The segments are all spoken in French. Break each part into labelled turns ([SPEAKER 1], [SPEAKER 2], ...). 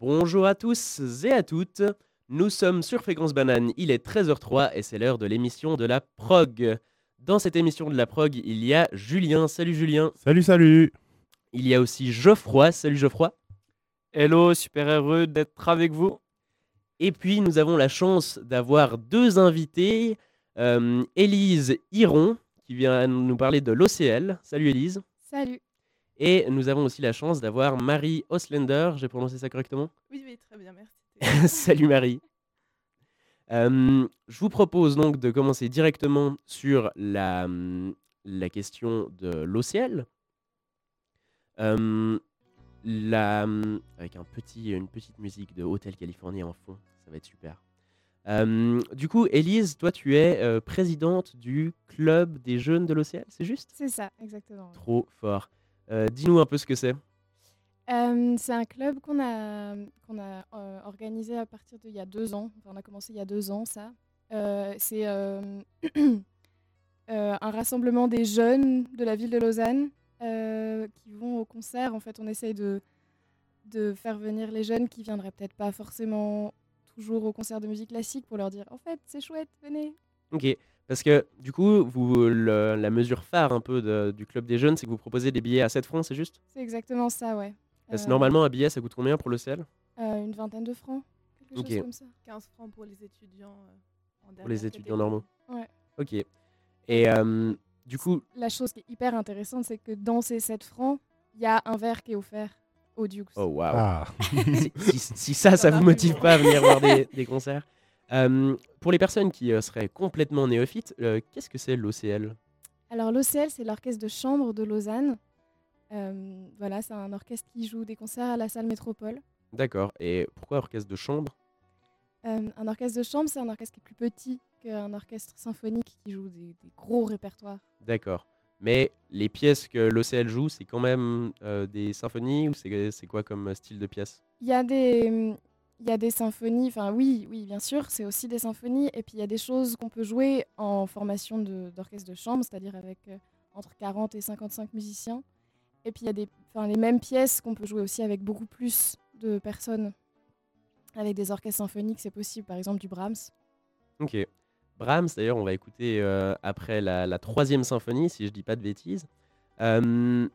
[SPEAKER 1] Bonjour à tous et à toutes. Nous sommes sur Fréquence Banane, il est 13h03 et c'est l'heure de l'émission de la prog. Dans cette émission de la prog, il y a Julien. Salut Julien.
[SPEAKER 2] Salut, salut.
[SPEAKER 1] Il y a aussi Geoffroy. Salut Geoffroy.
[SPEAKER 3] Hello, super heureux d'être avec vous.
[SPEAKER 1] Et puis nous avons la chance d'avoir deux invités. Euh, Élise Hiron, qui vient nous parler de l'OCL. Salut Élise.
[SPEAKER 4] Salut.
[SPEAKER 1] Et nous avons aussi la chance d'avoir Marie Oslender. J'ai prononcé ça correctement?
[SPEAKER 4] Oui, oui, très bien, merci.
[SPEAKER 1] Salut Marie. Euh, je vous propose donc de commencer directement sur la, la question de l'OCL. Euh, avec un petit, une petite musique de Hotel Californie en fond, ça va être super. Euh, du coup, Élise, toi, tu es présidente du club des jeunes de l'OCL, c'est juste?
[SPEAKER 4] C'est ça, exactement.
[SPEAKER 1] Trop fort. Euh, Dis-nous un peu ce que c'est.
[SPEAKER 4] Euh, c'est un club qu'on a, qu'on a euh, organisé à partir d'il y a deux ans. Enfin, on a commencé il y a deux ans, ça. C'est un rassemblement des jeunes de la ville de Lausanne qui vont au concert. En fait, on essaye de, de faire venir les jeunes qui viendraient peut-être pas forcément toujours au concert de musique classique pour leur dire en fait, c'est chouette, venez.
[SPEAKER 1] Ok, parce que du coup, vous, le- la mesure phare un peu de- du club des jeunes, c'est que vous proposez des billets à 7 francs, c'est juste?
[SPEAKER 4] C'est exactement ça, ouais.
[SPEAKER 1] Parce que
[SPEAKER 4] Euh,
[SPEAKER 1] normalement, un billet, ça coûte combien pour l'OCL
[SPEAKER 4] euh, une vingtaine de francs, quelque chose comme ça.
[SPEAKER 5] 15 francs pour les étudiants. euh, en
[SPEAKER 1] Pour les étudiants normaux
[SPEAKER 4] Ouais.
[SPEAKER 1] Ok. Et euh, du coup,
[SPEAKER 4] La chose qui est hyper intéressante, c'est que dans ces 7 francs, il y a un verre qui est offert au Dukes.
[SPEAKER 1] oh waouh.
[SPEAKER 2] Ah,
[SPEAKER 1] si, si- si ça, ça
[SPEAKER 5] Ça
[SPEAKER 1] vous motive pas à venir voir des, des concerts. Euh, pour les personnes qui euh, seraient complètement néophytes, euh, qu'est-ce que c'est l'OCL
[SPEAKER 4] Alors l'OCL, c'est l'orchestre de chambre de Lausanne. Voilà, c'est un orchestre qui joue des concerts à la salle Métropole.
[SPEAKER 1] D'accord. Et pourquoi orchestre de chambre?
[SPEAKER 4] Un orchestre de chambre, c'est un orchestre qui est plus petit qu'un orchestre symphonique qui joue des, des gros répertoires.
[SPEAKER 1] D'accord. Mais les pièces que l'OCL joue, c'est quand même des symphonies ou c'est quoi comme style de pièce?
[SPEAKER 4] Il y a des, il y a des symphonies, enfin oui, oui, bien sûr, c'est aussi des symphonies. Et puis il y a des choses qu'on peut jouer en formation d'orchestre de, chambre, c'est-à-dire avec euh, entre 40 et 55 musiciens. Et puis il y a des, les mêmes pièces qu'on peut jouer aussi avec beaucoup plus de personnes. Avec des orchestres symphoniques, c'est possible, par exemple du Brahms.
[SPEAKER 1] Ok. Brahms, d'ailleurs, on va écouter euh, après la, troisième symphonie, si je dis pas de bêtises. Euh,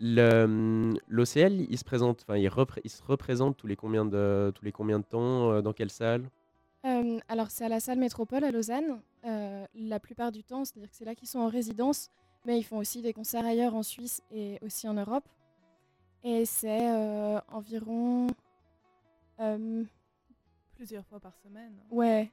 [SPEAKER 1] L'OCL, il se présente, enfin, il, repré- il se représente tous les combien de, tous les combien de temps, euh, dans quelle salle?
[SPEAKER 4] Euh, alors, c'est à la salle Métropole à Lausanne, euh, la plupart du temps, c'est-à-dire que c'est là qu'ils sont en résidence, mais ils font aussi des concerts ailleurs en Suisse et aussi en Europe. Et c'est euh, environ. euh,
[SPEAKER 5] Plusieurs fois par semaine.
[SPEAKER 4] ouais,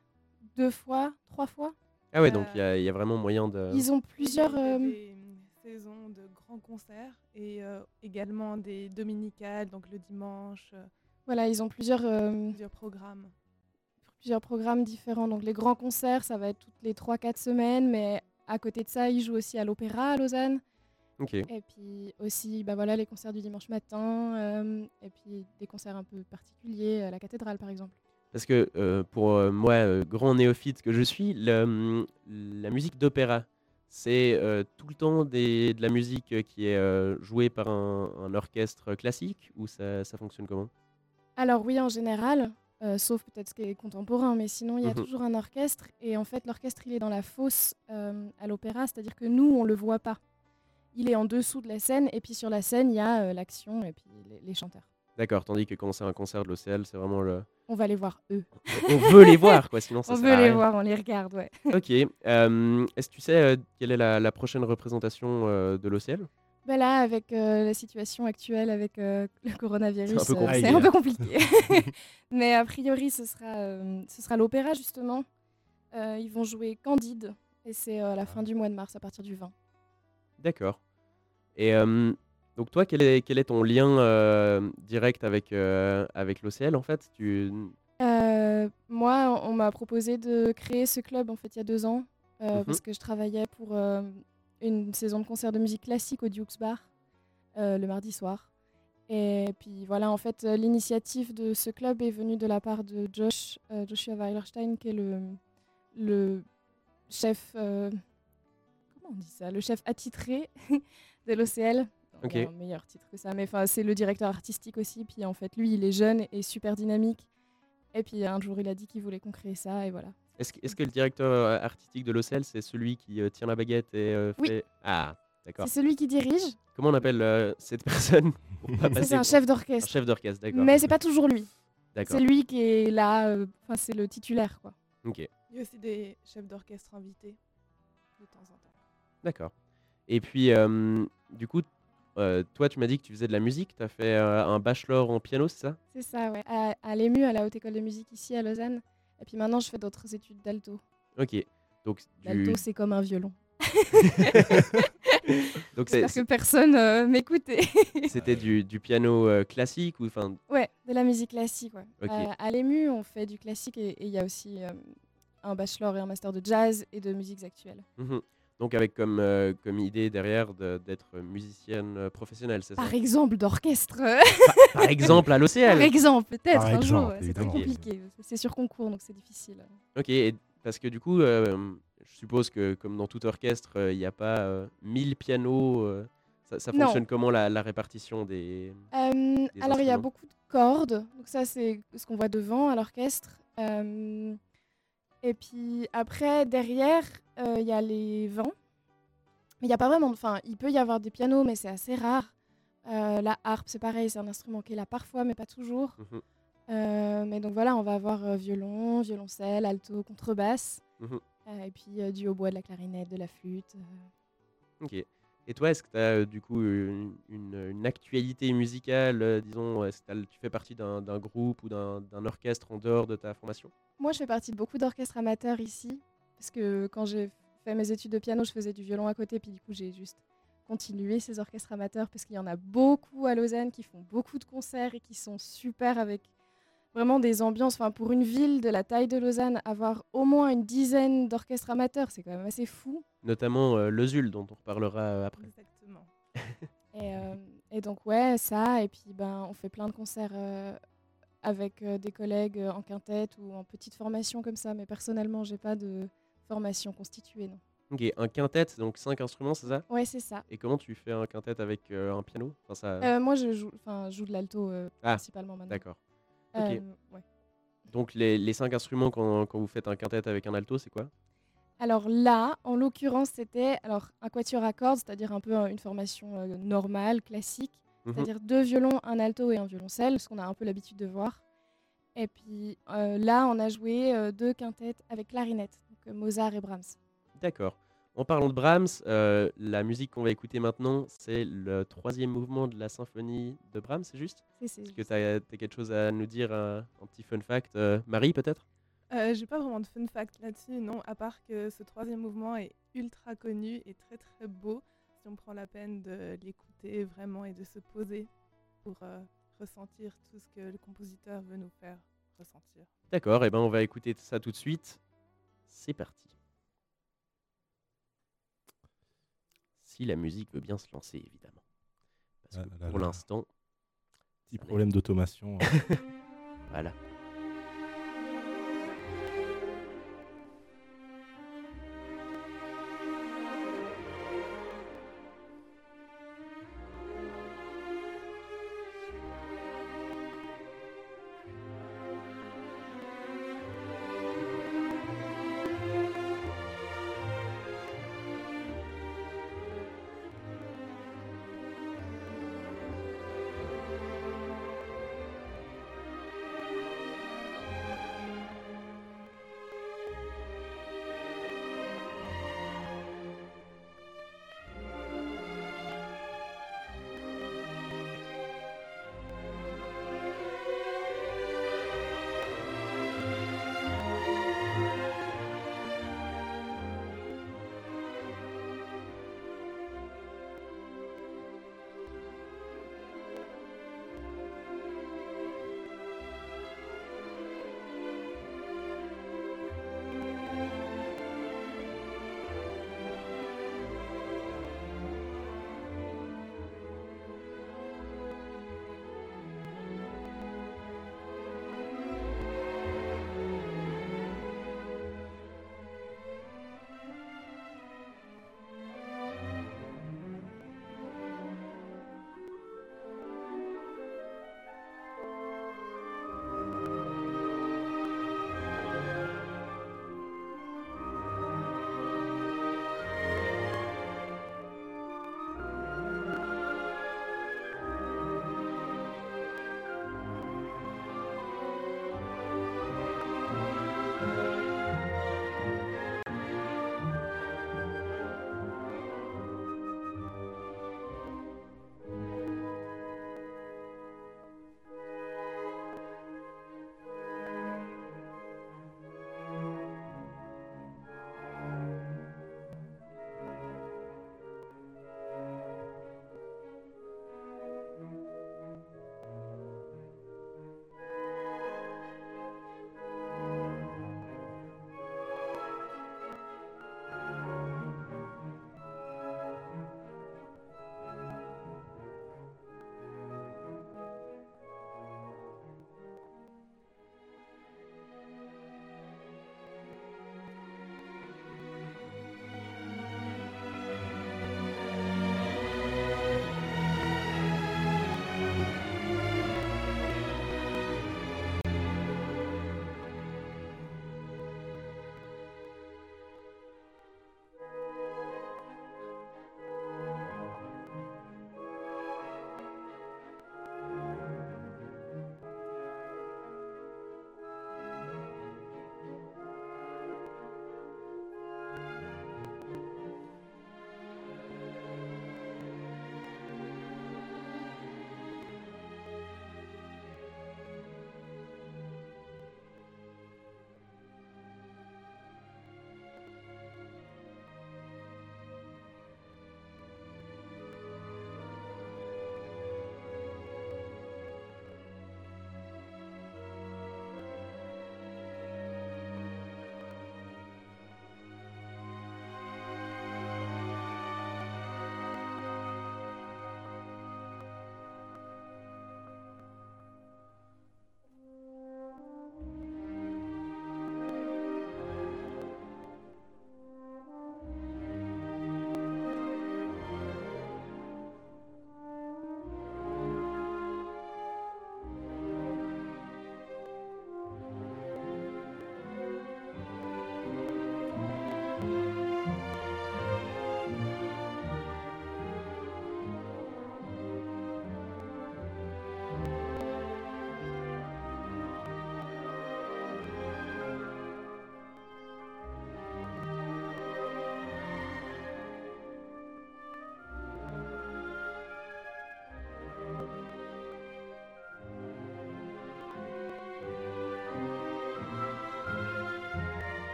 [SPEAKER 4] deux fois, trois fois.
[SPEAKER 1] Ah ouais, donc il y, a- il y a vraiment moyen de.
[SPEAKER 4] Ils ont plusieurs. Euh,
[SPEAKER 5] des saisons de grands concerts et euh, également des dominicales, donc le dimanche, euh,
[SPEAKER 4] voilà, ils ont plusieurs, euh,
[SPEAKER 5] plusieurs programmes.
[SPEAKER 4] plusieurs programmes différents. Donc, les grands concerts, ça va être toutes les trois, quatre semaines, mais à côté de ça, ils jouent aussi à l'Opéra à Lausanne. Et puis aussi, bah voilà, les concerts du dimanche matin, euh, et puis des concerts un peu particuliers à la cathédrale, par exemple.
[SPEAKER 1] Parce que euh, pour euh, moi, euh, grand néophyte que je suis, le, hum, la musique d'opéra, c'est euh, tout le temps des- de la musique qui est euh, jouée par un, un orchestre classique ou ça, ça fonctionne comment?
[SPEAKER 4] Alors oui, en général, euh, sauf peut-être ce qui est contemporain, mais sinon, il y a
[SPEAKER 1] Mhm.
[SPEAKER 4] toujours un orchestre, et en fait, l'orchestre, il est dans la fosse à l'opéra, c'est-à-dire que nous, on le voit pas. Il est en dessous de la scène, et puis sur la scène, il y a l'action et puis les, les chanteurs.
[SPEAKER 1] D'accord, tandis que quand c'est un concert de l'OCL, c'est vraiment le.
[SPEAKER 4] On va les voir, eux.
[SPEAKER 1] On veut les voir, quoi, sinon ça
[SPEAKER 4] on veut les voir, on les regarde, ouais.
[SPEAKER 1] Ok. euh, Est-ce que tu sais euh, quelle est la, la prochaine représentation euh, de l'OCL
[SPEAKER 4] Bah là, avec la situation actuelle avec le coronavirus,
[SPEAKER 1] C'est un peu compliqué.
[SPEAKER 4] compliqué. Mais a priori, ce sera, ce sera l'opéra, justement. Ils vont jouer Candide, et c'est à la fin du mois de mars, à partir du 20.
[SPEAKER 1] D'accord. Et donc toi, quel est, quel est ton lien euh, direct avec, euh, avec l'OCL en fait? Tu...
[SPEAKER 4] Euh, moi, on m'a proposé de créer ce club, en fait, il y a deux ans,
[SPEAKER 1] Mhm.
[SPEAKER 4] parce que je travaillais pour une saison de concert de musique classique au Duke's Bar, le mardi soir. Et puis voilà, en fait, l'initiative de ce club est venue de la part de Josh, Joshua Weilerstein, qui est le, le chef, comment on dit ça, le chef attitré de l'OCL.
[SPEAKER 1] Ok.
[SPEAKER 4] Il y a un meilleur titre que ça. Mais enfin, c'est le directeur artistique aussi. Puis en fait, lui, il est jeune et super dynamique. Et puis un jour, il a dit qu'il voulait qu'on crée ça. Et voilà.
[SPEAKER 1] Est-ce que, est-ce que le directeur euh, artistique de l'OCL, c'est celui qui euh, tient la baguette et euh,
[SPEAKER 4] Oui.
[SPEAKER 1] Ah, d'accord.
[SPEAKER 4] C'est celui qui dirige.
[SPEAKER 1] Comment on appelle euh, cette personne
[SPEAKER 4] c'est un chef d'orchestre.
[SPEAKER 1] chef d'orchestre, d'accord.
[SPEAKER 4] Mais c'est pas toujours lui.
[SPEAKER 1] D'accord.
[SPEAKER 4] C'est lui qui est là. euh, Enfin, c'est le titulaire, quoi.
[SPEAKER 1] Ok,
[SPEAKER 5] Il y a aussi des chefs d'orchestre invités de temps en temps.
[SPEAKER 1] d'accord. Et puis, euh, du coup, euh, toi, tu m'as dit que tu faisais de la musique. Tu as fait euh, un bachelor en piano, c'est ça?
[SPEAKER 4] C'est ça, ouais. À, à l'EMU, à la Haute École de Musique ici à Lausanne. Et puis maintenant, je fais d'autres études d'alto.
[SPEAKER 1] Ok. Donc, du...
[SPEAKER 4] L'alto, c'est comme un violon.
[SPEAKER 1] Donc
[SPEAKER 4] J'espère que personne euh, m'écoutait.
[SPEAKER 1] c'était du, du piano euh, classique ou enfin
[SPEAKER 4] ouais, de la musique classique, ouais. Euh, à l'EMU, on fait du classique et il y a aussi un bachelor et un master de jazz et de musiques actuelles.
[SPEAKER 1] Mhm. Donc avec comme, euh, comme idée derrière de- d'être musicienne euh, professionnelle, c'est ça?
[SPEAKER 4] Par exemple, d'orchestre.
[SPEAKER 1] Par exemple à
[SPEAKER 4] Par
[SPEAKER 1] l'OCL.
[SPEAKER 4] exemple, peut-être
[SPEAKER 2] Par
[SPEAKER 4] un jour. C'est très compliqué. C'est sur concours, donc c'est difficile.
[SPEAKER 1] Ok, et parce que du coup, euh, je suppose que comme dans tout orchestre, euh, il n'y a pas euh, 1000 pianos. euh, ça, ça
[SPEAKER 4] Non.
[SPEAKER 1] fonctionne comment la, la répartition des...
[SPEAKER 4] Euh, alors, il y a beaucoup de cordes. Donc, ça, c'est ce qu'on voit devant à l'orchestre. Euh, et puis, après, derrière, euh, il y a les vents. Mais il n'y a pas vraiment. Enfin, il peut y avoir des pianos, mais c'est assez rare. Euh, la harpe, c'est pareil, c'est un instrument qui est là parfois, mais pas toujours.
[SPEAKER 1] Mhm.
[SPEAKER 4] Euh, mais donc voilà, on va avoir euh, violon, violoncelle, alto, contrebasse.
[SPEAKER 1] Mhm.
[SPEAKER 4] Euh, et puis euh, du hautbois, de la clarinette, de la flûte. euh.
[SPEAKER 1] Ok. Et toi, est-ce que tu as du coup une, actualité musicale, euh, disons, est-ce que tu fais partie d'un groupe ou d'un orchestre en dehors de ta formation?
[SPEAKER 4] Moi, je fais partie de beaucoup d'orchestres amateurs ici, parce que quand j'ai fait mes études de piano, je faisais du violon à côté, puis du coup, j'ai juste continué ces orchestres amateurs, parce qu'il y en a beaucoup à Lausanne qui font beaucoup de concerts et qui sont super avec vraiment des ambiances. Enfin, pour une ville de la taille de Lausanne, avoir au moins une dizaine d'orchestres amateurs, c'est quand même assez fou.
[SPEAKER 1] Notamment euh, le ZUL, dont on reparlera euh, après.
[SPEAKER 5] Exactement.
[SPEAKER 4] Et, euh, et donc, ouais, ça, et puis ben, on fait plein de concerts euh, avec des collègues en quintette ou en petite formation comme ça, mais personnellement, j'ai pas de formation constituée, non.
[SPEAKER 1] Ok, un quintet, donc cinq instruments, c'est ça?
[SPEAKER 4] Ouais, c'est ça.
[SPEAKER 1] Et comment tu fais un quintet avec euh, un piano? Enfin, ça...
[SPEAKER 4] Euh, moi, je joue, je joue de l'alto euh,
[SPEAKER 1] Ah,
[SPEAKER 4] principalement maintenant.
[SPEAKER 1] D'accord. Ok.
[SPEAKER 4] Euh, ouais.
[SPEAKER 1] Donc les, les cinq instruments quand, quand vous faites un quintet avec un alto, c'est quoi?
[SPEAKER 4] Alors là, en l'occurrence, c'était alors un quatuor à cordes, c'est-à-dire un peu une formation euh, normale, classique,
[SPEAKER 1] Mhm.
[SPEAKER 4] c'est-à-dire deux violons, un alto et un violoncelle, ce qu'on a un peu l'habitude de voir. Et puis euh, là, on a joué euh, deux quintettes avec clarinette, donc Mozart et Brahms.
[SPEAKER 1] D'accord. En parlant de Brahms, euh, la musique qu'on va écouter maintenant, c'est le troisième mouvement de la symphonie de Brahms, c'est juste? Est-ce que tu as, quelque chose à nous dire, un, un petit fun fact euh, Marie, peut-être?
[SPEAKER 5] Euh, J'ai pas vraiment de fun fact là-dessus, non, à part que ce troisième mouvement est ultra connu et très très beau si on prend la peine de l'écouter vraiment et de se poser pour ressentir tout ce que le compositeur veut nous faire ressentir.
[SPEAKER 1] D'accord, et ben on va écouter ça tout de suite. C'est parti. Si la musique veut bien se lancer, évidemment. Parce
[SPEAKER 2] Ah
[SPEAKER 1] que
[SPEAKER 2] là
[SPEAKER 1] pour l'instant,
[SPEAKER 2] Petit problème d'automation. hein.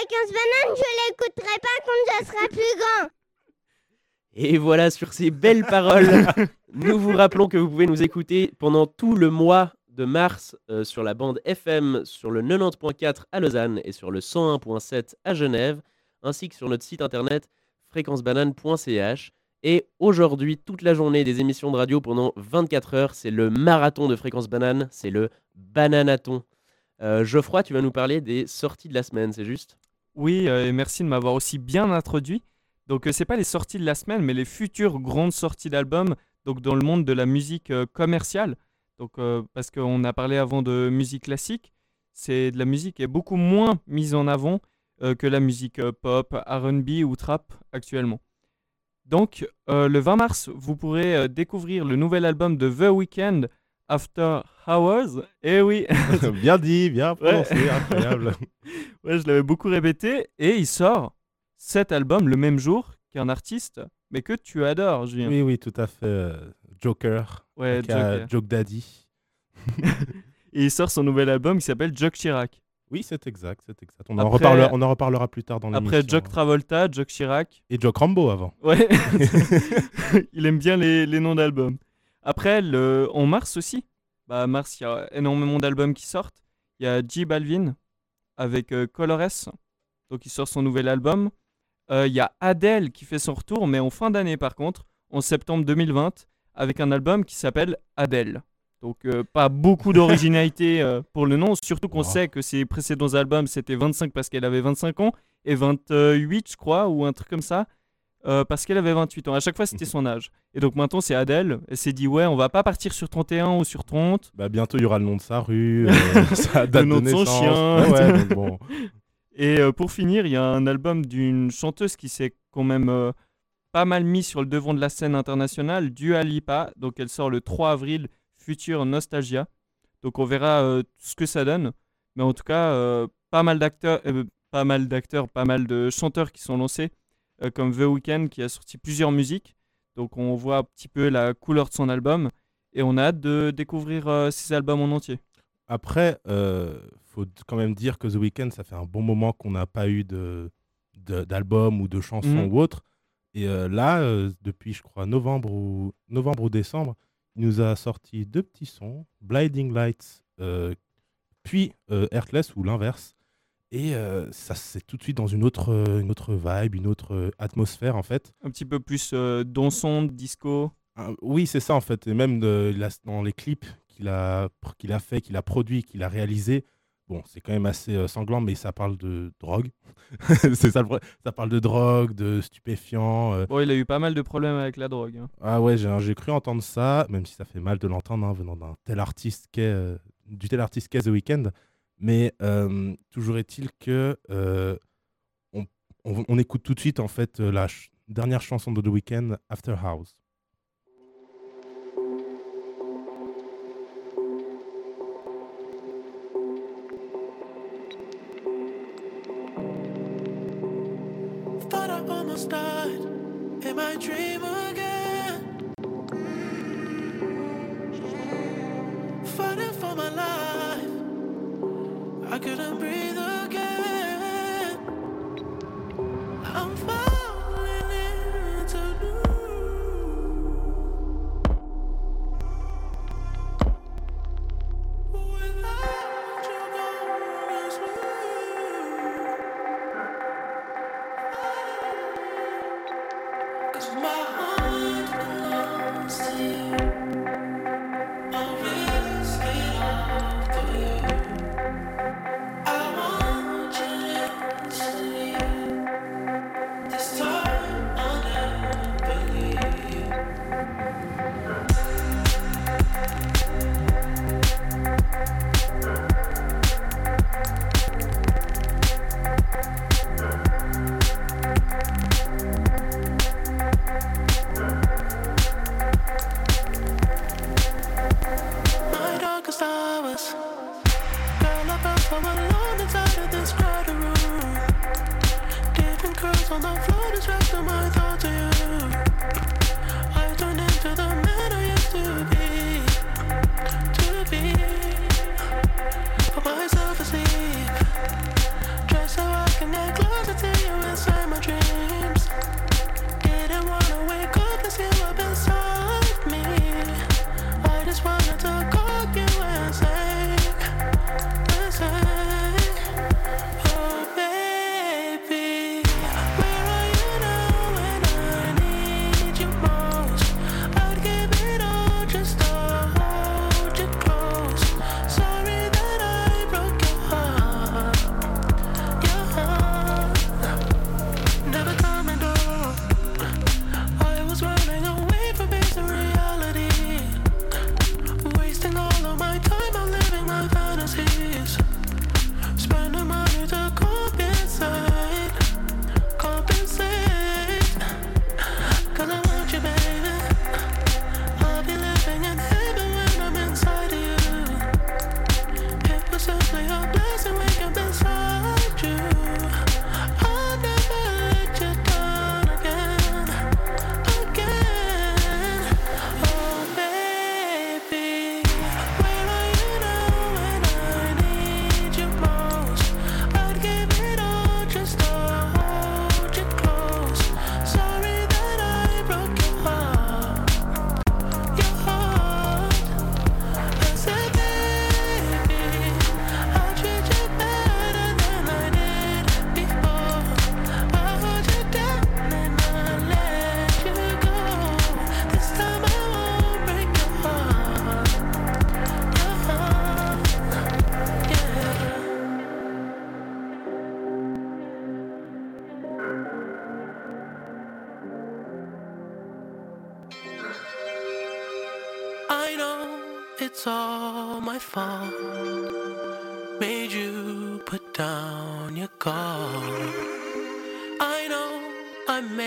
[SPEAKER 1] voilà.
[SPEAKER 6] Fréquence banane, je l'écouterai pas quand je serai plus grand.
[SPEAKER 1] Et voilà, sur ces belles paroles, nous vous rappelons que vous pouvez nous écouter pendant tout le mois de mars euh, sur la bande FM, sur le 90.4 à Lausanne et sur le 101.7 à Genève, ainsi que sur notre site internet fréquencebanane.ch. Et aujourd'hui, toute la journée, des émissions de radio pendant 24 heures, c'est le marathon de Fréquence Banane, c'est le Bananaton. Euh, Geoffroy, tu vas nous parler des sorties de la semaine, c'est juste?
[SPEAKER 3] Oui, euh, et merci de m'avoir aussi bien introduit. Donc, euh, c'est pas les sorties de la semaine, mais les futures grandes sorties d'albums, donc dans le monde de la musique euh, commerciale. Donc, parce qu'on a parlé avant de musique classique, c'est de la musique qui est beaucoup moins mise en avant que la musique pop, R&B ou trap actuellement. Donc, le 20 mars, vous pourrez découvrir le nouvel album de The Weeknd, After Hours. Eh oui,
[SPEAKER 2] bien dit, bien
[SPEAKER 3] Ouais.
[SPEAKER 2] prononcé, incroyable.
[SPEAKER 3] Ouais, je l'avais beaucoup répété. Et il sort cet album le même jour qu'un artiste, mais que tu adores, Julien.
[SPEAKER 2] oui, oui, tout à fait. euh, Joker,
[SPEAKER 3] Ouais,
[SPEAKER 2] aka
[SPEAKER 3] Joker.
[SPEAKER 2] Joke Daddy.
[SPEAKER 3] Et il sort son nouvel album qui s'appelle Jock Chirac.
[SPEAKER 2] Oui, c'est exact, c'est exact. On, en reparlera, on en reparlera plus tard dans l'émission.
[SPEAKER 3] Après Jock Travolta, Jock Chirac.
[SPEAKER 2] Et Jock Rambo avant.
[SPEAKER 3] Ouais, il aime bien les, les noms d'albums. Après, le, en mars aussi, bah mars, il y a énormément d'albums qui sortent. Il y a J Balvin avec euh, Colores, donc il sort son nouvel album. Euh, Il y a Adele qui fait son retour, mais en fin d'année par contre, en septembre 2020, avec un album qui s'appelle Adele. Donc euh, pas beaucoup d'originalité euh, pour le nom, surtout qu'on
[SPEAKER 2] Wow.
[SPEAKER 3] sait que ses précédents albums c'était 25 parce qu'elle avait 25 ans et 28 je crois ou un truc comme ça euh, parce qu'elle avait 28 ans. À chaque fois c'était son âge. Et donc maintenant c'est Adele, elle s'est dit ouais on va pas partir sur 31 ou sur 30.
[SPEAKER 2] Bah, bientôt, il y aura le nom de sa rue, euh, sa date
[SPEAKER 3] nom
[SPEAKER 2] de
[SPEAKER 3] de son chien.
[SPEAKER 2] Ouais, ouais, donc bon.
[SPEAKER 3] Et euh, pour finir, il y a un album d'une chanteuse qui s'est quand même pas mal mis sur le devant de la scène internationale, Dua Lipa. Donc elle sort le 3 avril, Future Nostalgia. Donc on verra ce que ça donne. Mais en tout cas, pas mal d'acteurs, pas mal d'acteurs, pas mal de chanteurs qui sont lancés, euh, comme The Weeknd qui a sorti plusieurs musiques. Donc on voit un petit peu la couleur de son album. Et on a hâte de découvrir euh, ses albums en entier.
[SPEAKER 2] Après, euh, faut quand même dire que The Weeknd, ça fait un bon moment qu'on n'a pas eu de d'album ou de chansons
[SPEAKER 3] Mhm.
[SPEAKER 2] ou autre. Et euh, là, depuis, je crois, novembre ou, novembre ou décembre, il nous a sorti deux petits sons, Blinding Lights, puis Earthless ou l'inverse. Et euh, ça, c'est tout de suite dans une autre, euh, une autre vibe, une autre euh, atmosphère, en fait.
[SPEAKER 3] Un petit peu plus euh, dansant, disco.
[SPEAKER 2] Ah, oui, c'est ça, en fait. Et même de, dans les clips qu'il a, qu'il a fait, qu'il a produit, qu'il a réalisé, bon, c'est quand même assez sanglant, mais ça parle de drogue. c'est ça, parle de drogue, de stupéfiants. euh.
[SPEAKER 3] Bon, il a eu pas mal de problèmes avec la drogue. hein.
[SPEAKER 2] Ah ouais, j'ai j'ai cru entendre ça, même si ça fait mal de l'entendre hein, venant d'un tel artiste qu'est euh, du tel artiste qu'est The Weeknd. Mais toujours est-il que on, écoute tout de suite en fait la dernière chanson de The Weeknd, After House.
[SPEAKER 7] Couldn't breathe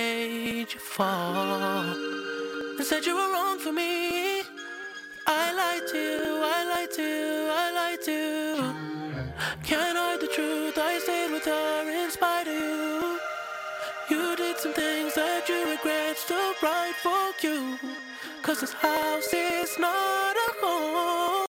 [SPEAKER 7] made you fall. And said you were wrong for me. I lied to you, I lied to you, I lied to you. Can't hide the truth, I stayed with her in spite of you. You did some things that you regret, still right for you. Cause this house is not a home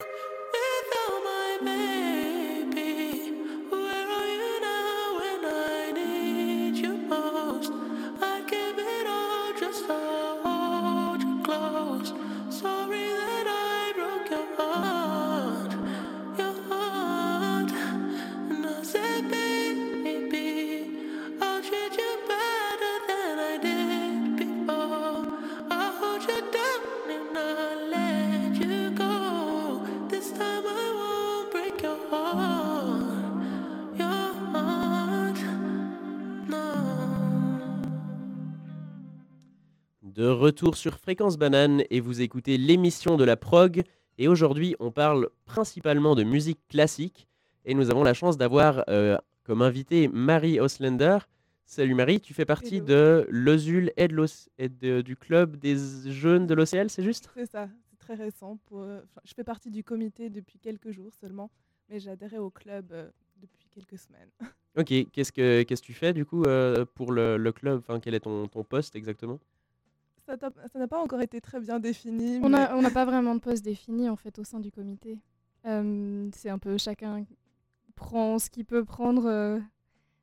[SPEAKER 1] De retour sur Fréquence Banane et vous écoutez l'émission de la prog. Et aujourd'hui, on parle principalement de musique classique. Et nous avons la chance d'avoir euh, comme invité Marie Oslender. Salut Marie, tu fais partie
[SPEAKER 5] Hello.
[SPEAKER 1] de l'OSUL et, de l'Oc- et de- du club des jeunes de l'OCL, c'est juste?
[SPEAKER 5] C'est ça, c'est très récent. Pour, euh, enfin, je fais partie du comité depuis quelques jours seulement, mais adhéré au club euh, depuis quelques semaines.
[SPEAKER 1] Ok, qu'est-ce que qu'est-ce que tu fais du coup euh, pour le, le club? Enfin, quel est ton, ton poste exactement?
[SPEAKER 5] Ça n'a pas encore été très bien défini.
[SPEAKER 4] On
[SPEAKER 5] mais
[SPEAKER 4] n'a on n'a pas vraiment de poste défini en fait au sein du comité. Euh, c'est un peu chacun prend ce qu'il peut prendre euh,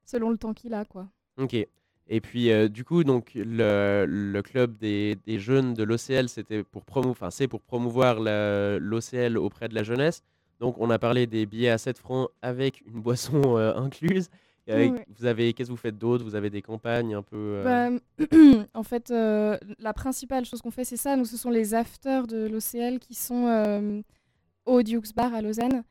[SPEAKER 4] selon le temps qu'il a quoi.
[SPEAKER 1] Ok. Et puis euh, du coup, donc le, le club des, des jeunes de l'OCL, c'était pour promou- enfin, c'est pour promouvoir l'OCL auprès de la jeunesse. Donc on a parlé des billets à 7 francs avec une boisson euh, incluse. Vous avez, qu'est-ce que vous faites d'autre? Vous avez des campagnes un peu. euh,
[SPEAKER 4] Bah, en fait, euh, la principale chose qu'on fait, c'est ça. Nous, ce sont les afters de l'OCL qui sont euh, au Duke's Bar à Lausanne.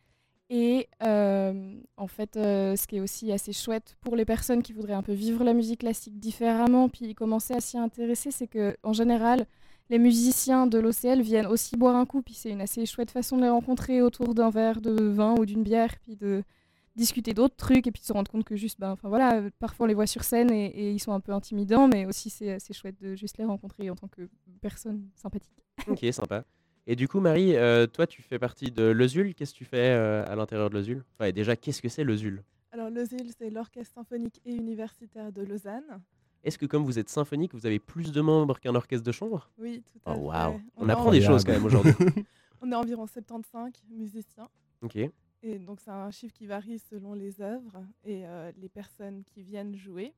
[SPEAKER 4] Et en fait, ce qui est aussi assez chouette pour les personnes qui voudraient un peu vivre la musique classique différemment, puis commencer à s'y intéresser, c'est que en général, les musiciens de l'OCL viennent aussi boire un coup, puis c'est une assez chouette façon de les rencontrer autour d'un verre de vin ou d'une bière, puis de discuter d'autres trucs et puis de se rendre compte que juste, ben, enfin voilà, euh, parfois on les voit sur scène et, et ils sont un peu intimidants, mais aussi c'est assez chouette de juste les rencontrer en tant que personne sympathique.
[SPEAKER 1] Ok, sympa. Et du coup, Marie, euh, toi, tu fais partie de l'OSUL. Qu'est-ce que tu fais euh, à l'intérieur de Enfin, et déjà, qu'est-ce que c'est l'OSUL
[SPEAKER 5] Alors, l'OSIL, c'est l'Orchestre symphonique et universitaire de Lausanne.
[SPEAKER 1] Est-ce que comme vous êtes symphonique, vous avez plus de membres qu'un orchestre de chambre?
[SPEAKER 5] Oui, tout
[SPEAKER 1] Oh
[SPEAKER 5] à fait.
[SPEAKER 1] On
[SPEAKER 5] est
[SPEAKER 1] apprend des choses quand même aujourd'hui.
[SPEAKER 5] On est environ 75 musiciens.
[SPEAKER 1] ok.
[SPEAKER 5] Et donc, c'est un chiffre qui varie selon les œuvres et euh, les personnes qui viennent jouer,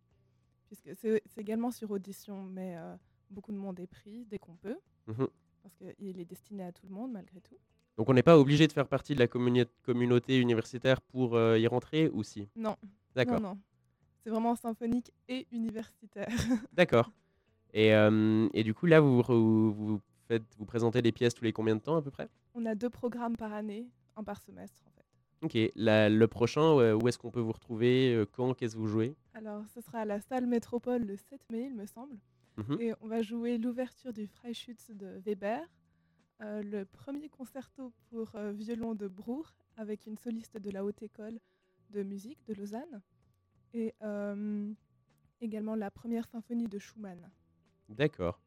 [SPEAKER 5] puisque c'est également sur audition, mais euh, beaucoup de monde est pris dès qu'on peut,
[SPEAKER 1] Mhm.
[SPEAKER 5] parce qu'il est destiné à tout le monde malgré tout.
[SPEAKER 1] Donc on n'est pas obligé de faire partie de la communauté universitaire pour euh, y rentrer ou si?
[SPEAKER 5] Non,
[SPEAKER 1] D'accord.
[SPEAKER 5] non. C'est vraiment symphonique et universitaire.
[SPEAKER 1] D'accord. Et, et du coup, là, vous, vous, vous faites, vous présentez les pièces tous les combien de temps à peu près?
[SPEAKER 5] On a deux programmes par année, un par semestre.
[SPEAKER 1] Ok. La- le prochain, ouais, où est-ce qu'on peut vous retrouver euh, Quand Qu'est-ce que vous jouez?
[SPEAKER 5] Alors, ce sera à la salle Métropole le 7 mai, il me semble.
[SPEAKER 1] Mhm.
[SPEAKER 5] Et on va jouer l'ouverture du Freischütz de Weber, euh, le premier concerto pour euh, violon de Bruch avec une soliste de la Haute École de musique de Lausanne, et euh, également la première symphonie de Schumann.
[SPEAKER 1] D'accord.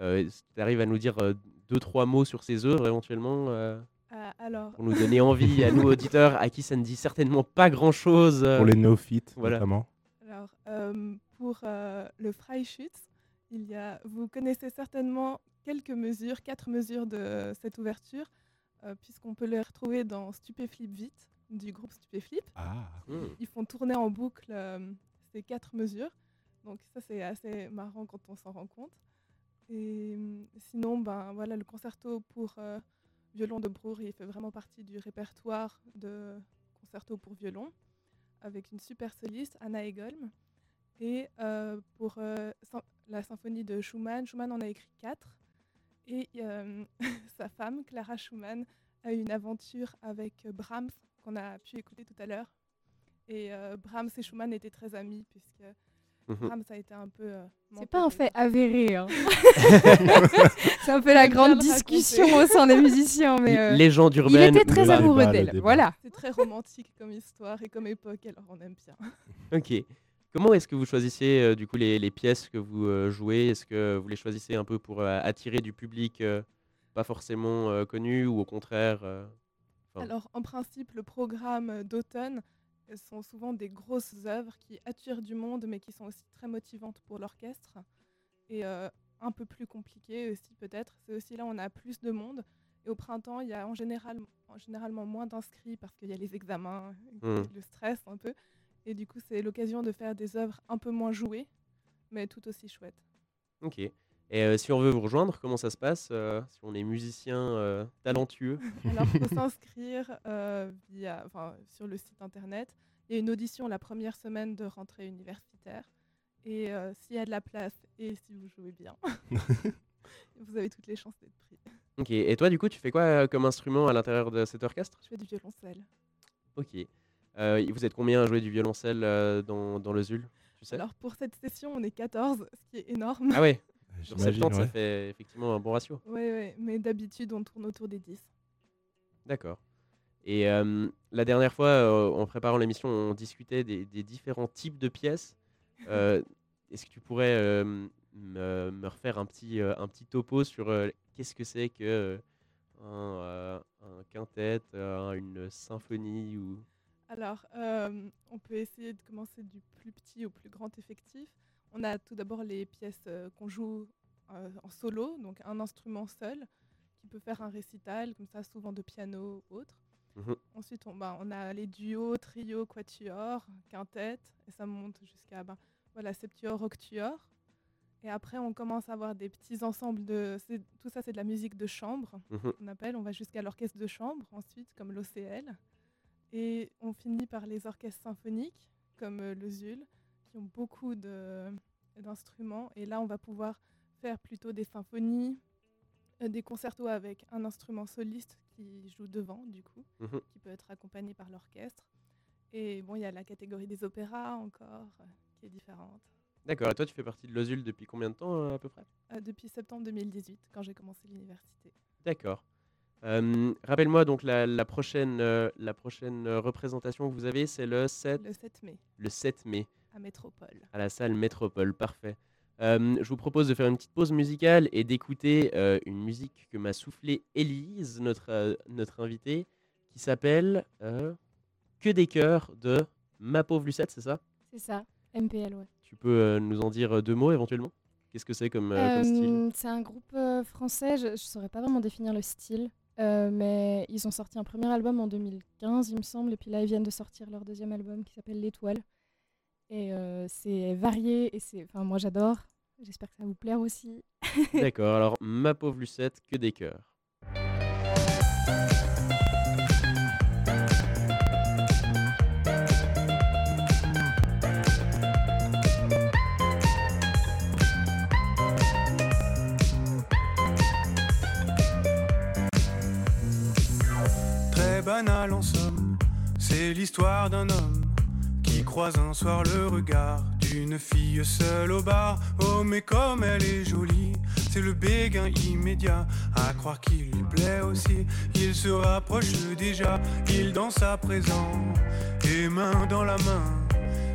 [SPEAKER 1] Euh, tu arrives à nous dire euh, deux, trois mots sur ces œuvres éventuellement euh,
[SPEAKER 5] Alors,
[SPEAKER 1] pour nous donner envie à nous, auditeurs, à qui ça ne dit certainement pas grand-chose euh,
[SPEAKER 2] Pour les néophytes,
[SPEAKER 1] voilà.
[SPEAKER 2] notamment.
[SPEAKER 5] alors euh, pour euh, le Freischütz, il y a, vous connaissez certainement quelques mesures, quatre mesures de cette ouverture, euh, puisqu'on peut les retrouver dans Stupéflip Vite du groupe Stupéflip.
[SPEAKER 2] Ah.
[SPEAKER 1] Hmm.
[SPEAKER 5] ils font tourner en boucle euh, ces quatre mesures. Donc ça c'est assez marrant quand on s'en rend compte. Et hum, sinon, ben voilà, le concerto pour euh, violon de il fait vraiment partie du répertoire de concerto pour violon, avec une super soliste, Anna Egolm. Et euh, pour euh, la symphonie de Schumann, Schumann en a écrit quatre. Et euh, sa femme, Clara Schumann, a eu une aventure avec Brahms, qu'on a pu écouter tout à l'heure. Et Brahms et Schumann étaient très amis, puisque Brahms a été un peu. euh,
[SPEAKER 4] C'est pas un fait avéré. hein. c'est un peu la grande discussion au sein des musiciens. Mais euh,
[SPEAKER 1] Légende
[SPEAKER 4] il
[SPEAKER 1] urbaine.
[SPEAKER 4] était très amoureux d'elle. Voilà.
[SPEAKER 5] C'est très romantique comme histoire et comme époque, alors on aime bien.
[SPEAKER 1] Ok. Comment est-ce que vous choisissez euh, du coup les, les pièces que vous euh, jouez? Est-ce que vous les choisissez un peu pour euh, attirer du public euh, pas forcément euh, connu ou au contraire euh,
[SPEAKER 5] Alors, en principe, le programme d'automne euh, sont souvent des grosses œuvres qui attirent du monde, mais qui sont aussi très motivantes pour l'orchestre. Et euh, un peu plus compliquées aussi, peut-être. C'est aussi là où on a plus de monde. Et au printemps, il y a en général, en généralement moins d'inscrits parce qu'il y a les examens,
[SPEAKER 1] Hmm.
[SPEAKER 5] le stress un peu. Et du coup, c'est l'occasion de faire des œuvres un peu moins jouées, mais tout aussi chouettes.
[SPEAKER 1] Ok. Et euh, si on veut vous rejoindre, comment ça se passe euh, Si on est musicien euh, talentueux?
[SPEAKER 5] Alors, il faut s'inscrire via, sur le site internet. Il y a une audition la première semaine de rentrée universitaire. Et s'il y a de la place et si vous jouez bien, vous avez toutes les chances d'être pris.
[SPEAKER 1] Ok. Et toi, du coup, tu fais quoi comme instrument à l'intérieur de cet orchestre?
[SPEAKER 5] Je fais du violoncelle.
[SPEAKER 1] Ok. Vous êtes combien à jouer du violoncelle dans, dans le ZUL? Tu sais?
[SPEAKER 5] Alors, pour cette session, on est 14, ce qui est énorme.
[SPEAKER 1] Ah ouais? Sur
[SPEAKER 2] J'imagine,
[SPEAKER 1] 70, ça
[SPEAKER 2] ouais.
[SPEAKER 1] fait effectivement un bon ratio.
[SPEAKER 5] Oui, ouais, mais d'habitude, on tourne autour des 10.
[SPEAKER 1] D'accord. Et euh, la dernière fois, euh, en préparant l'émission, on discutait des, des différents types de pièces. Euh, Est-ce que tu pourrais euh, me, me refaire un petit, euh, un petit topo sur euh, qu'est-ce que c'est que euh, un, euh, un quintet, euh, une symphonie ou...
[SPEAKER 5] Alors, euh, on peut essayer de commencer du plus petit au plus grand effectif. On a tout d'abord les pièces euh, qu'on joue euh, en solo, donc un instrument seul qui peut faire un récital, comme ça, souvent de piano ou autre.
[SPEAKER 1] Mhm.
[SPEAKER 5] Ensuite, on, bah, on a les duos, trios, quatuors, quintettes, et ça monte jusqu'à voilà, septuor, octuor. Et après, on commence à avoir des petits ensembles de. Tout ça, c'est de la musique de chambre
[SPEAKER 1] Mhm.
[SPEAKER 5] on appelle. On va jusqu'à l'orchestre de chambre, ensuite, comme l'OCL. Et on finit par les orchestres symphoniques, comme euh, le ZUL, qui ont beaucoup de- d'instruments. Et là, on va pouvoir faire plutôt des symphonies, euh, des concertos avec un instrument soliste qui joue devant, du coup,
[SPEAKER 1] Mhm.
[SPEAKER 5] qui peut être accompagné par l'orchestre. Et bon, il y a la catégorie des opéras encore, euh, qui est différente.
[SPEAKER 1] D'accord. Et toi, tu fais partie de l'OSUL depuis combien de temps euh, à peu près?
[SPEAKER 5] Euh, depuis septembre 2018, quand j'ai commencé l'université.
[SPEAKER 1] D'accord. Rappelle-moi donc la, la prochaine, la prochaine représentation que vous avez, c'est le 7,
[SPEAKER 5] Le 7 mai,
[SPEAKER 1] le 7 mai.
[SPEAKER 5] À Métropole.
[SPEAKER 1] à la salle Métropole. Parfait. Euh, je vous propose de faire une petite pause musicale et d'écouter euh, une musique que m'a soufflé Élise, notre, euh, notre invitée, qui s'appelle Que des cœurs de Ma pauvre Lucette, c'est ça?
[SPEAKER 4] C'est ça. MPL, ouais.
[SPEAKER 1] Tu peux nous en dire deux mots éventuellement? Qu'est-ce que c'est comme, comme style?
[SPEAKER 4] C'est un groupe français, je ne saurais pas vraiment définir le style, mais ils ont sorti un premier album en 2015, il me semble, et puis là, ils viennent de sortir leur deuxième album qui s'appelle L'Étoile. Et euh, c'est varié, et c'est, enfin, moi j'adore. J'espère que ça va vous plaire aussi.
[SPEAKER 1] D'accord, alors Ma pauvre Lucette, Que des cœurs.
[SPEAKER 8] Très banal en somme, c'est l'histoire d'un homme qui croise un soir le regard d'une fille seule au bar. Oh mais comme elle est jolie, c'est le béguin immédiat à croire qu'il lui plaît aussi. Il se rapproche déjà, il danse à présent et main dans la main.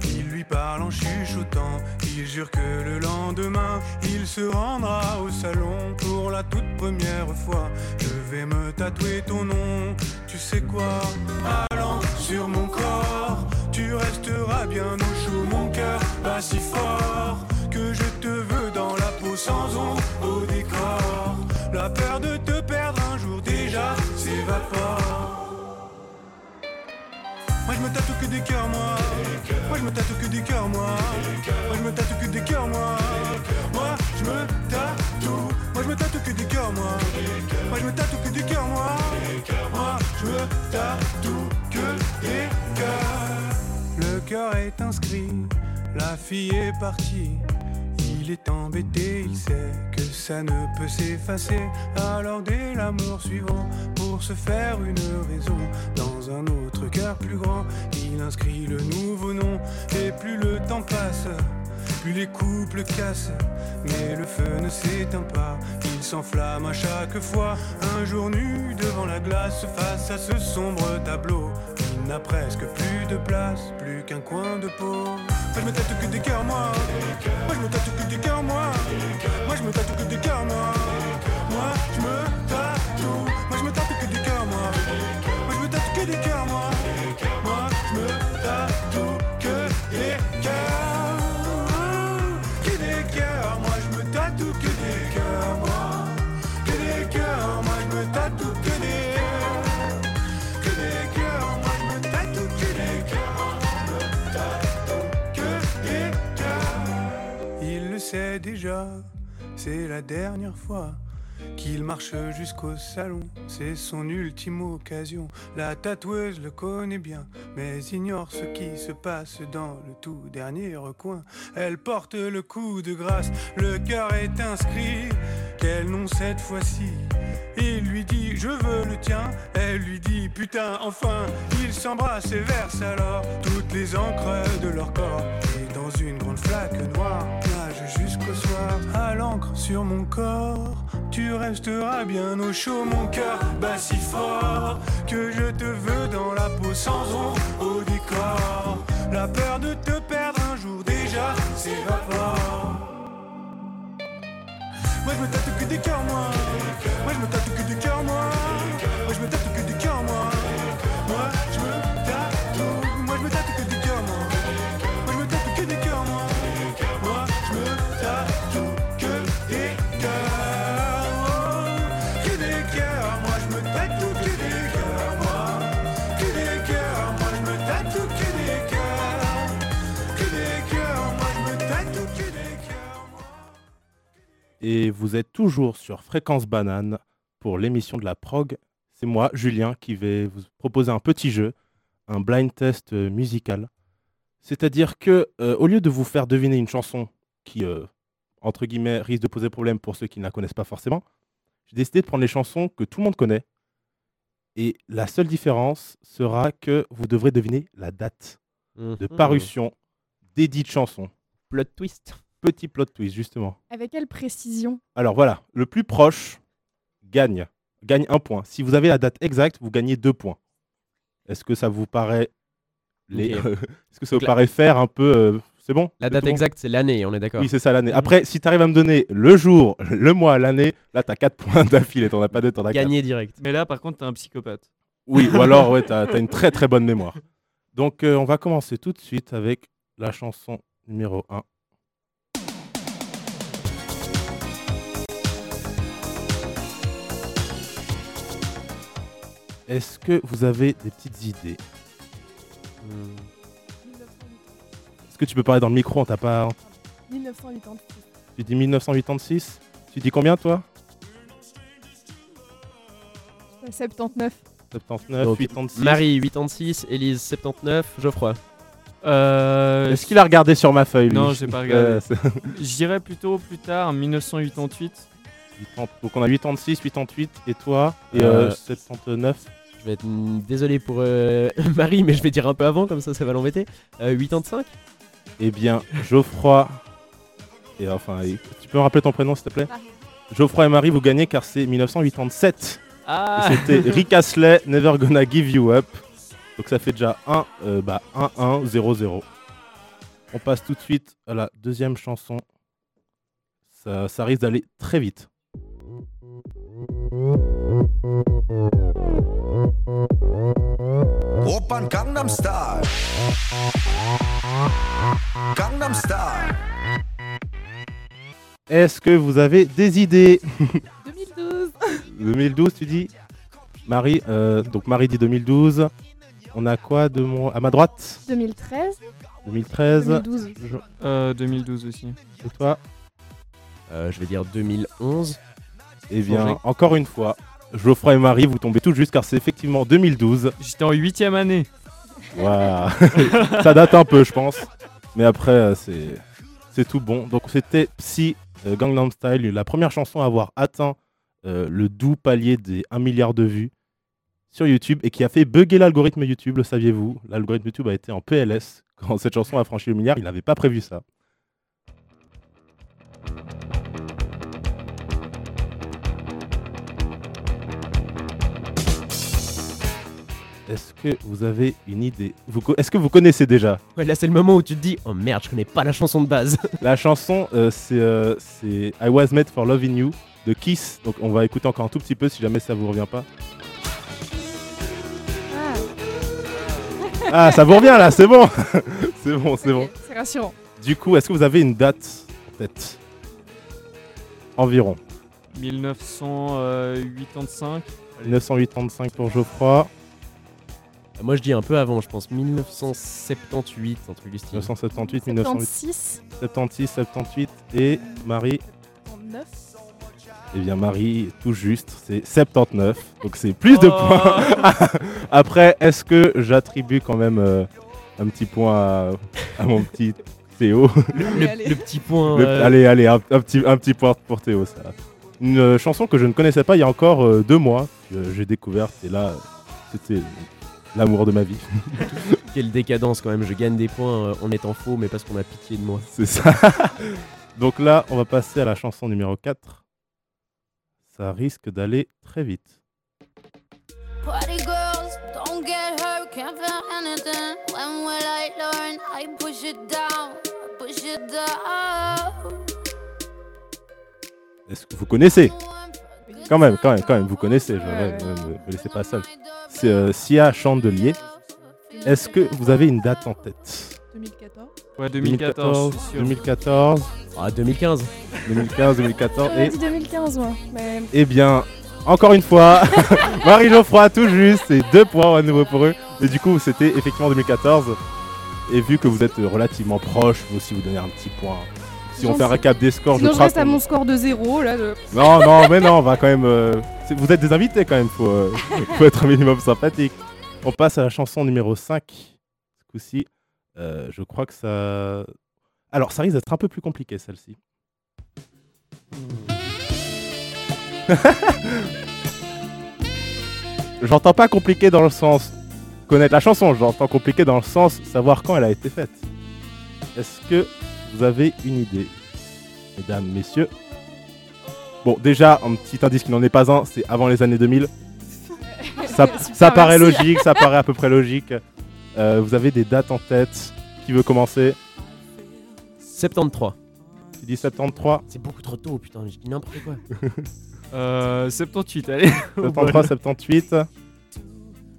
[SPEAKER 8] Il lui parle en chuchotant, il jure que le lendemain, il se rendra au salon pour la toute première fois. Je vais me tatouer ton nom, tu sais quoi? Allant sur mon corps, tu resteras bien au chaud, mon cœur bat si fort que je te veux dans la peau sans ombre au décor. La peur de te perdre un jour déjà s'évapore. Moi je me tatoue que des cœurs moi. Moi je me tatoue que des cœurs moi. Moi je me tatoue que des cœurs moi. Moi je me tatoue. Moi je me tatoue que des cœurs moi. Moi je me tatoue que des cœurs moi. Moi je me tatoue que des cœurs cœur est inscrit La fille est partie il est embêté, il sait que ça ne peut s'effacer. Alors dès l'amour suivant, pour se faire une raison, dans un autre cœur plus grand, il inscrit le nouveau nom. Et plus le temps passe, puis les couples cassent. Mais le feu ne s'éteint pas, il s'enflamme à chaque fois. Un jour nu devant la glace, face à ce sombre tableau, n'a presque plus de place, plus qu'un coin de peau. Moi je me tatoue que des cœurs, moi. Moi je me tatoue que des cœurs, moi. Moi je me tatoue que des cœurs, moi. Moi je me tatoue. Sait déjà, c'est la dernière fois qu'il marche jusqu'au salon, c'est son ultime occasion. La tatoueuse le connaît bien, mais ignore ce qui se passe dans le tout dernier recoin. Elle porte le coup de grâce, le cœur est inscrit. Quel nom cette fois-ci? Il lui dit je veux le tien, elle lui dit putain enfin. Ils s'embrassent et versent alors toutes les encres de leur corps. Sur mon corps, tu resteras bien au chaud, mon cœur bat si fort que je te veux dans la peau sans ombre au décor. La peur de te perdre un jour déjà s'évapore. Moi je me tatoue que des cœurs moi Moi je me tatoue que des cœurs moi
[SPEAKER 2] Et vous êtes toujours sur Fréquence Banane pour l'émission de la prog. C'est moi, Julien, qui vais vous proposer un petit jeu, un blind test euh, musical. C'est-à-dire que, euh, au lieu de vous faire deviner une chanson qui, euh, entre guillemets, risque de poser problème pour ceux qui ne la connaissent pas forcément, j'ai décidé de prendre les chansons que tout le monde connaît. Et la seule différence sera que vous devrez deviner la date de
[SPEAKER 1] Mhm.
[SPEAKER 2] parution des dites chansons.
[SPEAKER 1] Plot twist.
[SPEAKER 2] Petit plot twist, justement.
[SPEAKER 4] Avec quelle précision
[SPEAKER 2] Alors voilà, le plus proche gagne. Gagne un point. Si vous avez la date exacte, vous gagnez deux points. Est-ce que ça vous paraît les... Est-ce que ça vous
[SPEAKER 1] Donc la-
[SPEAKER 2] paraît faire un peu euh, C'est bon
[SPEAKER 1] La date exacte, c'est l'année, on est d'accord.
[SPEAKER 2] Oui, c'est ça l'année. Après, si tu arrives à me donner le jour, le mois, l'année, là, tu as 4 points d'affilée. T'en as pas deux, t'en as 4.
[SPEAKER 1] Gagné direct.
[SPEAKER 3] Mais là, par contre, t'es un psychopathe.
[SPEAKER 2] Oui, ou alors, ouais, tu as, une très très bonne mémoire. Donc, euh, on va commencer tout de suite avec la chanson numéro 1. Est-ce que vous avez des petites idées
[SPEAKER 1] Hmm.
[SPEAKER 4] 1986.
[SPEAKER 2] Est-ce que tu peux parler dans le micro On t'a pas.
[SPEAKER 4] 1986.
[SPEAKER 2] Tu dis 1986 Tu dis combien toi
[SPEAKER 4] Euh, 79.
[SPEAKER 2] 79,
[SPEAKER 1] Donc,
[SPEAKER 2] 86.
[SPEAKER 1] Marie, 86, Élise, 79, Geoffroy.
[SPEAKER 3] Euh,
[SPEAKER 2] Est-ce qu'il a regardé sur ma feuille lui
[SPEAKER 3] Non, j'ai pas regardé.
[SPEAKER 2] Euh, c'est-
[SPEAKER 3] J'irais plutôt plus tard, en 1988.
[SPEAKER 2] 80 Donc on a 86, 88 et toi Et
[SPEAKER 1] Euh,
[SPEAKER 2] euh, 79
[SPEAKER 1] Je vais être désolé pour euh, Marie, mais je vais dire un peu avant, comme ça, ça va l'embêter. Euh, 85
[SPEAKER 2] Eh bien, Geoffroy. Et enfin, tu peux me rappeler ton prénom s'il te plaît?
[SPEAKER 4] Marie.
[SPEAKER 2] Geoffroy et Marie, vous gagnez car c'est 1987.
[SPEAKER 1] Ah
[SPEAKER 2] Et C'était Rick Astley, Never Gonna Give You Up. Donc ça fait déjà 1, euh, bah 1, 1, 0, 0. On passe tout de suite à la deuxième chanson. Ça, ça risque d'aller très vite.
[SPEAKER 9] Open Gangnam Style. Gangnam Style.
[SPEAKER 2] Est-ce que vous avez des idées
[SPEAKER 4] 2012.
[SPEAKER 2] 2012, tu dis Marie, euh, donc Marie dit 2012. On a quoi de mon... à ma droite
[SPEAKER 4] 2013.
[SPEAKER 2] 2013.
[SPEAKER 4] 2012.
[SPEAKER 2] Je-
[SPEAKER 3] Euh, 2012 aussi.
[SPEAKER 2] Et toi
[SPEAKER 1] Euh, Je vais dire 2011.
[SPEAKER 2] Eh bien, encore une fois, Geoffroy et Marie, vous tombez tout juste car c'est effectivement 2012.
[SPEAKER 3] J'étais en huitième année.
[SPEAKER 2] Waouh. Ça date un peu, je pense. Mais après, euh, c'est c'est tout bon. Donc c'était Psy euh, Gangnam Style, la première chanson à avoir atteint euh, le doux palier des 1 milliard de vues sur YouTube et qui a fait bugger l'algorithme YouTube, le saviez-vous? L'algorithme YouTube a été en PLS quand cette chanson a franchi le milliard, il n'avait pas prévu ça. Est-ce que vous avez une idée Vous co- Est-ce que vous connaissez déjà
[SPEAKER 1] Ouais, là, c'est le moment où tu te dis Oh merde, je connais pas la chanson de base.
[SPEAKER 2] La chanson, euh, c'est euh, c'est I Was Made for Loving You de Kiss. Donc on va écouter encore un tout petit peu si jamais ça vous revient pas. Ah, ça vous revient là, c'est bon C'est bon, c'est bon.
[SPEAKER 4] C'est rassurant.
[SPEAKER 2] Du coup, est-ce que vous avez une date en tête? Environ.
[SPEAKER 3] 1985.
[SPEAKER 2] 1985 pour Geoffroy,
[SPEAKER 1] Moi, je dis un peu avant, je pense 1978, un truc du style.
[SPEAKER 2] 1978, 1978,
[SPEAKER 4] 76.
[SPEAKER 2] 76, 78 et Marie.
[SPEAKER 5] 9.
[SPEAKER 2] Eh bien Marie, tout juste, c'est 79, donc c'est plus de
[SPEAKER 3] Oh.
[SPEAKER 2] points. Après, est-ce que j'attribue quand même euh, un petit point à, à mon petit Théo?
[SPEAKER 1] Le, le petit point.
[SPEAKER 2] Le-
[SPEAKER 1] euh,
[SPEAKER 2] Allez, allez, un, un petit, un petit point pour Théo, ça. Une euh, chanson que je ne connaissais pas il y a encore euh, deux mois, que j'ai découverte, et là, c'était l'amour de ma vie.
[SPEAKER 1] Quelle décadence quand même, je gagne des points euh, en étant faux, mais parce qu'on a pitié de moi.
[SPEAKER 2] C'est ça. Donc là, on va passer à la chanson numéro 4. Ça risque d'aller très vite.
[SPEAKER 10] Party girls, don't get hurt, can't feel anything. When will I learn? I push it down, push it down.
[SPEAKER 2] Est-ce que vous connaissez? Quand même, quand même, quand même, vous connaissez. Je ouais, ne me, me laissez pas seul. C'est euh, Sia Chandelier. Est-ce que vous avez une date en tête?
[SPEAKER 5] 2014.
[SPEAKER 3] Ouais, 2014, je suis sûr.
[SPEAKER 2] 2014,
[SPEAKER 1] Ah, 2015.
[SPEAKER 2] 2015, 2014
[SPEAKER 4] J'aurais
[SPEAKER 2] et
[SPEAKER 4] dit 2015, moi. Mais
[SPEAKER 2] Eh bien, encore une fois, Marie Geoffroy, tout juste, c'est deux points à nouveau pour eux. Et du coup, c'était effectivement 2014. Et vu que vous êtes relativement proche, vous aussi vous donnez un petit point. Si on fait un récap des scores,
[SPEAKER 4] sinon,
[SPEAKER 2] je
[SPEAKER 4] je reste à mon score de 0. Là, de-
[SPEAKER 2] Non, non, mais non, on va quand même. euh, Vous êtes des invités quand même, faut, euh, faut être un minimum sympathique. On passe à la chanson numéro 5. Ce coup-ci, euh, je crois que ça. Alors, ça risque d'être un peu plus compliqué celle-ci. J'entends pas compliqué dans le sens connaître la chanson, j'entends compliqué dans le sens savoir quand elle a été faite. Est-ce que vous avez une idée, mesdames, messieurs Bon, déjà, un petit indice qui n'en est pas un, c'est avant les années 2000. Ça,
[SPEAKER 4] Super,
[SPEAKER 2] ça paraît
[SPEAKER 4] merci.
[SPEAKER 2] logique, ça paraît à peu près logique. Euh, vous avez des dates en tête Qui veut commencer?
[SPEAKER 1] 73.
[SPEAKER 2] Tu dis 73
[SPEAKER 1] C'est beaucoup trop tôt, putain, je dis n'importe quoi.
[SPEAKER 3] Euh, 78, allez.
[SPEAKER 2] 73, 78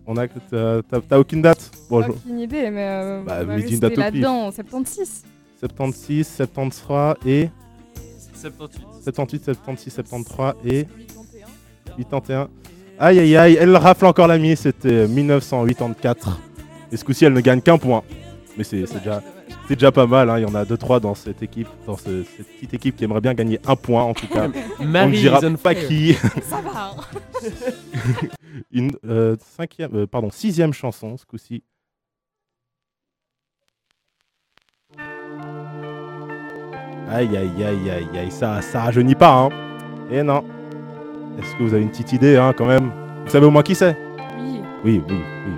[SPEAKER 2] On a. T'as t'as- aucune date? Bon,
[SPEAKER 4] Aucune idée, mais euh,
[SPEAKER 2] Bah,
[SPEAKER 4] on va
[SPEAKER 2] mais dis une
[SPEAKER 4] rester
[SPEAKER 2] date au pif.
[SPEAKER 4] là-dedans. 76.
[SPEAKER 2] 76, 73 et.
[SPEAKER 3] 78.
[SPEAKER 2] 78, 76, 73 et. 81. Aïe aïe aïe, elle rafle encore la mise, c'était 1984. Et ce coup-ci, elle ne gagne qu'un point. Mais c'est déjà, pas mal, hein. il y en a 2-3 dans cette équipe, dans ce- cette petite équipe qui aimerait bien gagner un point en tout cas. On ne dira pas qui.
[SPEAKER 4] Ça va. hein.
[SPEAKER 2] Une euh, cinquième, euh, pardon, sixième chanson ce coup-ci. Aïe aïe aïe aïe aïe, ça, ça rajeunit pas hein. Et non. Est-ce que vous avez une petite idée hein, quand même? Vous savez au moins qui c'est?
[SPEAKER 4] Oui.
[SPEAKER 2] Oui, oui, oui.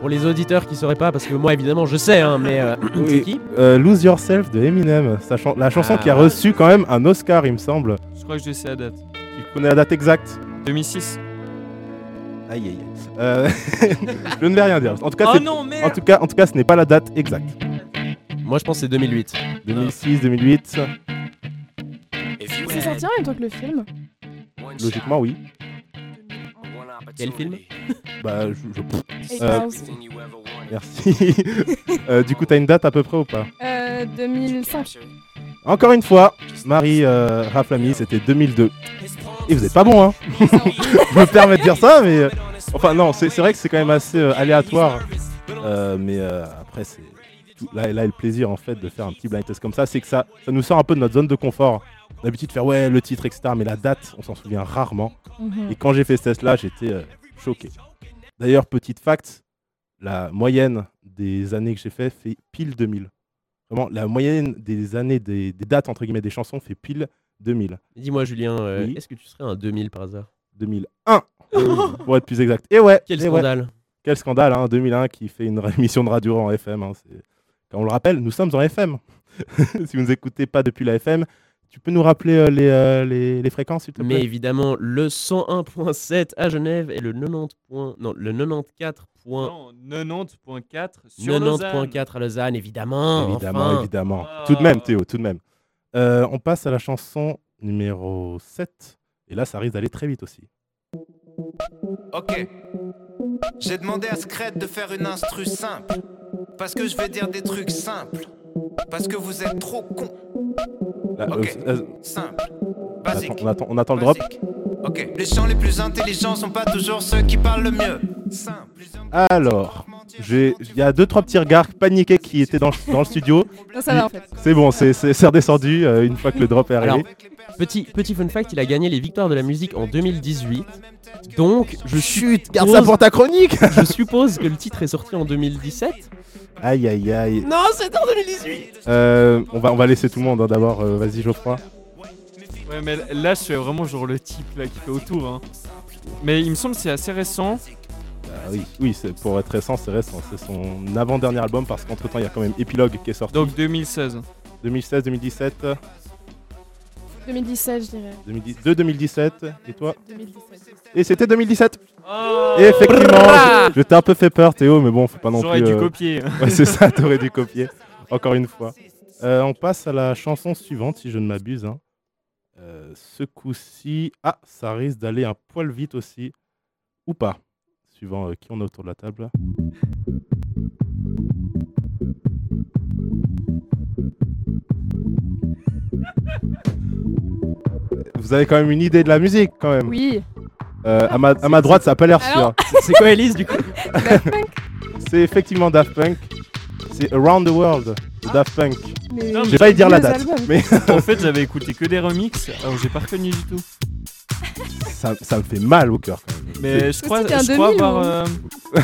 [SPEAKER 1] Pour les auditeurs qui sauraient pas, parce que moi évidemment je sais, hein, mais euh, c'est
[SPEAKER 2] Oui,
[SPEAKER 1] qui?
[SPEAKER 2] euh, Lose Yourself de Eminem, sa chan- la chanson
[SPEAKER 1] Ah,
[SPEAKER 2] qui a
[SPEAKER 1] ouais.
[SPEAKER 2] reçu quand même un Oscar il me semble.
[SPEAKER 3] Je crois que je sais la date.
[SPEAKER 2] Tu connais la date exacte?
[SPEAKER 3] 2006.
[SPEAKER 2] Aïe aïe aïe. Euh, je ne vais rien dire. En tout cas,
[SPEAKER 3] Oh non,
[SPEAKER 2] en tout cas, en tout cas, ce n'est pas la date exacte.
[SPEAKER 1] Moi je pense que c'est 2008.
[SPEAKER 2] 2006, 2008.
[SPEAKER 4] C'est sorti en même temps que le film.
[SPEAKER 2] Logiquement, oui.
[SPEAKER 1] Quel film?
[SPEAKER 2] Bah, je, je- Euh, merci. Euh, du coup, t'as une date à peu près ou pas?
[SPEAKER 4] Euh, 2005.
[SPEAKER 2] Encore une fois, Marie euh, Raflamy, c'était 2002. Et vous êtes pas bon, hein Je me permets de dire ça, mais enfin non, c'est c'est vrai que c'est quand même assez euh, aléatoire. Euh, mais euh, après, c'est tout- là, là est le plaisir en fait de faire un petit blind test comme ça, c'est que ça, ça nous sort un peu de notre zone de confort. D'habitude, faire ouais le titre, etc. Mais la date, on s'en souvient rarement.
[SPEAKER 4] Mhm.
[SPEAKER 2] Et quand j'ai fait ce test-là, j'étais euh, choqué. D'ailleurs, petite fact, la moyenne des années que j'ai fait fait pile 2000. Vraiment, la moyenne des années, des, des dates, entre guillemets, des chansons fait pile 2000.
[SPEAKER 1] Dis-moi Julien, euh,
[SPEAKER 2] Oui.
[SPEAKER 1] est-ce que tu serais un 2000 par hasard?
[SPEAKER 2] 2001, pour être plus exact. Et ouais,
[SPEAKER 1] Quel
[SPEAKER 2] et ouais.
[SPEAKER 1] scandale
[SPEAKER 2] Quel scandale, hein, 2001 qui fait une émission de radio en FM. hein, on le rappelle, nous sommes en FM. si vous ne nous écoutez pas depuis la FM, Tu peux nous rappeler euh, les, euh, les, les fréquences, s'il te
[SPEAKER 1] Mais
[SPEAKER 2] plaît
[SPEAKER 1] évidemment, le 101.7 à Genève et le 90. point- Non, le 94.
[SPEAKER 3] Non, 90.4 sur Lausanne.
[SPEAKER 1] 90.4 à Lausanne, évidemment.
[SPEAKER 2] Évidemment,
[SPEAKER 1] enfin.
[SPEAKER 2] évidemment.
[SPEAKER 3] Ah.
[SPEAKER 2] Tout de même, Théo, tout de même. Euh, on passe à la chanson numéro 7. Et là, ça risque d'aller très vite aussi.
[SPEAKER 11] Ok. J'ai demandé à Scred de faire une instru simple. Parce que je vais dire des trucs simples. Parce que vous êtes trop cons.
[SPEAKER 2] Là,
[SPEAKER 11] Ok.
[SPEAKER 2] euh, euh,
[SPEAKER 11] Simple.
[SPEAKER 2] on,
[SPEAKER 11] Basique.
[SPEAKER 2] attend, on, attend, on attend le drop?
[SPEAKER 11] Basique. Ok. Les chants les plus intelligents sont pas toujours ceux qui parlent le mieux.
[SPEAKER 2] Alors, j'ai- il y a deux, trois petits regards paniqués qui étaient dans, dans le studio.
[SPEAKER 4] Non, ça va en fait.
[SPEAKER 2] C'est bon, c'est c'est- c'est redescendu euh, une fois que le drop est arrivé.
[SPEAKER 1] Alors, petit, petit fun fact, il a gagné les victoires de la musique en 2018. Donc, je chute,
[SPEAKER 2] garde ça pour ta chronique
[SPEAKER 1] Je suppose que le titre est sorti en 2017.
[SPEAKER 2] Aïe, aïe, aïe.
[SPEAKER 1] Non, c'est en 2018
[SPEAKER 2] Euh, on, va, on va laisser tout le monde hein, d'abord. euh, Vas-y, Geoffroy.
[SPEAKER 3] Ouais, mais là, je suis vraiment genre le type là qui fait autour. Hein. Mais il me semble que c'est assez récent.
[SPEAKER 2] Ah oui, oui c'est- pour être récent, c'est récent. C'est son avant-dernier album parce qu'entre temps, il y a quand même Epilogue qui est sorti.
[SPEAKER 3] Donc 2016.
[SPEAKER 2] 2016, 2017,
[SPEAKER 4] 2017, je dirais.
[SPEAKER 2] 2010, 2 2017. Et toi
[SPEAKER 4] 2017.
[SPEAKER 2] Et c'était 2017
[SPEAKER 3] Oh
[SPEAKER 2] Et effectivement, je, je t'ai un peu fait peur, Théo, mais bon, faut pas non
[SPEAKER 3] J'aurais
[SPEAKER 2] plus.
[SPEAKER 3] dû
[SPEAKER 2] euh,
[SPEAKER 3] copier.
[SPEAKER 2] Ouais, c'est ça, t'aurais dû copier. Encore une fois. Euh, on passe à la chanson suivante, si je ne m'abuse. hein. Euh, ce coup-ci. Ah, ça risque d'aller un poil vite aussi. Ou pas. Suivant euh, qui on a autour de la table. Vous avez quand même une idée de la musique, quand même.
[SPEAKER 4] Oui.
[SPEAKER 2] Euh, à, ma, à ma droite, ça a pas l'air sûr.
[SPEAKER 1] C'est quoi, Elise, du coup
[SPEAKER 2] C'est effectivement Daft Punk. C'est Around the World de Daft Punk.
[SPEAKER 4] Mais
[SPEAKER 3] Non, mais
[SPEAKER 2] J'ai pas y dire la date. Mais
[SPEAKER 3] en fait, j'avais écouté que des remixes, alors j'ai pas reconnu du tout.
[SPEAKER 2] ça, ça me fait mal au cœur quand même.
[SPEAKER 3] Mais je crois, je crois
[SPEAKER 4] 2000
[SPEAKER 3] avoir. euh,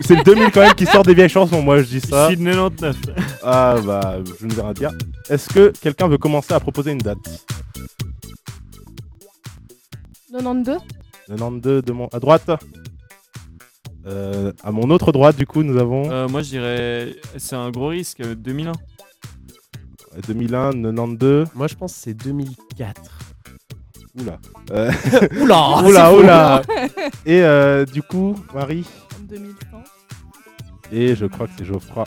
[SPEAKER 2] C'est le 2000 quand même qui sort des vieilles chansons, moi je dis ça.
[SPEAKER 3] de 99.
[SPEAKER 2] Ah bah, je ne vais rien dire. Est-ce que quelqu'un veut commencer à proposer une date?
[SPEAKER 4] 92
[SPEAKER 2] 92 de mon... à droite Euh, À mon autre droite, du coup, nous avons
[SPEAKER 3] Euh, moi, je dirais. C'est un gros risque, euh, 2001.
[SPEAKER 2] 2001, 92.
[SPEAKER 1] Moi, je pense que c'est 2004.
[SPEAKER 2] Oula. Euh,
[SPEAKER 1] Oula
[SPEAKER 2] oula, oula. Et euh, du coup, Marie
[SPEAKER 5] En 2100.
[SPEAKER 2] Et je crois que c'est Geoffroy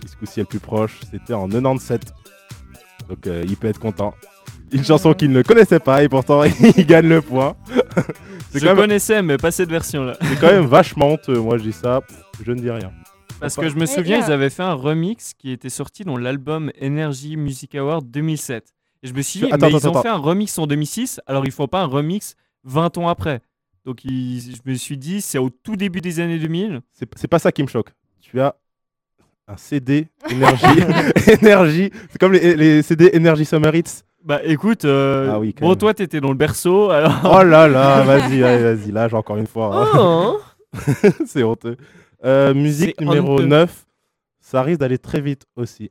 [SPEAKER 2] qui ce coup-ci est le plus proche. C'était en 97. Donc euh, il peut être content. Une chanson qu'il ne connaissait pas et pourtant il gagne le point. c'est
[SPEAKER 3] Je
[SPEAKER 2] quand, même-
[SPEAKER 3] connaissais, mais pas cette version-là.
[SPEAKER 2] c'est quand même vachement honteux. Moi je dis ça, je ne dis rien.
[SPEAKER 3] Parce que je me
[SPEAKER 4] Eh,
[SPEAKER 3] souviens, ils avaient fait un remix qui était sorti dans l'album Energy Music Award 2007. Et je me suis dit,
[SPEAKER 2] Attends,
[SPEAKER 3] mais
[SPEAKER 2] attends,
[SPEAKER 3] ils ont
[SPEAKER 2] attends.
[SPEAKER 3] fait un remix en 2006, alors ils font pas un remix 20 ans après. Donc ils- je me suis dit, c'est au tout début des années 2000.
[SPEAKER 2] C'est c'est pas ça qui me choque. Tu as un CD énergie. énergie. C'est comme les, les CD Energy Summer Hits.
[SPEAKER 3] Bah écoute, euh,
[SPEAKER 2] Ah oui,
[SPEAKER 3] bon,
[SPEAKER 2] même.
[SPEAKER 3] toi t'étais dans le berceau, alors.
[SPEAKER 2] Oh là là, vas-y, allez, vas-y. Là, j'ai encore une fois. hein.
[SPEAKER 1] Oh,
[SPEAKER 2] c'est honteux. Euh, musique numéro
[SPEAKER 3] honteux.
[SPEAKER 2] 9. Ça risque d'aller très vite aussi.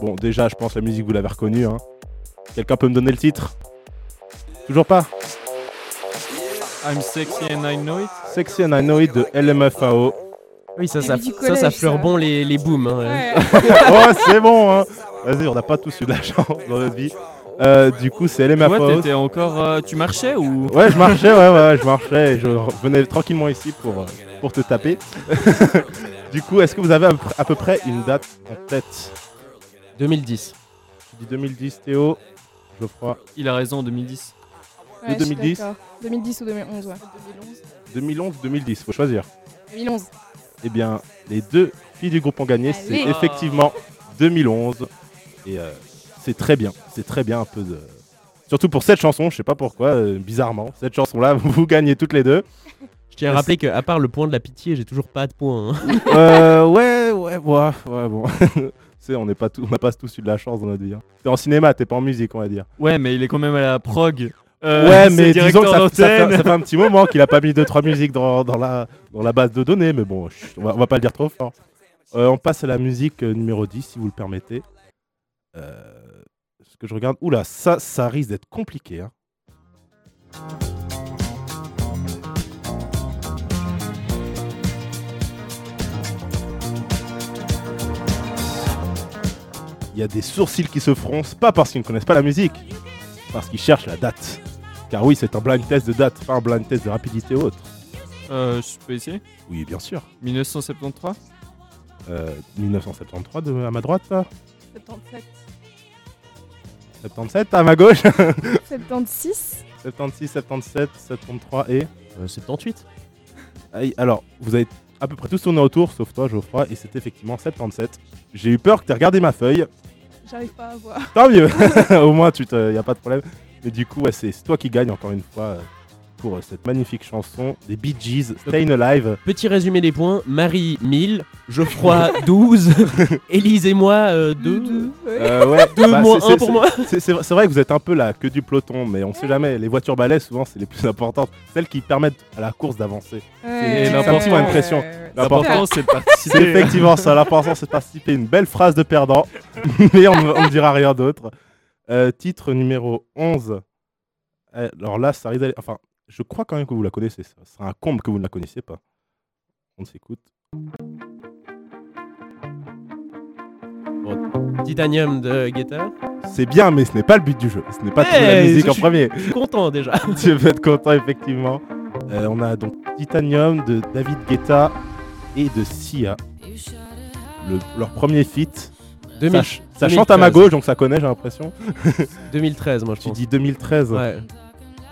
[SPEAKER 2] Bon, déjà, je pense que la musique, vous l'avez reconnue. hein. Quelqu'un peut me donner le titre? Toujours pas?
[SPEAKER 3] I'm sexy and I know it.
[SPEAKER 2] Sexy and I Know It de LMFAO.
[SPEAKER 1] Oui, ça, ça, ça, ça fleure
[SPEAKER 4] ça.
[SPEAKER 1] bon les, les booms. hein, ouais.
[SPEAKER 4] Ouais.
[SPEAKER 2] oh, c'est bon, hein Vas-y, on n'a pas tous eu de la chance dans notre vie. Euh, du coup, c'est LMFAO.
[SPEAKER 3] t'étais encore. euh, tu marchais ou?
[SPEAKER 2] Ouais, je marchais, ouais, ouais, je marchais et je venais tranquillement ici pour, euh, pour te taper. du coup, est-ce que vous avez à peu, près une date en tête?
[SPEAKER 1] 2010.
[SPEAKER 2] Tu dis 2010, Théo, Geoffroy,
[SPEAKER 3] Il a raison, 2010.
[SPEAKER 4] Ouais, je suis
[SPEAKER 2] 2010.
[SPEAKER 4] d'accord. 2010 ou 2011, ouais.
[SPEAKER 5] 2011.
[SPEAKER 2] 2011-2010, faut choisir.
[SPEAKER 4] 2011.
[SPEAKER 2] Eh bien, les deux filles du groupe ont gagné, c'est effectivement 2011. Et euh, c'est très bien, c'est très bien un peu de... Surtout pour cette chanson, je sais pas pourquoi, euh, bizarrement, cette chanson-là, vous gagnez toutes les deux.
[SPEAKER 1] Je tiens à rappeler qu'à part le point de la pitié, j'ai toujours pas de point. hein.
[SPEAKER 2] euh, ouais, ouais, ouais, ouais, bon. Tu sais, on n'est pas tous, on n'a pas tous eu de la chance dans notre vie. hein. T'es en cinéma, t'es pas en musique, on va dire.
[SPEAKER 3] Ouais, mais il est quand même à la prog.
[SPEAKER 2] Ouais, mais disons que ça, fait, un petit moment qu'il a pas mis 2-3 musiques dans, dans, la, dans la base de données, mais bon, chut, on, va, va pas le dire trop fort. Euh, on passe à la musique euh, numéro 10, si vous le permettez. Euh, ce que je regarde. Oula, ça, ça risque d'être compliqué. Hein. Il y a des sourcils qui se froncent, pas parce qu'ils ne connaissent pas la musique, parce qu'ils cherchent la date. Car oui, c'est un blind test de date, pas un blind test de rapidité ou autre.
[SPEAKER 3] Euh, je peux essayer?
[SPEAKER 2] Oui, bien sûr.
[SPEAKER 3] 1973
[SPEAKER 2] Euh, 1973 de, à ma droite, là?
[SPEAKER 5] 77.
[SPEAKER 2] 77 à ma gauche
[SPEAKER 4] 76
[SPEAKER 2] 76, 77, 73 et...
[SPEAKER 1] Euh, 78.
[SPEAKER 2] Aïe, Alors, vous avez à peu près tous tourné autour, sauf toi, Geoffroy, et c'est effectivement 77. J'ai eu peur que tu aies regardé ma feuille.
[SPEAKER 5] J'arrive pas à voir.
[SPEAKER 2] Tant mieux Au moins, tu te... y a pas de problème. Mais du coup, c'est toi qui gagne encore une fois pour euh, cette magnifique chanson des Bee Gees, Stayin' Alive.
[SPEAKER 1] Petit résumé des points. Marie 1000, Geoffroy 12, Élise et moi euh, 2.
[SPEAKER 2] Euh, ouais,
[SPEAKER 1] Deux
[SPEAKER 2] bah,
[SPEAKER 1] moins
[SPEAKER 2] c'est-
[SPEAKER 1] un pour
[SPEAKER 2] c'est-
[SPEAKER 1] moi.
[SPEAKER 2] C'est vrai que vous êtes un peu la queue du peloton, mais on sait jamais. Les voitures balais, souvent, c'est les plus importantes. Celles qui permettent à la course d'avancer. C'est
[SPEAKER 3] l'important-
[SPEAKER 2] l'important une pression.
[SPEAKER 3] L'important, c'est de participer.
[SPEAKER 2] C'est effectivement ça. L'important, c'est de participer. Une belle phrase de perdant, mais on ne ne dira rien d'autre. Euh, titre numéro 11. Euh, Alors là, ça risque d'aller- Enfin, je crois quand même que vous la connaissez. Ça serait un comble que vous ne la connaissiez pas. On s'écoute.
[SPEAKER 1] Titanium de Guetta.
[SPEAKER 2] C'est bien, mais ce n'est pas le but du jeu. Ce n'est pas de
[SPEAKER 1] Hey,
[SPEAKER 2] la musique
[SPEAKER 1] je
[SPEAKER 2] en
[SPEAKER 1] suis-
[SPEAKER 2] premier.
[SPEAKER 1] je suis content déjà.
[SPEAKER 2] tu peux être content, effectivement. Euh, on a donc Titanium de David Guetta et de Sia. Le- leur premier feat.
[SPEAKER 1] 2000
[SPEAKER 2] ça ch- ça chante à ma
[SPEAKER 1] 2013.
[SPEAKER 2] gauche, donc ça connaît, j'ai l'impression.
[SPEAKER 1] 2013, moi je
[SPEAKER 2] Tu
[SPEAKER 1] pense.
[SPEAKER 2] dis 2013.
[SPEAKER 1] Ouais.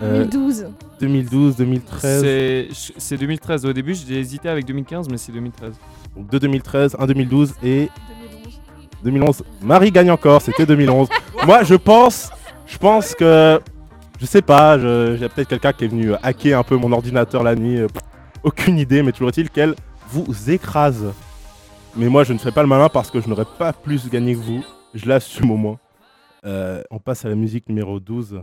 [SPEAKER 2] Euh,
[SPEAKER 4] 2012.
[SPEAKER 2] 2012, 2013.
[SPEAKER 3] C'est c'est 2013. Au début, j'ai hésité avec 2015, mais c'est 2013.
[SPEAKER 2] Donc de 2013, un 2012 et 2011. Marie gagne encore, c'était 2011. Moi, je pense, je pense que, je sais pas, j'ai peut-être quelqu'un qui est venu hacker un peu mon ordinateur la nuit. euh, pff, aucune idée, mais toujours est-il qu'elle vous écrase. Mais moi, je ne ferai pas le malin parce que je n'aurais pas plus gagné que vous. Je l'assume au moins. Euh, on passe à la musique numéro 12,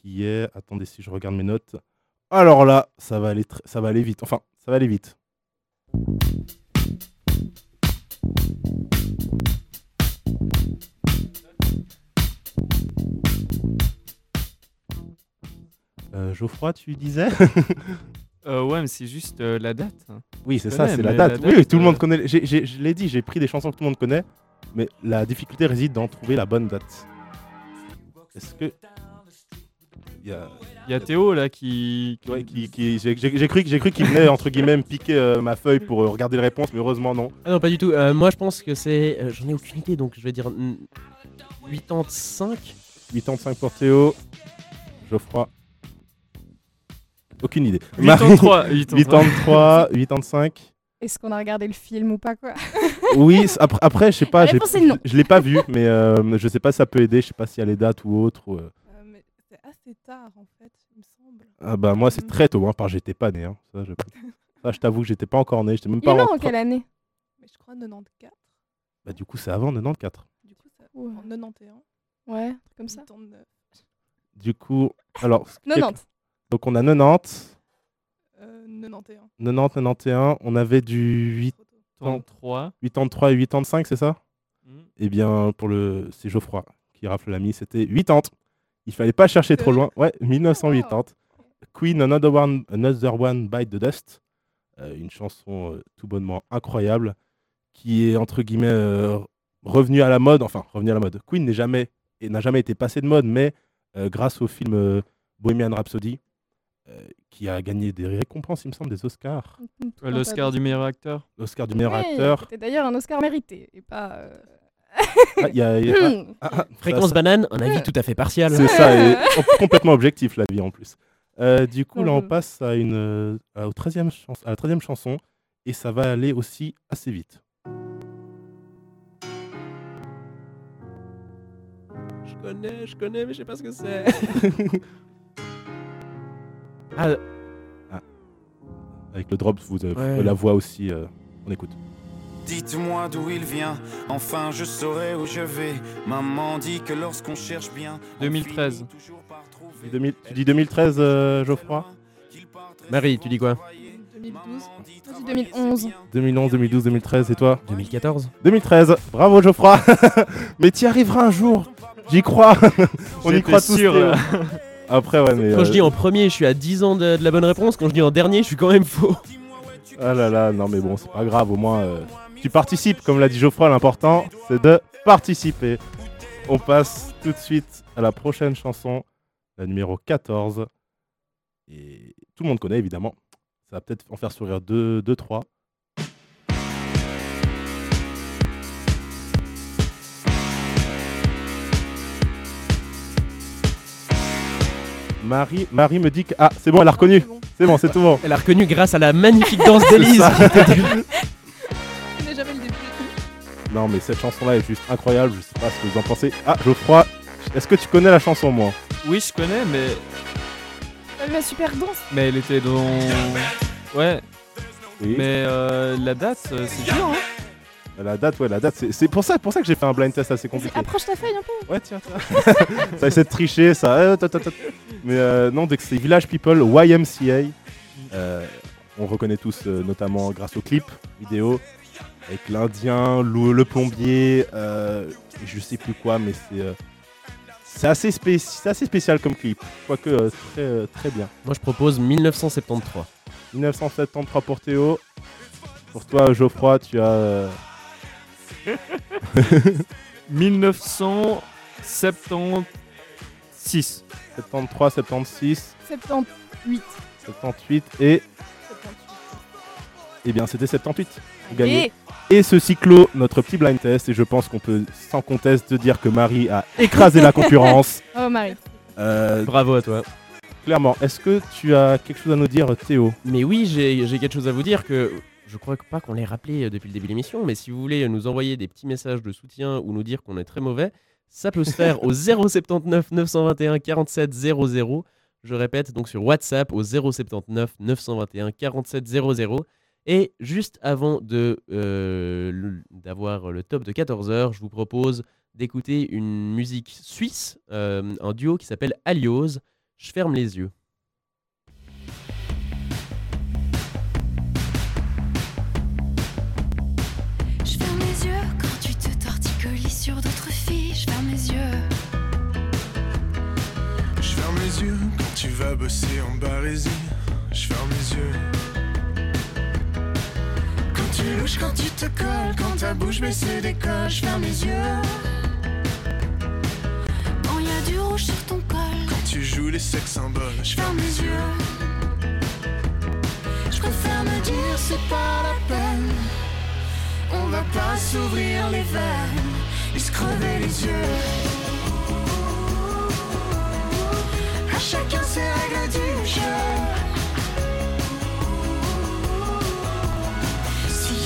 [SPEAKER 2] qui est, attendez si je regarde mes notes. Alors là, ça va aller, ça va aller vite. Enfin, ça va aller vite. Euh, Geoffroy, tu disais?
[SPEAKER 3] Euh, ouais, mais c'est juste euh, la date.
[SPEAKER 2] Oui, c'est ça, c'est la date. Oui, oui, tout le
[SPEAKER 3] euh,
[SPEAKER 2] monde connaît. je l'ai dit, j'ai pris des chansons que tout le monde connaît, mais la difficulté réside dans trouver la bonne date. Est-ce que. Il y a.
[SPEAKER 3] Il y a Théo là qui.
[SPEAKER 2] Ouais, qui, qui- j'ai cru, qu'il venait entre guillemets me piquer euh, ma feuille pour euh, regarder les réponses, mais heureusement non.
[SPEAKER 1] Ah non, pas du tout. Euh, moi je pense que c'est. euh, J'en ai aucune idée, donc je vais dire. mm, 85
[SPEAKER 2] 85 pour Théo. Geoffroy. Aucune idée.
[SPEAKER 3] 83,
[SPEAKER 2] 83, 85.
[SPEAKER 4] Est-ce qu'on a regardé le film ou pas quoi?
[SPEAKER 2] Oui, après, après, je sais pas,
[SPEAKER 4] La
[SPEAKER 2] j'ai-
[SPEAKER 4] réponse est non.
[SPEAKER 2] je l'ai pas vu, mais euh, je sais pas si ça peut aider, je sais pas s'il y a les dates ou autre. ou,
[SPEAKER 5] c'est tard en fait, il me semble.
[SPEAKER 2] Ah bah moi c'est très tôt, hein, parce que j'étais pas né. hein. Ça, je... ça, je t'avoue que j'étais pas encore né, j'étais même
[SPEAKER 4] Il
[SPEAKER 2] pas
[SPEAKER 4] est en quelle année?
[SPEAKER 5] Mais je crois 94.
[SPEAKER 2] Bah du coup c'est avant 94.
[SPEAKER 5] Du coup, ça... en 91.
[SPEAKER 4] Ouais, comme ça.
[SPEAKER 5] 89.
[SPEAKER 2] Du coup, alors... quel-
[SPEAKER 4] 90.
[SPEAKER 2] Donc on a 90,
[SPEAKER 5] Euh, 91.
[SPEAKER 2] 90, 91, on avait du
[SPEAKER 3] 83.
[SPEAKER 2] 83 et 85, c'est ça?
[SPEAKER 3] Mhm.
[SPEAKER 2] Eh bien, pour le... c'est Geoffroy qui rafle la mise, c'était 80. Il fallait pas chercher trop loin. Ouais, 1980. Queen, Another One, Another One Bite the Dust. Euh, une chanson euh, tout bonnement incroyable qui est entre guillemets euh, revenue à la mode. Enfin, revenue à la mode. Queen n'est jamais et n'a jamais été passé de mode, mais euh, grâce au film euh, Bohemian Rhapsody, euh, qui a gagné des récompenses, il me semble, des Oscars.
[SPEAKER 3] L'Oscar du meilleur acteur.
[SPEAKER 2] L'Oscar du meilleur
[SPEAKER 4] Ouais,
[SPEAKER 2] acteur.
[SPEAKER 4] C'était d'ailleurs un Oscar mérité et pas. Euh,
[SPEAKER 2] Ah, y a- y a-
[SPEAKER 4] Hmm.
[SPEAKER 2] ah, ah,
[SPEAKER 1] Fréquence
[SPEAKER 2] ça-
[SPEAKER 1] banane, un avis tout à fait partial.
[SPEAKER 2] C'est ça, et complètement objectif la vie en plus. Euh, du coup, là, on
[SPEAKER 1] Mhm.
[SPEAKER 2] passe à, une, euh, au 13e chans- à la 13e chanson et ça va aller aussi assez vite.
[SPEAKER 1] Je connais, je connais, mais je sais pas ce que c'est. ah,
[SPEAKER 2] Avec le drop, vous avez
[SPEAKER 1] Ouais.
[SPEAKER 2] la voix aussi. euh, on écoute.
[SPEAKER 11] Dites-moi d'où il vient, enfin je saurai où je vais. Maman dit que lorsqu'on cherche bien.
[SPEAKER 3] 2013.
[SPEAKER 2] Tu dis 2000 tu dis 2013, euh, Geoffroy?
[SPEAKER 1] Marie, tu dis quoi?
[SPEAKER 4] 2012. Toi, tu dis 2011.
[SPEAKER 2] 2011, 2012, 2013, et toi?
[SPEAKER 1] 2014.
[SPEAKER 2] 2013. Bravo, Geoffroy Mais tu y arriveras un jour J'y crois On y croit tous.
[SPEAKER 3] sûr, là.
[SPEAKER 2] Après, ouais, mais.
[SPEAKER 1] Quand je
[SPEAKER 2] euh,
[SPEAKER 1] dis en premier, je suis à 10 ans de, de la bonne réponse. Quand je dis en dernier, je suis quand même faux.
[SPEAKER 2] Ah là là, non mais bon, c'est pas grave, au moins, euh, tu participes, comme l'a dit Geoffroy, l'important c'est de participer. On passe tout de suite à la prochaine chanson, la numéro 14. Et tout le monde connaît évidemment. Ça va peut-être en faire sourire 2, 2 3. Marie, Marie me dit que. Ah, c'est bon, elle a reconnu. C'est bon, c'est tout bon.
[SPEAKER 1] Elle a reconnu grâce à la magnifique danse d'Élise.
[SPEAKER 2] Non, mais cette chanson-là est juste incroyable. Je sais pas ce que vous en pensez. Ah, Geoffroy, est-ce que tu connais la chanson, moi?
[SPEAKER 3] Oui, je connais, mais,
[SPEAKER 4] Elle a super danse.
[SPEAKER 3] mais elle était dans. Ouais,
[SPEAKER 2] Oui.
[SPEAKER 3] mais euh, la date, euh, c'est dur, hein
[SPEAKER 2] La date, ouais, la date. c'est- C'est pour ça, pour ça que j'ai fait un blind test assez compliqué.
[SPEAKER 4] approche ta feuille un peu.
[SPEAKER 2] Ouais, tiens, tiens. ça essaie de tricher, ça. Euh, ta, ta, ta. Mais euh, non, dès que c'est Village People, YMCA. Euh, on reconnaît tous, euh, notamment grâce au clip vidéo, avec l'Indien, le, le plombier, euh, je sais plus quoi, mais c'est euh, c'est assez, spéci- c'est assez spécial comme clip. Quoique euh, très, euh, très bien.
[SPEAKER 1] Moi, je propose 1973.
[SPEAKER 2] 1973 pour Théo. Pour toi, Geoffroy, tu as. euh,
[SPEAKER 3] 1976.
[SPEAKER 2] 73, 76,
[SPEAKER 4] 78.
[SPEAKER 2] 78 et. Eh bien, c'était 78. Vous gagnez.
[SPEAKER 4] Et
[SPEAKER 2] Et ce cyclo, notre petit blind test, et je pense qu'on peut sans conteste dire que Marie a écrasé la concurrence.
[SPEAKER 4] oh Marie.
[SPEAKER 2] Euh,
[SPEAKER 1] Bravo à toi.
[SPEAKER 2] clairement, est-ce que tu as quelque chose à nous dire, Théo?
[SPEAKER 1] Mais oui, j'ai quelque chose à vous dire que je crois que pas qu'on l'ait rappelé euh, depuis le début de l'émission, mais si vous voulez nous envoyer des petits messages de soutien ou nous dire qu'on est très mauvais, ça peut se faire au 079 921 47 00. Je répète donc sur WhatsApp au 079 921 47 00. Et juste avant de euh, d'avoir le top de 14h, je vous propose d'écouter une musique suisse, euh, un duo qui s'appelle Alios. Je ferme les yeux.
[SPEAKER 12] Je ferme les yeux quand tu te torticolis sur d'autres filles. Je ferme les yeux.
[SPEAKER 10] Je ferme les yeux quand tu vas bosser en barésie. Je ferme les yeux. Quand tu louches, quand tu te colles, quand ta bouche baisse décolle. Je ferme les yeux.
[SPEAKER 12] Quand y a du rouge sur ton col.
[SPEAKER 10] Quand tu joues les sex symboles. Je
[SPEAKER 12] Je ferme les yeux.
[SPEAKER 10] Je préfère me dire c'est pas la peine. On va pas s'ouvrir les veines et se crever les yeux. À chacun ses règles du jeu.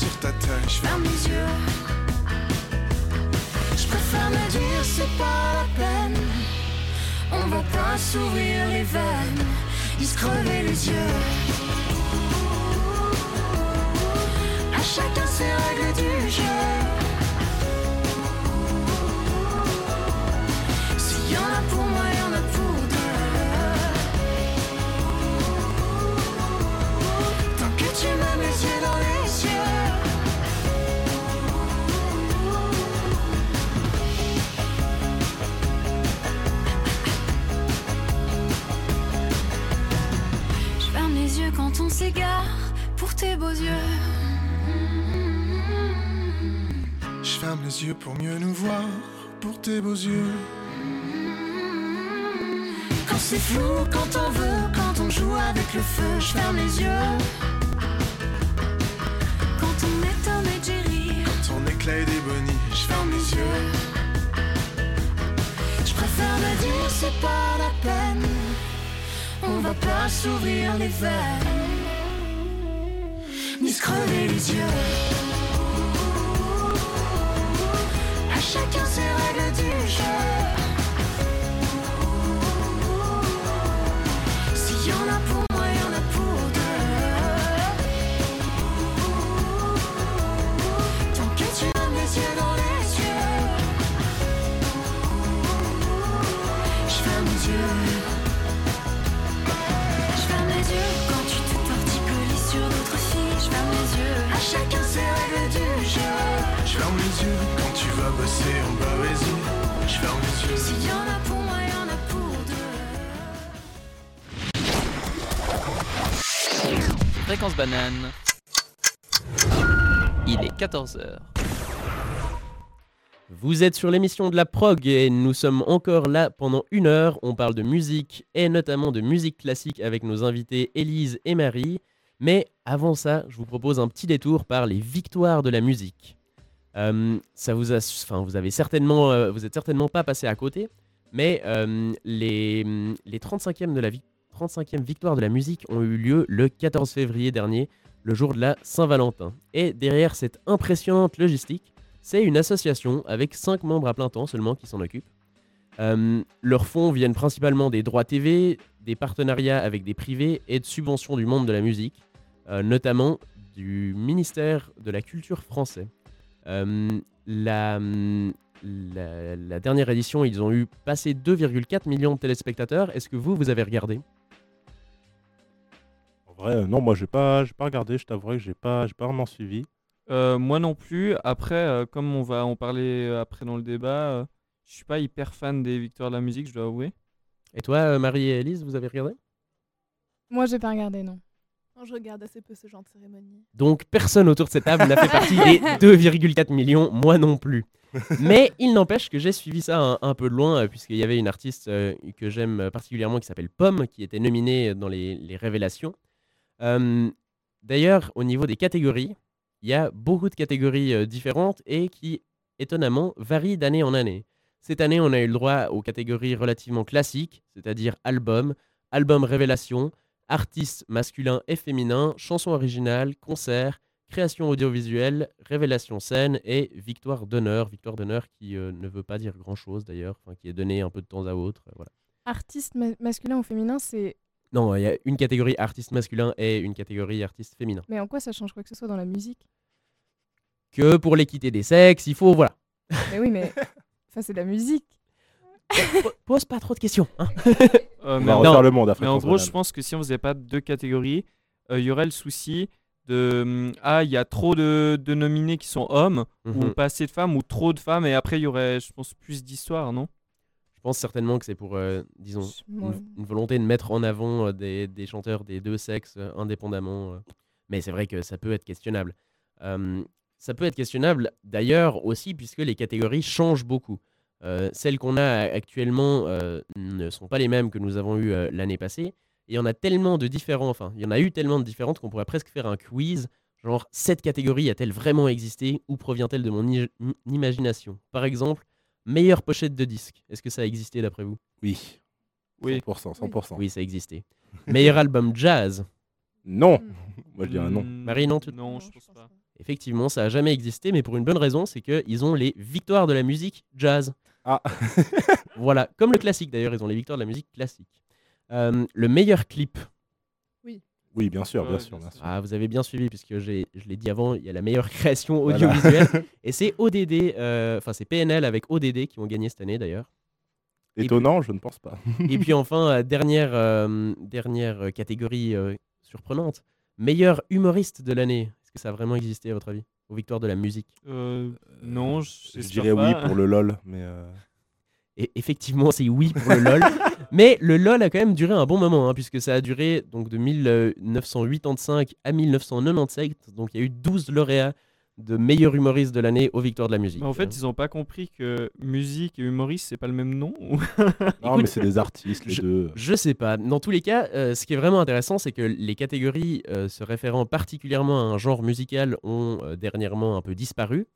[SPEAKER 10] sur ta taille, je
[SPEAKER 12] ferme les yeux.
[SPEAKER 10] Je préfère me dire c'est pas la peine. On va pas s'ouvrir les veines, y se crever les yeux. À chacun ses règles du jeu.
[SPEAKER 12] Quand on s'égare pour tes beaux yeux.
[SPEAKER 10] Je ferme les yeux pour mieux nous voir, pour tes beaux yeux.
[SPEAKER 12] Quand c'est flou, quand on veut, quand on joue avec le feu, je ferme les yeux. Quand on est et Jerry,
[SPEAKER 10] Ton éclat et des bonnies, je ferme les yeux.
[SPEAKER 12] je préfère me dire c'est pas la. Pas s'ouvrir les veines,
[SPEAKER 10] Ni se crever les yeux.
[SPEAKER 8] Vas bosser en bas, vas-y, je ferme les yeux.
[SPEAKER 10] S'il y en a pour moi, y en a pour deux.
[SPEAKER 13] Fréquence banane. Il est 14h.
[SPEAKER 1] Vous êtes sur l'émission de la prog et nous sommes encore là pendant une heure. On parle de musique et notamment de musique classique avec nos invités Élise et Marie. Mais avant ça, je vous propose un petit détour par les victoires de la musique. Euh, ça vous a, enfin, vous avez certainement, euh, vous êtes certainement pas passé à côté, mais euh, les, les 35e de la vi- 35e victoire de la musique ont eu lieu le 14 février dernier, le jour de la Saint-Valentin. Et derrière cette impressionnante logistique, c'est une association avec 5 membres à plein temps seulement qui s'en occupent. Leurs fonds viennent principalement des droits TV, des partenariats avec des privés et de subventions du monde de la musique, notamment du ministère de la Culture français. Euh, la, la- la dernière édition, ils ont eu passé 2,4 millions de téléspectateurs. Est-ce que vous, vous avez regardé?
[SPEAKER 2] En vrai, euh, non, moi, j'ai pas, j'ai pas regardé. Je t'avouerai que j'ai pas, j'ai pas vraiment suivi.
[SPEAKER 3] Euh, moi non plus. Après, euh, comme on va en parler euh, après dans le débat, euh, je suis pas hyper fan des victoires de la musique, je dois avouer.
[SPEAKER 1] Et toi, euh, Marie et Elise, vous avez regardé?
[SPEAKER 4] Moi, j'ai pas regardé, non.
[SPEAKER 5] Je regarde assez peu ce genre de cérémonie.
[SPEAKER 1] Donc personne autour de cette table n'a fait partie des 2,4 millions, moi non plus. Mais il n'empêche que j'ai suivi ça un, un peu de loin, euh, puisqu'il y avait une artiste euh, que j'aime particulièrement qui s'appelle Pomme, qui était nominée dans les, les révélations. Euh, D'ailleurs, au niveau des catégories, il y a beaucoup de catégories euh, différentes et qui, étonnamment, varient d'année en année. Cette année, on a eu le droit aux catégories relativement classiques, c'est-à-dire album, album révélation, artiste masculin et féminin, chanson originale, concert, création audiovisuelle, révélation scène et victoire d'honneur. Victoire d'honneur qui euh, ne veut pas dire grand-chose d'ailleurs, enfin, qui est donnée un peu de temps à autre. euh, voilà.
[SPEAKER 4] Artiste ma- masculin ou féminin, c'est.
[SPEAKER 1] Non, il y a une catégorie artiste masculin et une catégorie artiste féminin.
[SPEAKER 4] Mais en quoi ça change quoi que ce soit dans la musique?
[SPEAKER 1] Que pour l'équité des sexes, il faut, voilà.
[SPEAKER 4] Mais oui, mais. Ça, c'est de la musique.
[SPEAKER 1] Po- Pose pas trop de questions. hein.
[SPEAKER 3] Euh,
[SPEAKER 2] On
[SPEAKER 3] mais
[SPEAKER 2] va
[SPEAKER 3] en-
[SPEAKER 2] refaire le monde à
[SPEAKER 3] Mais en
[SPEAKER 2] Fréquence
[SPEAKER 3] gros, je pense que si on faisait pas deux catégories, euh, il y aurait le souci de hum, ah il y a trop de, de nominés qui sont hommes ou
[SPEAKER 1] Mhm.
[SPEAKER 3] pas assez de femmes ou trop de femmes et après il y aurait je pense plus d'histoire non?
[SPEAKER 1] Je pense certainement que c'est pour, euh, disons, une, une volonté de mettre en avant euh, des, des chanteurs des deux sexes euh, indépendamment. euh. Mais c'est vrai que ça peut être questionnable. Euh, ça peut être questionnable d'ailleurs aussi puisque les catégories changent beaucoup. Euh, celles qu'on a actuellement euh, ne sont pas les mêmes que nous avons eues euh, l'année passée. Et il y en a tellement de différents, enfin, il y en a eu tellement de différentes qu'on pourrait presque faire un quiz. Genre, cette catégorie a-t-elle vraiment existé? Ou provient-elle de mon imagination? Par exemple, meilleure pochette de disque. Est-ce que ça a existé d'après vous?
[SPEAKER 2] Oui.
[SPEAKER 3] Oui.
[SPEAKER 2] 100%, 100%.
[SPEAKER 1] Oui, ça existait. Meilleur album jazz?
[SPEAKER 2] Non. Moi, je dirais non.
[SPEAKER 3] Hmm,
[SPEAKER 1] Marie, non, tu-
[SPEAKER 3] non je pense pas
[SPEAKER 1] Effectivement, ça a jamais existé, mais pour une bonne raison, c'est qu'ils ont les victoires de la musique jazz.
[SPEAKER 2] Ah.
[SPEAKER 1] Voilà, comme le classique d'ailleurs, ils ont les victoires de la musique classique. Euh, le meilleur clip.
[SPEAKER 2] Oui, bien sûr, bien sûr,
[SPEAKER 3] bien
[SPEAKER 2] sûr.
[SPEAKER 1] Ah, vous avez bien suivi, puisque j'ai- je l'ai dit avant, il y a la meilleure création
[SPEAKER 2] Voilà.
[SPEAKER 1] audiovisuelle. et c'est ODD, euh, enfin c'est PNL avec ODD qui ont gagné cette année d'ailleurs.
[SPEAKER 2] Étonnant, je ne pense pas.
[SPEAKER 1] Et puis enfin, euh, dernière, euh, dernière catégorie euh, surprenante, meilleur humoriste de l'année. Est-ce que ça a vraiment existé à votre avis? Aux victoires de la musique
[SPEAKER 3] Euh, non
[SPEAKER 2] Je
[SPEAKER 3] j'espère
[SPEAKER 2] dirais oui pour le LOL, mais euh,
[SPEAKER 1] Et effectivement, c'est oui pour le LOL. Mais le LOL a quand même duré un bon moment, hein, puisque ça a duré donc de 1985 à 1997. Donc il y a eu 12 lauréats de meilleur humoriste de l'année aux victoires de la musique.
[SPEAKER 3] Mais en fait ils ont pas compris que musique et humoriste c'est pas le même nom ou-
[SPEAKER 2] non, mais c'est des artistes les
[SPEAKER 1] je-
[SPEAKER 2] deux.
[SPEAKER 1] Je sais pas. Dans tous les cas, euh, ce qui est vraiment intéressant, c'est que les catégories euh, se référant particulièrement à un genre musical ont euh, dernièrement un peu disparu.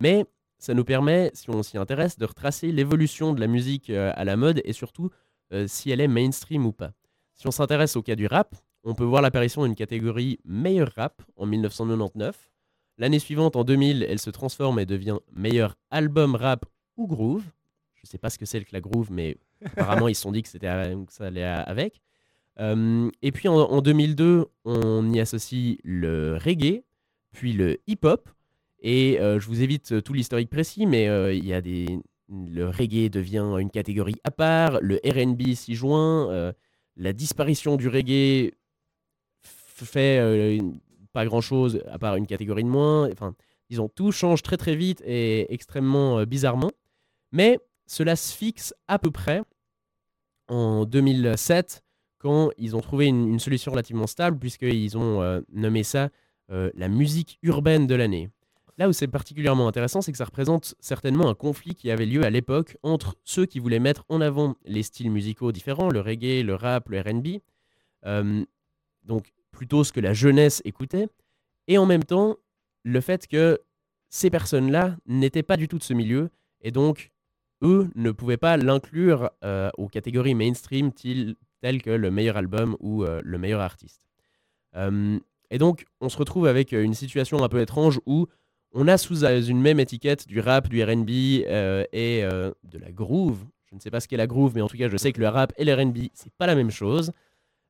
[SPEAKER 1] Mais ça nous permet, si on s'y intéresse, de retracer l'évolution de la musique euh, à la mode et surtout euh, si elle est mainstream ou pas. Si on s'intéresse au cas du rap, on peut voir l'apparition d'une catégorie meilleur rap en 1999. L'année suivante, en 2000, elle se transforme et devient meilleur album rap ou groove. Je sais pas ce que c'est que la groove, mais apparemment ils se sont dit que, que ça allait avec. Euh, et puis en, en 2002, on y associe le reggae, puis le hip-hop. Et euh, je vous évite euh, tout l'historique précis, mais il y a des... le reggae devient une catégorie à part, le RB s'y joint, la disparition du reggae fait pas grand-chose à part une catégorie de moins. Enfin, Ils ont tout change très très vite et extrêmement euh, bizarrement. Mais cela se fixe à peu près en 2007 quand ils ont trouvé une, solution relativement stable puisqu'ils ont euh, nommé ça euh, la musique urbaine de l'année. Là où c'est particulièrement intéressant, c'est que ça représente certainement un conflit qui avait lieu à l'époque entre ceux qui voulaient mettre en avant les styles musicaux différents, le reggae, le rap, le RB, donc plutôt ce que la jeunesse écoutait, et en même temps le fait que ces personnes-là n'étaient pas du tout de ce milieu, et donc eux ne pouvaient pas l'inclure euh, aux catégories mainstream telles que le meilleur album ou euh, le meilleur artiste. Et donc on se retrouve avec euh, une situation un peu étrange où on a sous une même étiquette du rap, du RB et de la groove. Je ne sais pas ce qu'est la groove, mais en tout cas, je sais que le rap et le RB, c'est pas la même chose.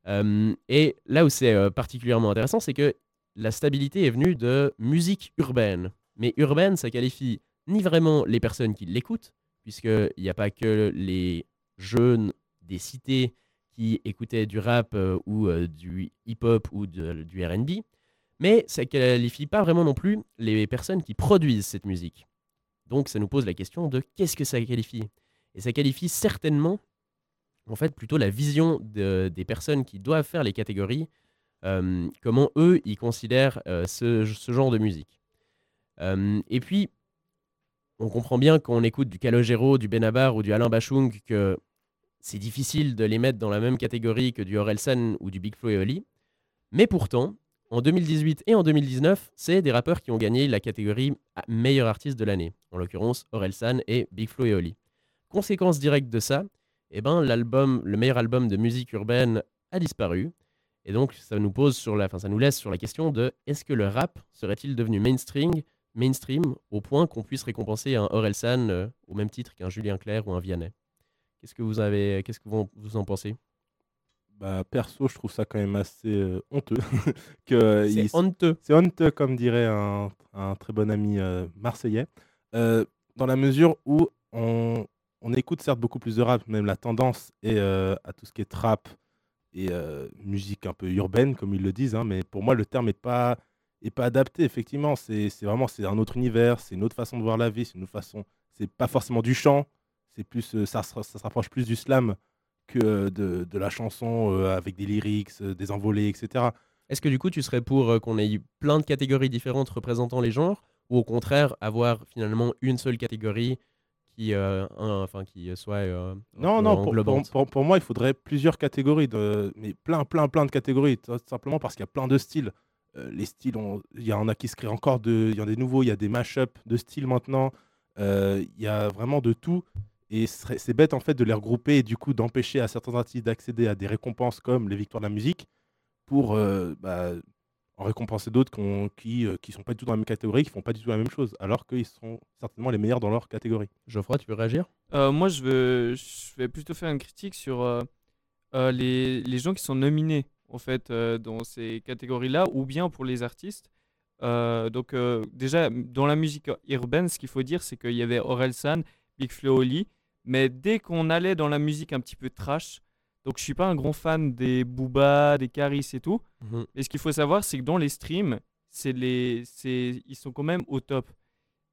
[SPEAKER 1] Euh, et là où c'est euh, particulièrement intéressant, c'est que la stabilité est venue de musique urbaine. Mais urbaine, ça qualifie ni vraiment les personnes qui l'écoutent, puisqu'il n'y a pas que les jeunes des cités qui écoutaient du rap euh, ou du hip-hop ou du RB, mais ça qualifie pas vraiment non plus les personnes qui produisent cette musique. Donc ça nous pose la question de qu'est-ce que ça qualifie? Et ça qualifie certainement, en fait, plutôt la vision de- des personnes qui doivent faire les catégories, euh, comment eux, ils considèrent euh, ce, genre de musique. Euh, et puis, on comprend bien quand on écoute du Calogero, du Benabar ou du Alain Bachung que c'est difficile de les mettre dans la même catégorie que du Orelsan ou du Big Flo et Oli. Mais pourtant, en 2018 et en 2019, c'est des rappeurs qui ont gagné la catégorie à- meilleur artiste de l'année, en l'occurrence Orelsan et Big Flo et Oli. Conséquence directe de ça, eh ben, l'album, le meilleur album de musique urbaine a disparu. Et donc, ça nous pose sur la, enfin, ça nous laisse sur la question de est-ce que le rap serait-il devenu mainstream, mainstream au point qu'on puisse récompenser un Orelsan euh, au même titre qu'un Julien Clerc ou un Vianney? Qu'est-ce que vous avez, qu'est-ce que vous, vous en pensez?
[SPEAKER 2] Bah, perso, je trouve ça quand même assez euh, honteux. que
[SPEAKER 1] C'est
[SPEAKER 2] il-
[SPEAKER 1] honteux.
[SPEAKER 2] C'est honteux, comme dirait un, un très bon ami euh, marseillais. Euh, dans la mesure où on, on écoute certes beaucoup plus de rap, même la tendance est euh, à tout ce qui est trap et euh, musique un peu urbaine, comme ils le disent. hein, mais pour moi, le terme n'est pas, adapté. Effectivement, c'est vraiment c'est un autre univers, c'est une autre façon de voir la vie, c'est une autre façon. C'est pas forcément du chant, c'est plus euh, ça, se- rapproche plus du slam que de, de la chanson avec des lyrics, des envolées, etc.
[SPEAKER 1] Est-ce que du coup, tu serais pour qu'on ait plein de catégories différentes représentant les genres, ou au contraire avoir finalement une seule catégorie qui, euh, un- enfin, qui soit euh,
[SPEAKER 2] Non, non, pour, pour, pour- pour moi, il faudrait plusieurs catégories, de, mais plein, plein, plein de catégories, tout simplement parce qu'il y a plein de styles. Euh, les styles, il y en a qui se créent encore, il y en a des nouveaux, il y a des mash-up de styles maintenant, Euh, il y a vraiment de tout. Et c'est bête en fait de les regrouper et du coup d'empêcher à certains artistes d'accéder à des récompenses comme les victoires de la musique pour euh, bah, en récompenser d'autres qui ne sont pas du tout dans la même catégorie, qui font pas du tout la même chose, alors qu'ils sont certainement les meilleurs dans leur catégorie.
[SPEAKER 1] Geoffroy, tu veux réagir?
[SPEAKER 3] Euh, moi, je, veux, je vais plutôt faire une critique sur euh, euh, les, les gens qui sont nominés en fait euh, dans ces catégories-là, ou bien pour les artistes. Euh, donc euh, déjà dans la musique urbaine, ce qu'il faut dire, c'est qu'il y avait Orelsan, Big Flo Oli, mais dès qu'on allait dans la musique un petit peu trash, donc je suis pas un grand fan des Booba, des Caris et tout,
[SPEAKER 1] Mhm.
[SPEAKER 3] mais ce qu'il faut savoir, c'est que dans les streams, c'est les, c'est, ils sont quand même au top.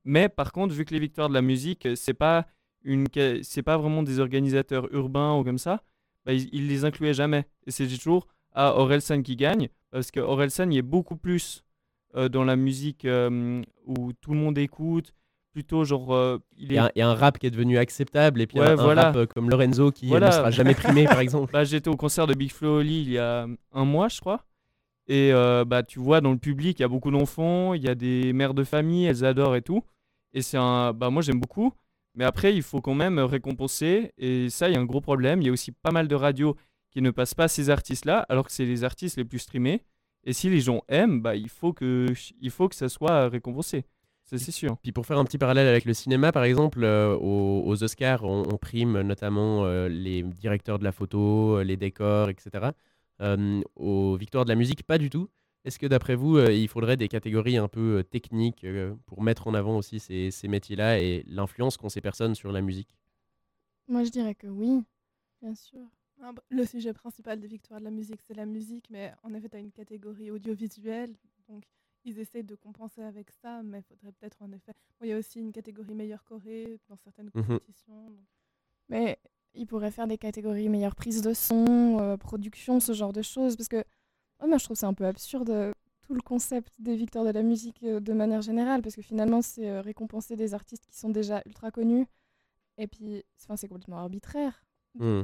[SPEAKER 3] Mais par contre, vu que les victoires de la musique, euh, c'est pas une, c'est pas vraiment des organisateurs urbains ou comme ça, bah, ils, ils les incluaient jamais. Et c'est toujours à Orelsan qui gagne, parce que Orelsan, il est beaucoup plus euh, dans la musique euh, où tout le monde écoute, plutôt genre, euh, il
[SPEAKER 1] Il y, a, il y a un rap qui est devenu acceptable et puis
[SPEAKER 3] Ouais,
[SPEAKER 1] un, un
[SPEAKER 3] voilà.
[SPEAKER 1] rap euh, comme Lorenzo qui euh,
[SPEAKER 3] Voilà.
[SPEAKER 1] ne sera jamais primé, par exemple.
[SPEAKER 3] Bah, J'étais au concert de Big Flo Oli il y a un mois, je crois. Et euh, bah, tu vois, dans le public, il y a beaucoup d'enfants, il y a des mères de famille, elles adorent et tout. Et c'est un. Bah, moi, j'aime beaucoup. Mais après, il faut quand même récompenser. Et ça, il y a un gros problème. Il y a aussi pas mal de radios qui ne passent pas ces artistes-là, alors que c'est les artistes les plus streamés. Et si les gens aiment, bah, il, faut que, il faut que ça soit récompensé. C'est sûr.
[SPEAKER 1] Puis pour faire un petit parallèle avec le cinéma, par exemple, euh, aux, aux Oscars, on, on prime notamment euh, les directeurs de la photo, euh, les décors, etc. Euh, aux victoires de la musique, pas du tout. Est-ce que d'après vous, euh, il faudrait des catégories un peu euh, techniques euh, pour mettre en avant aussi ces, ces métiers-là et l'influence qu'ont ces personnes sur la musique?
[SPEAKER 4] Moi, je dirais que oui, bien sûr.
[SPEAKER 5] Ah bah, Le sujet principal des victoires de la musique, c'est la musique, mais en effet, tu as une catégorie audiovisuelle. Donc, ils essayent de compenser avec ça, mais il faudrait peut-être en effet. Bon, il y a aussi une catégorie meilleure Corée dans certaines
[SPEAKER 1] Mhm.
[SPEAKER 5] compétitions. donc-
[SPEAKER 4] Mais ils pourraient faire des catégories meilleure prise de son, euh, production, ce genre de choses. Parce que ouais, moi, je trouve c'est un peu absurde euh, tout le concept des victoires de la musique euh, de manière générale. Parce que finalement, c'est euh, récompenser des artistes qui sont déjà ultra connus. Et puis, enfin, c'est complètement arbitraire.
[SPEAKER 1] Hmm.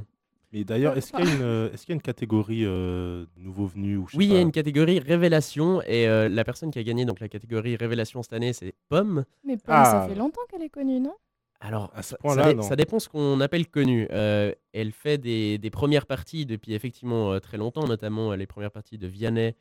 [SPEAKER 2] Mais d'ailleurs, est-ce qu'il y, a
[SPEAKER 4] Enfin-
[SPEAKER 2] une, euh, est-ce qu'il y a une catégorie euh, nouveau venu ou
[SPEAKER 1] Oui, il y a une catégorie révélation et euh, la personne qui a gagné donc la catégorie révélation cette année, c'est Pomme.
[SPEAKER 4] Mais Pomme, ça
[SPEAKER 2] Ah.
[SPEAKER 4] fait longtemps qu'elle est connue, non?
[SPEAKER 1] Alors,
[SPEAKER 2] À ce
[SPEAKER 1] ça,
[SPEAKER 2] point-là,
[SPEAKER 1] ça dé-
[SPEAKER 2] non.
[SPEAKER 1] ça dépend ce qu'on appelle connu. Euh, elle fait des, des premières parties depuis effectivement euh, très longtemps, notamment euh, les premières parties de Vianney,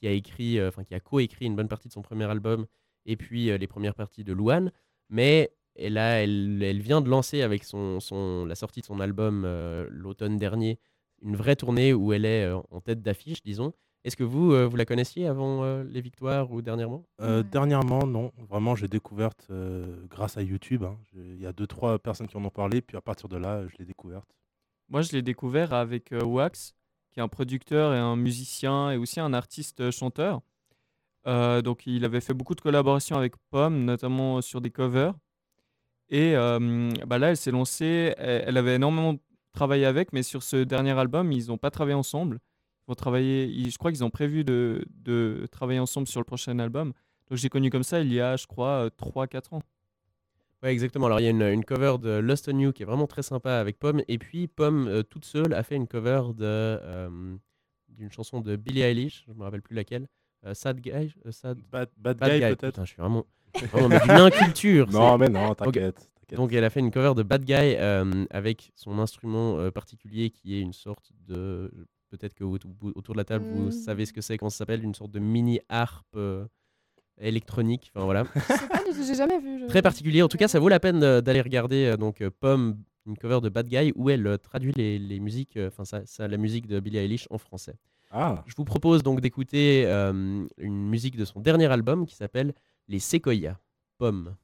[SPEAKER 1] qui a écrit, euh, enfin qui a coécrit une bonne partie de son premier album, et puis euh, les premières parties de Louane. Mais elle, a- elle, elle vient de lancer avec son, son- la sortie de son album euh, l'automne dernier une vraie tournée où elle est euh, en tête d'affiche, disons. Est-ce que vous, euh, vous la connaissiez avant euh, les victoires ou dernièrement?
[SPEAKER 2] Euh. Dernièrement, non. Vraiment, j'ai découverte euh, grâce à YouTube. hein. Il y a deux, trois personnes qui en ont parlé, puis à partir de là, je l'ai découverte.
[SPEAKER 3] Moi, je l'ai découvert avec euh, Wax, qui est un producteur et un musicien et aussi un artiste chanteur. Euh, donc, il avait fait beaucoup de collaborations avec Pomme, notamment sur des covers. Et euh, bah là, elle s'est lancée. Elle, elle avait énormément travaillé avec, mais sur ce dernier album, ils n'ont pas travaillé ensemble. Ils vont travailler. ils- je crois qu'ils ont prévu de, de travailler ensemble sur le prochain album. Donc, j'ai connu comme ça il y a, je crois, 3-4 ans.
[SPEAKER 1] Ouais, exactement. Alors, il y a une, une cover de Lost on You qui est vraiment très sympa avec Pomme. Et puis, Pomme, euh, toute seule, a fait une cover de, euh, d'une chanson de Billie Eilish. Je me rappelle plus laquelle. Euh, Sad Guy. euh, sad...
[SPEAKER 2] Bad, Bad
[SPEAKER 1] Bad
[SPEAKER 2] Guy,
[SPEAKER 1] Guy.
[SPEAKER 2] peut-être
[SPEAKER 1] Putain, je suis vraiment. Vraiment mais d'une inculture.
[SPEAKER 2] Non, mais non, t'inquiète.
[SPEAKER 1] Donc, elle a fait une cover de Bad Guy euh, avec son instrument euh, particulier qui est une sorte de. Peut-être que autour de la table, vous
[SPEAKER 4] Mm.
[SPEAKER 1] savez ce que c'est, comment ça s'appelle, une sorte de mini harpe euh, électronique. Enfin voilà.
[SPEAKER 4] Je sais pas j'ai jamais vu. je-
[SPEAKER 1] Très particulier. En tout cas, ça vaut la peine d'aller regarder donc Pomme, une cover de Bad Guy où elle traduit les, les musiques, enfin ça, ça, la musique de Billie Eilish en français.
[SPEAKER 2] Ah,
[SPEAKER 1] Je vous propose donc d'écouter euh, une musique de son dernier album qui s'appelle Les Séquoias. Pomme.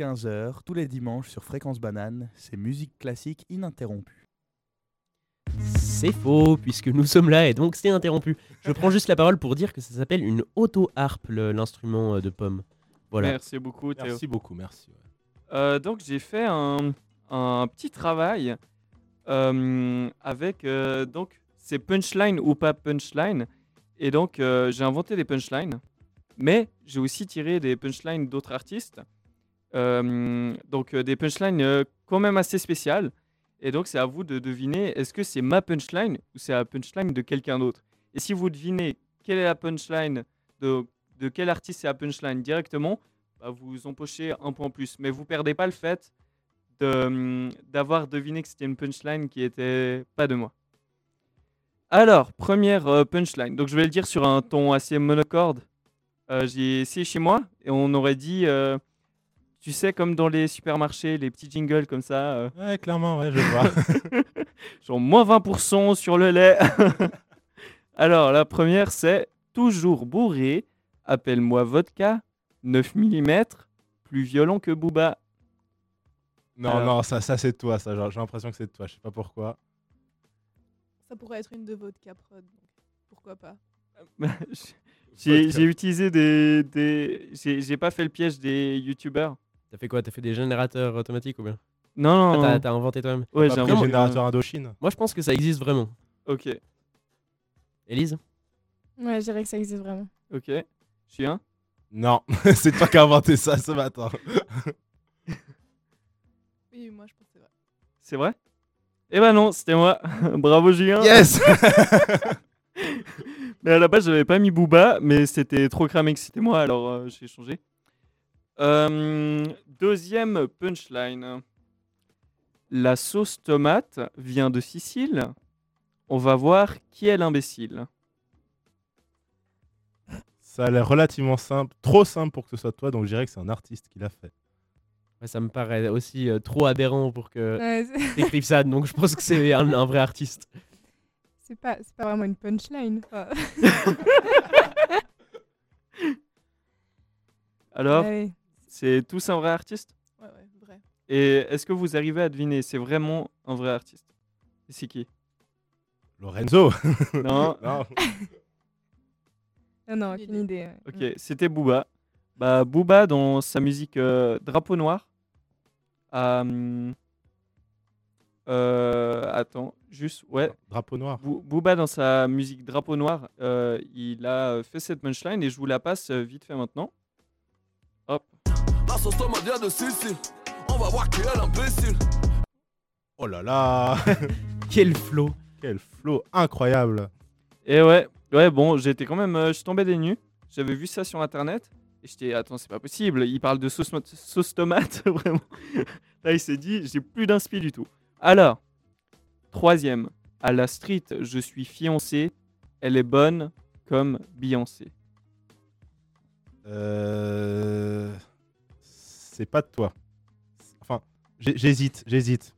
[SPEAKER 14] 15h, tous les dimanches sur Fréquence Banane, c'est musique classique ininterrompue.
[SPEAKER 1] C'est faux, puisque nous sommes là et donc c'est interrompu. Je prends juste la parole pour dire que ça s'appelle une auto-harpe, l'instrument euh, de pomme. Voilà.
[SPEAKER 3] Merci beaucoup, Théo.
[SPEAKER 2] Merci beaucoup, merci.
[SPEAKER 3] Euh, donc j'ai fait un, un petit travail euh, avec euh, donc c'est punchline ou pas punchline et donc euh, j'ai inventé des punchlines mais j'ai aussi tiré des punchlines d'autres artistes donc euh, des punchlines euh, quand même assez spéciales et donc c'est à vous de deviner est-ce que c'est ma punchline ou c'est la punchline de quelqu'un d'autre? Et si vous devinez quelle est la punchline de, de quel artiste c'est la punchline directement bah, vous empochez un point en plus. Mais vous perdez pas le fait hum, d'avoir deviné que c'était une punchline qui était pas de moi. Alors, première euh, punchline. Donc, je vais le dire sur un ton assez monocorde. Euh, j'ai essayé chez moi et on aurait dit, euh, tu sais, comme dans les supermarchés, les petits jingles comme ça. euh,
[SPEAKER 2] Ouais, clairement, ouais, je vois.
[SPEAKER 3] genre moins 20% sur le lait. Alors, la première, c'est toujours bourré. Appelle-moi vodka. 9 mm. Plus violent que Booba.
[SPEAKER 2] Non,
[SPEAKER 3] Alors.
[SPEAKER 2] non, ça, ça c'est toi, ça. J'ai j'ai l'impression que c'est de toi, je sais pas pourquoi.
[SPEAKER 5] Ça pourrait être une de votre caprod, donc pourquoi pas.
[SPEAKER 3] J'ai
[SPEAKER 2] Vodka.
[SPEAKER 3] j'ai utilisé des. des... J'ai j'ai pas fait le piège des youtubeurs.
[SPEAKER 1] T'as fait quoi? T'as fait des générateurs automatiques ou bien?
[SPEAKER 3] Non, non,
[SPEAKER 1] Ah,
[SPEAKER 3] non.
[SPEAKER 1] t'as- inventé toi-même
[SPEAKER 3] Ouais, j'ai inventé
[SPEAKER 2] générateur Indochine?
[SPEAKER 1] Moi, je pense que ça existe vraiment.
[SPEAKER 3] Ok,
[SPEAKER 1] Élise?
[SPEAKER 4] Ouais, je dirais que ça existe vraiment.
[SPEAKER 3] ok. Chien?
[SPEAKER 2] Non, c'est toi qui as inventé ça ce matin.
[SPEAKER 5] Oui, moi je pense que c'est vrai.
[SPEAKER 3] C'est vrai? Eh ben non, c'était moi. Bravo Julien.
[SPEAKER 2] Yes
[SPEAKER 3] Mais à la base, j'avais pas mis Booba, mais c'était trop cramé que c'était moi, alors euh, j'ai changé. Euh, deuxième punchline. La sauce tomate vient de Sicile. On va voir qui est l'imbécile.
[SPEAKER 2] Ça a l'air relativement simple, trop simple pour que ce soit toi, donc je dirais que c'est un artiste qui l'a fait.
[SPEAKER 1] Ouais, Ça me paraît aussi euh, trop aberrant pour que
[SPEAKER 4] Ouais, c'est-
[SPEAKER 1] t'écrives ça, donc je pense que c'est un, un vrai artiste.
[SPEAKER 4] c'est pas, c'est pas vraiment une punchline. enfin.
[SPEAKER 3] Alors, c'est tous un vrai artiste?
[SPEAKER 5] Ouais, ouais, vrai.
[SPEAKER 3] Et est-ce que vous arrivez à deviner C'est vraiment un vrai artiste? Et c'est qui?
[SPEAKER 2] Lorenzo
[SPEAKER 3] Non.
[SPEAKER 2] Non.
[SPEAKER 4] Non, non, aucune idée. ouais.
[SPEAKER 3] Ok, c'était Booba. Bah, Booba, dans sa musique euh, Drapeau Noir, a, hum, euh, attends, juste, ouais.
[SPEAKER 2] Drapeau noir.
[SPEAKER 3] Boo- Booba, dans sa musique Drapeau Noir, euh, il a euh, fait cette punchline et je vous la passe euh, vite fait maintenant. Hop.
[SPEAKER 15] La sauce tomate vient de Sicile. On va voir qui est l'imbécile.
[SPEAKER 2] Oh là là
[SPEAKER 1] Quel flow
[SPEAKER 2] Quel flow incroyable
[SPEAKER 3] Et ouais, ouais, bon, j'étais quand même, euh, je suis tombé des nues. J'avais vu ça sur internet et j'étais, attends, c'est pas possible. Il parle de sauce, sauce tomate, vraiment. Là, il s'est dit, j'ai plus d'inspi du tout. Alors, troisième, à la street, je suis fiancé. Elle est bonne comme Beyoncé.
[SPEAKER 2] Euh... C'est pas de toi. Enfin, j'hésite, j'hésite.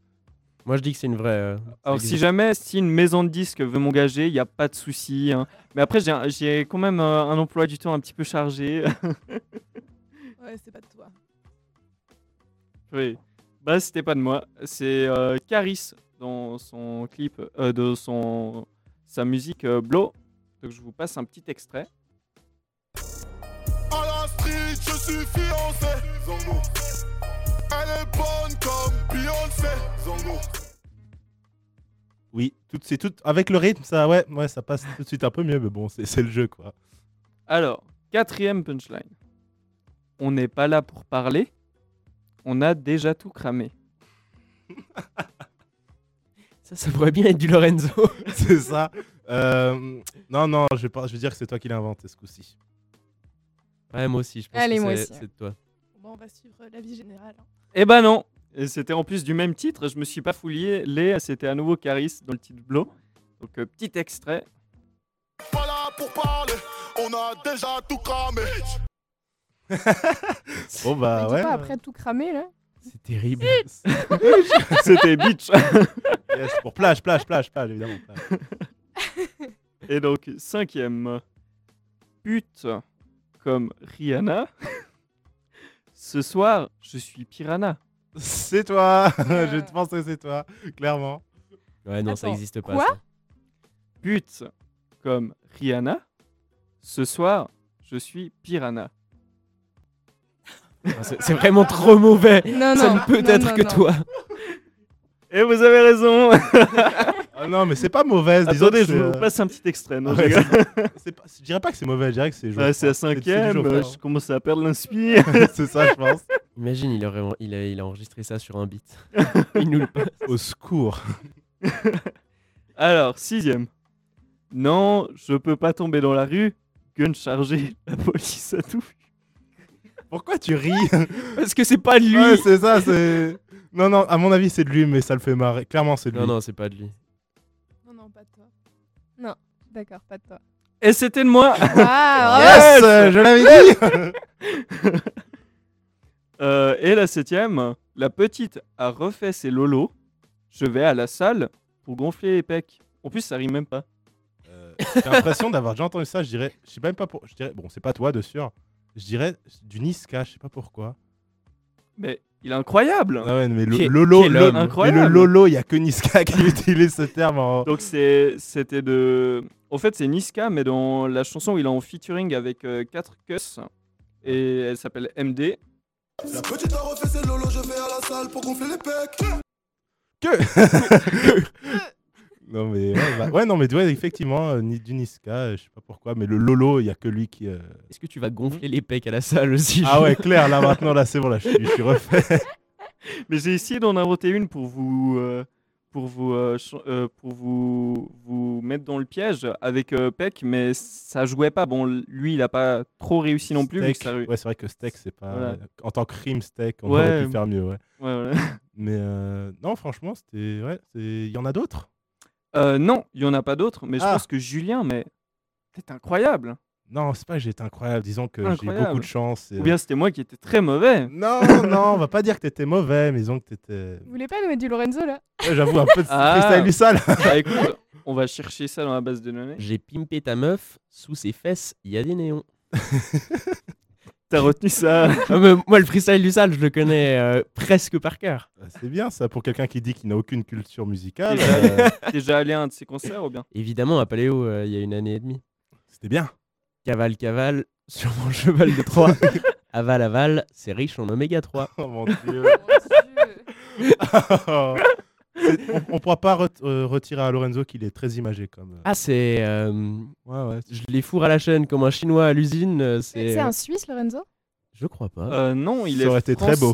[SPEAKER 1] Moi, je dis que c'est une vraie. euh,
[SPEAKER 3] Alors, si jamais, si une maison de disques veut m'engager, il n'y a pas de souci. hein. Mais après, j'ai quand même euh, un emploi du temps un petit peu chargé.
[SPEAKER 5] Ouais, c'est pas de toi.
[SPEAKER 3] Oui. Bah, c'était pas de moi. C'est euh, Caris dans son clip, euh, de son, sa musique euh, Blow. Donc, je vous passe un petit extrait.
[SPEAKER 15] Street, je suis fiancé. Elle est bonne comme Beyoncé.
[SPEAKER 2] Oui, tout, c'est tout. Avec le rythme, ça, ouais, ouais, ça passe tout de suite un peu mieux, mais bon, c'est c'est le jeu, quoi.
[SPEAKER 3] Alors, quatrième punchline. On n'est pas là pour parler. On a déjà tout cramé.
[SPEAKER 1] Ça, ça pourrait bien être du Lorenzo.
[SPEAKER 2] c'est ça. Euh, non, non, je vais, pas, je vais dire que c'est toi qui l'as inventé ce coup-ci.
[SPEAKER 1] Ouais, moi aussi, je pense
[SPEAKER 4] Allez,
[SPEAKER 1] que
[SPEAKER 4] moi
[SPEAKER 1] c'est de toi.
[SPEAKER 5] Bon, on va suivre l'avis général. hein.
[SPEAKER 3] Eh ben non c'était en plus du même titre, je me suis pas fouillé. Les, c'était à nouveau Caris dans le titre Blow. Donc, euh, petit extrait.
[SPEAKER 15] Pas là pour parler. On a déjà tout cramé.
[SPEAKER 2] Bon bah ouais.
[SPEAKER 4] pas, après tout cramer là.
[SPEAKER 1] C'est terrible.
[SPEAKER 3] C'était bitch.
[SPEAKER 2] Yes, pour plage, plage, plage, plage, évidemment. plage.
[SPEAKER 3] Et donc, cinquième. Pute comme Rihanna. Ce soir, je suis Piranha.
[SPEAKER 2] C'est toi Je pense que c'est toi, clairement.
[SPEAKER 1] Ouais, non, ça
[SPEAKER 4] Attends,
[SPEAKER 1] existe pas.
[SPEAKER 4] quoi
[SPEAKER 1] ça.
[SPEAKER 3] Pute comme Rihanna. Ce soir, je suis Piranha.
[SPEAKER 1] Ah, C'est c'est vraiment trop mauvais.
[SPEAKER 4] Non,
[SPEAKER 1] ça
[SPEAKER 4] non,
[SPEAKER 1] ne peut
[SPEAKER 4] non,
[SPEAKER 1] être
[SPEAKER 4] non,
[SPEAKER 1] que
[SPEAKER 4] non.
[SPEAKER 1] toi.
[SPEAKER 3] Et vous avez raison.
[SPEAKER 2] Ah non, mais c'est pas mauvaise. que
[SPEAKER 3] je vous passe un petit extrait. non,
[SPEAKER 2] ouais,
[SPEAKER 3] je
[SPEAKER 2] pas- dirais pas que c'est mauvais, je dirais que c'est
[SPEAKER 3] Ouais, c'est la cinquième. Je commence à perdre l'inspire.
[SPEAKER 2] c'est ça, je pense.
[SPEAKER 1] Imagine, il, aurait, il, a, il a enregistré ça sur un beat. il nous le passe.
[SPEAKER 2] Au secours.
[SPEAKER 3] Alors, sixième. Non, je peux pas tomber dans la rue. Gun chargé, la police a tout vu.
[SPEAKER 2] Pourquoi tu ris?
[SPEAKER 1] Parce que c'est pas de lui.
[SPEAKER 2] Ouais, c'est ça, c'est. Non, non, à mon avis, c'est de lui, mais ça le fait marrer. Clairement, c'est de lui.
[SPEAKER 1] non, non, c'est pas de lui.
[SPEAKER 4] D'accord, pas de toi.
[SPEAKER 3] Et c'était de moi.
[SPEAKER 4] Ah,
[SPEAKER 2] Yes,
[SPEAKER 3] Yes
[SPEAKER 2] Je l'avais dit
[SPEAKER 3] Euh, et la septième, la petite a refait ses lolos. Je vais à la salle pour gonfler les pecs. En plus, ça rime même pas.
[SPEAKER 2] Euh, J'ai l'impression d'avoir déjà entendu ça. Je dirais, je sais même pas pour. Je dirais, bon, c'est pas toi, de sûr. Je dirais du Niska, je sais pas pourquoi.
[SPEAKER 3] Mais il est incroyable.
[SPEAKER 2] Ah ouais, mais le Lolo, le-
[SPEAKER 1] homme.
[SPEAKER 2] mais le
[SPEAKER 3] Incroyable.
[SPEAKER 2] Lolo, il y a que Niska qui utilise ce terme. En...
[SPEAKER 3] Donc c'est c'était de en fait c'est Niska mais dans la chanson il est en featuring avec 4 cus et elle s'appelle MD.
[SPEAKER 15] La petite a refait ses lolos, je vais à la salle pour gonfler les pecs.
[SPEAKER 2] Que Non mais ouais, bah- ouais, non mais ouais, effectivement euh, ni du Niska, euh, je sais pas pourquoi, mais le Lolo, il y a que lui qui. euh,
[SPEAKER 1] Est-ce que tu vas gonfler les pecs à la salle aussi
[SPEAKER 2] Ah ouais, clair. Là maintenant, là c'est bon, là je suis, je suis refait.
[SPEAKER 3] Mais j'ai essayé d'en inventer une pour vous euh, pour vous pour vous vous mettre dans le piège avec euh, Peck mais ça jouait pas. Bon lui il a pas trop réussi non plus
[SPEAKER 2] Steak,
[SPEAKER 3] ça
[SPEAKER 2] ouais, c'est vrai que steak, c'est pas.
[SPEAKER 3] Voilà.
[SPEAKER 2] En tant que rime steak, on
[SPEAKER 3] Ouais.
[SPEAKER 2] aurait pu faire mieux, ouais.
[SPEAKER 3] Ouais, ouais.
[SPEAKER 2] Mais euh, non, franchement, c'était. Ouais, il y en a d'autres?
[SPEAKER 3] Euh, non, il y en a pas d'autres mais je
[SPEAKER 2] Ah.
[SPEAKER 3] pense que Julien mais c'est incroyable.
[SPEAKER 2] Non, c'est pas que j'ai été incroyable. Disons que j'ai eu beaucoup
[SPEAKER 3] Incroyable.
[SPEAKER 2] de chance. et-
[SPEAKER 3] Ou bien c'était moi qui étais très mauvais.
[SPEAKER 2] Non, non, on va pas dire que t'étais mauvais, mais disons que t'étais.
[SPEAKER 4] Vous voulez pas nous mettre du Lorenzo là?
[SPEAKER 2] Ouais, J'avoue, un peu de
[SPEAKER 3] Ah.
[SPEAKER 2] freestyle du sale.
[SPEAKER 3] Bah écoute, on va chercher ça dans la base de données.
[SPEAKER 1] J'ai pimpé ta meuf, sous ses fesses, il y a des néons.
[SPEAKER 3] T'as retenu ça
[SPEAKER 1] Ah, mais moi, le freestyle du sale, je le connais euh, presque par cœur.
[SPEAKER 2] Bah, C'est bien ça pour quelqu'un qui dit qu'il n'a aucune culture musicale.
[SPEAKER 3] Déjà,
[SPEAKER 2] euh,
[SPEAKER 3] déjà allé à un de ses concerts ou bien?
[SPEAKER 1] Évidemment, à Paléo, euh, il y a une année et demie.
[SPEAKER 2] C'était bien.
[SPEAKER 1] Cavale, cavale, sur mon cheval de Troie. aval, aval, c'est riche en oméga 3.
[SPEAKER 2] Oh mon dieu. C'est- on, on pourra pas ret- euh, retirer à Lorenzo qu'il est très imagé comme. euh,
[SPEAKER 1] Ah, c'est. euh,
[SPEAKER 2] Ouais, ouais.
[SPEAKER 1] je les fourre à la chaîne comme un chinois à l'usine. C'est
[SPEAKER 4] C'est un Suisse, Lorenzo?
[SPEAKER 1] Je crois pas.
[SPEAKER 3] Euh, Non, il
[SPEAKER 2] Ça
[SPEAKER 3] est
[SPEAKER 2] aurait été très beau.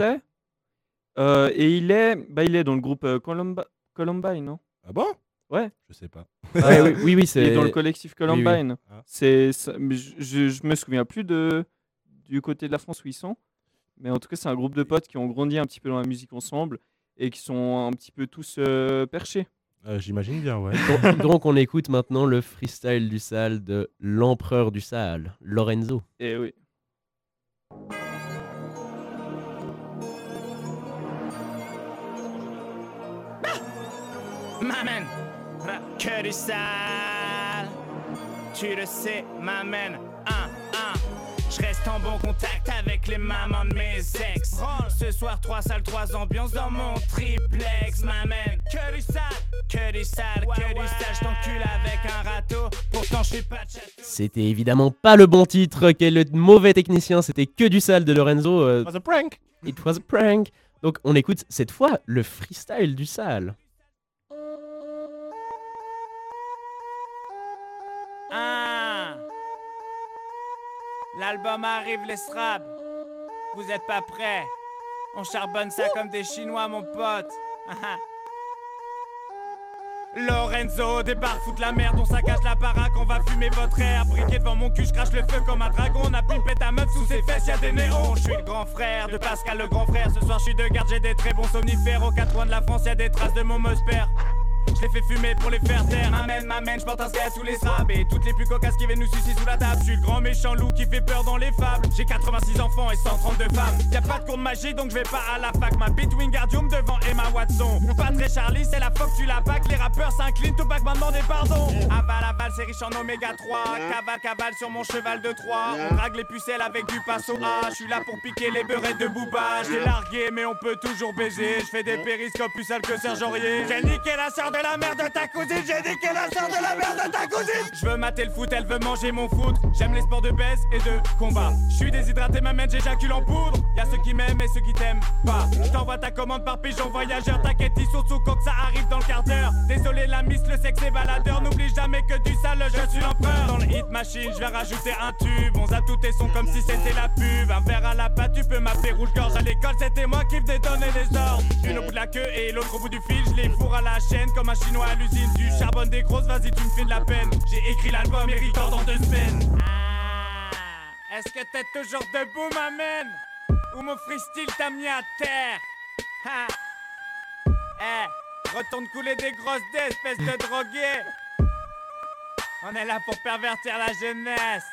[SPEAKER 3] Euh, et il est, bah, il est dans le groupe euh, Columba- Columbine, non?
[SPEAKER 2] Ah bon?
[SPEAKER 3] Ouais.
[SPEAKER 2] Je sais pas.
[SPEAKER 1] Ouais, oui, oui, oui,
[SPEAKER 3] Il est
[SPEAKER 1] c'est.
[SPEAKER 3] dans le collectif
[SPEAKER 1] oui, oui.
[SPEAKER 3] Columbine.
[SPEAKER 2] Ah.
[SPEAKER 3] C'est, ça- mais je, je, je me souviens plus de du côté de la France où ils sont, mais en tout cas c'est un groupe de potes qui ont grandi un petit peu dans la musique ensemble et qui sont un petit peu tous euh, perchés.
[SPEAKER 2] Euh, J'imagine bien, ouais.
[SPEAKER 1] Donc, donc, on écoute maintenant le freestyle du sale de l'empereur du sale, Lorenzo.
[SPEAKER 3] Et oui.
[SPEAKER 11] M'amène, que du sale. Tu le sais, m'amène, en bon contact avec les mamans de mes ex. Ce soir, trois salles, trois ambiances dans mon triplex. M'amène, que du sale, que du sale, que du sale. Je t'encule avec un râteau. Pourtant, je suis pas de château.
[SPEAKER 1] C'était évidemment pas le bon titre, quel le mauvais technicien, c'était que du sale de Lorenzo. euh,
[SPEAKER 2] It was a prank.
[SPEAKER 1] It was a prank. Donc on écoute cette fois le freestyle du sale.
[SPEAKER 11] L'album arrive, les straps. Vous êtes pas prêts. On charbonne ça comme des Chinois, mon pote. Lorenzo débarque, fout la merde, on saccage la baraque, on va fumer votre air. Briquet devant mon cul, je crache le feu comme un dragon. On a pimpé ta meuf sous ses fesses, y'a des néons. Je suis le grand frère de Pascal, le grand frère. Ce soir, je suis de garde, j'ai des très bons somnifères. Aux quatre coins de la France, y'a des traces de mon père. Je les fais fumer pour les faire taire. M'amène, m'amène, je porte un sky à tous les sables. Et toutes les plus cocasses qui viennent nous sucer sous la table. Je suis le grand méchant loup qui fait peur dans les fables. J'ai 86 enfants et 132 femmes. Y a pas de cours de magie donc je vais pas à la fac. Ma bite Wingardium devant Emma Watson. Pas très Charlie, c'est la fois que tu la bac. Les rappeurs s'inclinent, Tupac m'a demandé pardon. Aval, aval, c'est riche en oméga 3. Cavale, cavale sur mon cheval de 3. On drague les pucelles avec du passo A. Je suis là pour piquer les beurrettes de Booba. J'ai largué, mais on peut toujours baiser. Je fais des périscopes plus sales que Serge Aurier. J'ai niqué la sœur de la mère de ta cousine. J'ai niqué la sœur de la mère de ta cousine. Je veux mater le foot, elle veut manger mon foot. J'aime les sports de baise et de combat. Je suis déshydraté, ma mène, j'éjacule en poudre. Y'a ceux qui m'aiment et ceux qui t'aiment pas. Je t'envoie ta commande par pigeon voyageur. T'inquiète, ils sont sous coque, ça arrive dans le quart d'heure. Désolé, la miss, le sexe est baladeur. N'oublie jamais que du sale, je suis l'empereur. Dans le hit machine, je vais rajouter un tube. On zappe tous tes sons comme si c'était la pub. Un verre à la pâte, tu peux m'appeler rouge-gorge. À l'école, c'était moi qui venais donner des ordres. Une au bout de la queue et l'autre au bout du fil. Je les fourre à la chaîne comme un chinois à l'usine. Du charbonne des grosses, vas-y, tu me fais de la peine. J'ai écrit l'album et record dans deux semaines. Ah, Est-ce que t'es toujours debout, ma mène Ou mon freestyle t'a mis à terre? Ha. Eh, retourne couler des grosses dés, espèce de drogué On est là pour pervertir la jeunesse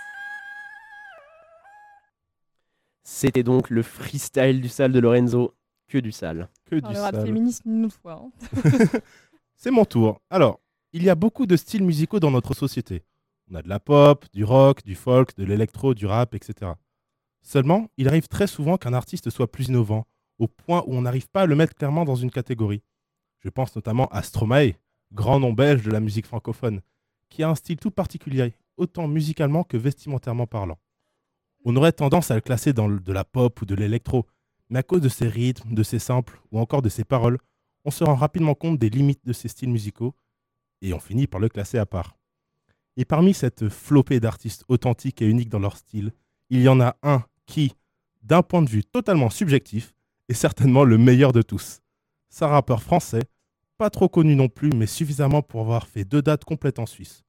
[SPEAKER 1] C'était donc le freestyle du sale de Lorenzo. Que du sale.
[SPEAKER 2] Que
[SPEAKER 4] On
[SPEAKER 2] du
[SPEAKER 4] de
[SPEAKER 2] sale.
[SPEAKER 4] féminisme une autre fois. hein.
[SPEAKER 2] C'est mon tour. Alors, il y a beaucoup de styles musicaux dans notre société. On a de la pop, du rock, du folk, de l'électro, du rap, etc. Seulement, il arrive très souvent qu'un artiste soit plus innovant, au point où on n'arrive pas à le mettre clairement dans une catégorie. Je pense notamment à Stromae, grand nom belge de la musique francophone, qui a un style tout particulier, autant musicalement que vestimentairement parlant. On aurait tendance à le classer dans de la pop ou de l'électro, mais à cause de ses rythmes, de ses samples ou encore de ses paroles, on se rend rapidement compte des limites de ces styles musicaux et on finit par le classer à part. Et parmi cette flopée d'artistes authentiques et uniques dans leur style, il y en a un qui, d'un point de vue totalement subjectif, est certainement le meilleur de tous. C'est un rappeur français, pas trop connu non plus, mais suffisamment pour avoir fait deux dates complètes en Suisse.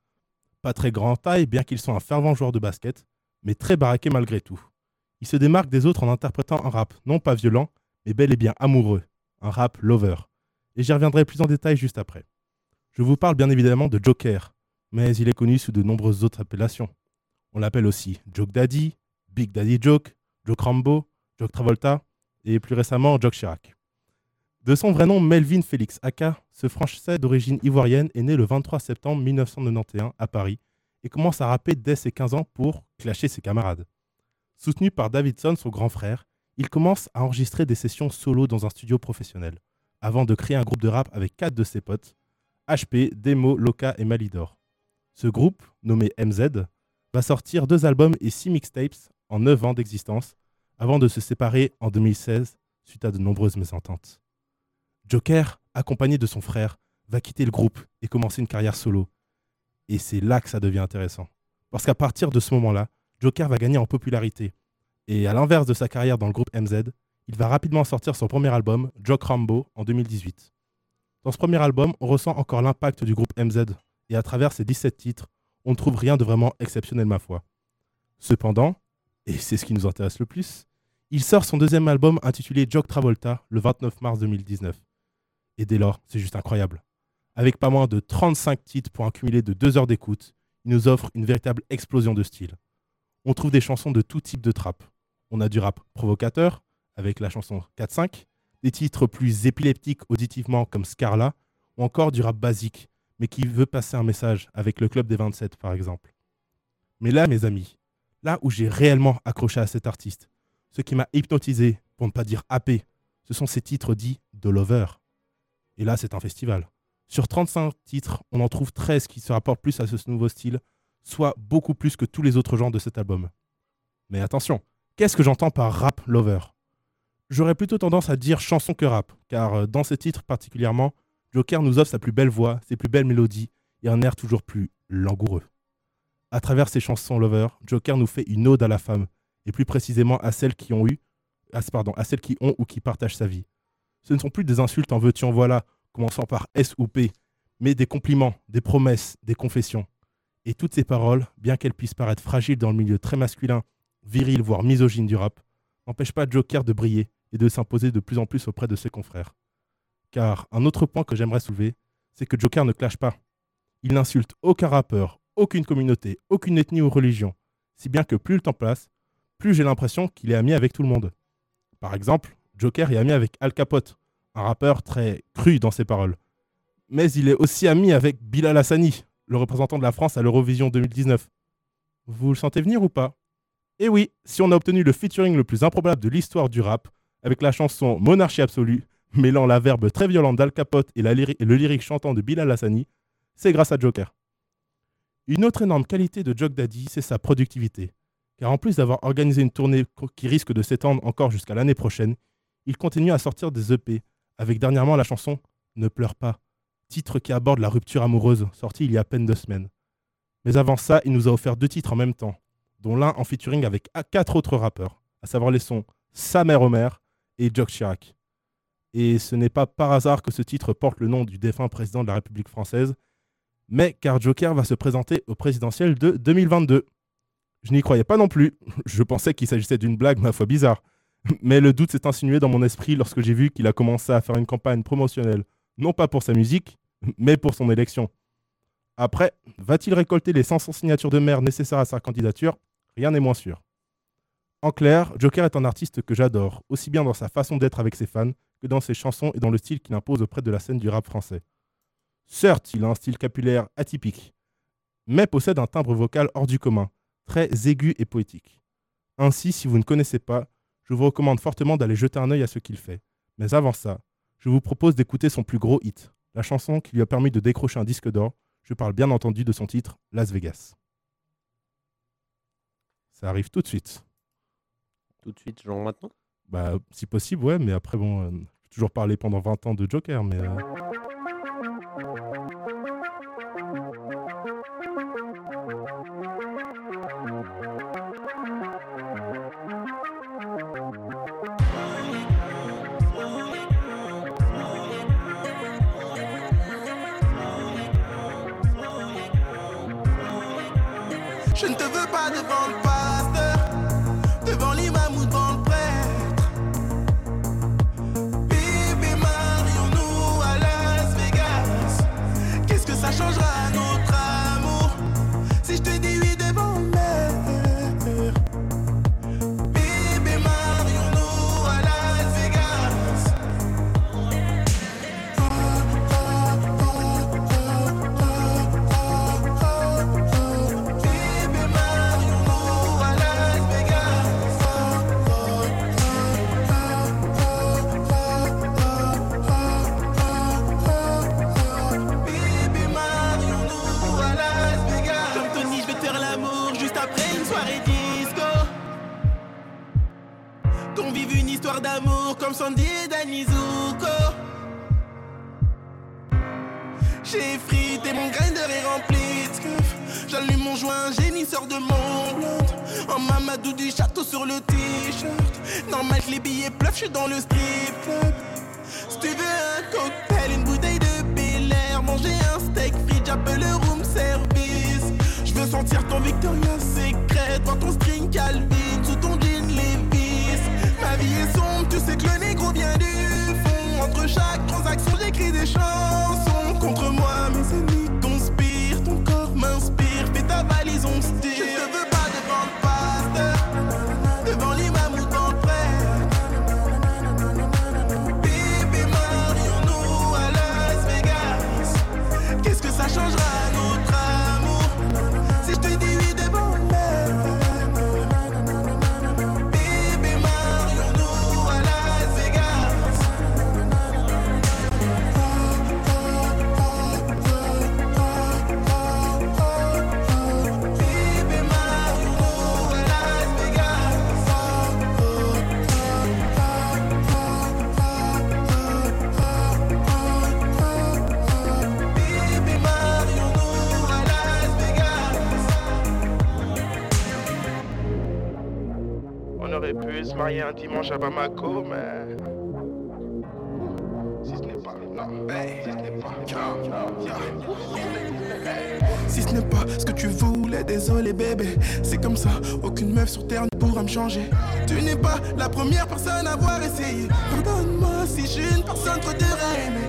[SPEAKER 2] Pas très grand taille, bien qu'il soit un fervent joueur de basket, mais très baraqué malgré tout. Il se démarque des autres en interprétant un rap non pas violent, mais bel et bien amoureux, un rap lover. Et j'y reviendrai plus en détail juste après. Je vous parle bien évidemment de Joker, mais il est connu sous de nombreuses autres appellations. On l'appelle aussi Joke Daddy, Big Daddy Joke, Joke Rambo, Joke Travolta et plus récemment Joke Chirac. De son vrai nom Melvin Félix Aka, ce Français d'origine ivoirienne est né le 23 septembre 1991 à Paris et commence à rapper dès ses 15 ans pour clasher ses camarades. Soutenu par Davidson, son grand frère, il commence à enregistrer des sessions solo dans un studio professionnel, avant de créer un groupe de rap avec quatre de ses potes, HP, Demo, Loca et Malidor. Ce groupe, nommé MZ, va sortir deux albums et six mixtapes en 9 ans d'existence, avant de se séparer en 2016 suite à de nombreuses mésententes. Joker, accompagné de son frère, va quitter le groupe et commencer une carrière solo. Et c'est là que ça devient intéressant. Parce qu'à partir de ce moment-là, Joker va gagner en popularité. Et à l'inverse de sa carrière dans le groupe MZ, il va rapidement sortir son premier album, Jock Rambo, en 2018. Dans ce premier album, on ressent encore l'impact du groupe MZ, et à travers ses 17 titres, on ne trouve rien de vraiment exceptionnel, ma foi. Cependant, et c'est ce qui nous intéresse le plus, il sort son deuxième album intitulé Jock Travolta le 29 mars 2019. Et dès lors, c'est juste incroyable. Avec pas moins de 35 titres pour un cumulé de 2 heures d'écoute, il nous offre une véritable explosion de style. On trouve des chansons de tout type de trap. On a du rap provocateur, avec la chanson 4-5, des titres plus épileptiques auditivement comme Scarla, ou encore du rap basique, mais qui veut passer un message avec le Club des 27 par exemple. Mais là, mes amis, là où j'ai réellement accroché à cet artiste, ce qui m'a hypnotisé, pour ne pas dire happé, ce sont ces titres dits de Lover. Et là, c'est un festival. Sur 35 titres, on en trouve 13 qui se rapportent plus à ce nouveau style, soit beaucoup plus que tous les autres genres de cet album. Mais attention, qu'est-ce que j'entends par rap lover? J'aurais plutôt tendance à dire chanson que rap, car euh, dans ces titres particulièrement, Joker nous offre sa plus belle voix, ses plus belles mélodies et un air toujours plus langoureux. À travers ses chansons lover, Joker nous fait une ode à la femme, et plus précisément à celles qui ont eu, à, pardon, à celles qui ont ou qui partagent sa vie. Ce ne sont plus des insultes en veux-tu en voilà, commençant par S ou P, mais des compliments, des promesses, des confessions. Et toutes ces paroles, bien qu'elles puissent paraître fragiles dans le milieu très masculin, viril, voire misogyne du rap, n'empêchent pas Joker de briller et de s'imposer de plus en plus auprès de ses confrères. Car un autre point que j'aimerais soulever, c'est que Joker ne clash pas. Il n'insulte aucun rappeur, aucune communauté, aucune ethnie ou religion. Si bien que plus le temps passe, plus j'ai l'impression qu'il est ami avec tout le monde. Par exemple, Joker est ami avec Al Capote, un rappeur très cru dans ses paroles. Mais il est aussi ami avec Bilal Hassani, le représentant de la France à l'Eurovision 2019. Vous le sentez venir ou pas? Eh oui, si on a obtenu le featuring le plus improbable de l'histoire du rap, avec la chanson Monarchie absolue, mêlant la verbe très violente d'Al Capote et, le lyrique chantant de Bilal Hassani, c'est grâce à Joker. Une autre énorme qualité de Jock Daddy, c'est sa productivité. Car en plus d'avoir organisé une tournée qui risque de s'étendre encore jusqu'à l'année prochaine, il continue à sortir des EP, avec dernièrement la chanson Ne pleure pas, titre qui aborde la rupture amoureuse, sorti il y a à peine deux semaines. Mais avant ça, il nous a offert deux titres en même temps, dont l'un en featuring avec quatre autres rappeurs, à savoir les sons Samer Omer et Jock Chirac. Et ce n'est pas par hasard que ce titre porte le nom du défunt président de la République française, mais car Joker va se présenter au présidentiel de 2022. Je n'y croyais pas non plus. Je pensais qu'il s'agissait d'une blague, ma foi bizarre. Mais le doute s'est insinué dans mon esprit lorsque j'ai vu qu'il a commencé à faire une campagne promotionnelle, non pas pour sa musique, mais pour son élection. Après, va-t-il récolter les 500 signatures de maire nécessaires à sa candidature? Rien n'est moins sûr. En clair, Joker est un artiste que j'adore, aussi bien dans sa façon d'être avec ses fans que dans ses chansons et dans le style qu'il impose auprès de la scène du rap français. Certes, il a un style capillaire atypique, mais possède un timbre vocal hors du commun, très aigu et poétique. Ainsi, si vous ne connaissez pas, je vous recommande fortement d'aller jeter un œil à ce qu'il fait. Mais avant ça, je vous propose d'écouter son plus gros hit, la chanson qui lui a permis de décrocher un disque d'or. Je parle bien entendu de son titre Las Vegas. Ça arrive tout de suite.
[SPEAKER 1] Tout de suite, genre maintenant?
[SPEAKER 2] Bah, si possible, ouais, mais après, bon, euh, j'ai toujours parlé pendant 20 ans de Joker, mais. euh,
[SPEAKER 15] Je ne te veux pas devant comme Sandy et Danny Zuko. J'ai frité mon grinder est rempli de. J'allume mon joint, génie sort de mon blunt. En mamadou du château sur le t-shirt. Normal les billets pleuvent, je suis dans le strip. Si tu veux un cocktail, une bouteille de Bel Air, manger un steak frites, j'appelle le room service. Je veux sentir ton Victoria's Secret, voir ton string Calvin sous ton jean Levi's. Ma vie est sombre, tu sais que le négro vient du fond. Entre chaque transaction, j'écris des chansons contre moi. Mes ennemis conspirent, ton corps m'inspire. Fais ta valise, on se un dimanche à Bamako, mais. Si ce n'est pas. Si ce n'est pas. Si ce n'est pas ce que tu voulais, désolé bébé. C'est comme ça, aucune meuf sur terre ne pourra me changer. Tu n'es pas la première personne à avoir essayé. Pardonne-moi si j'ai une personne trop aimer.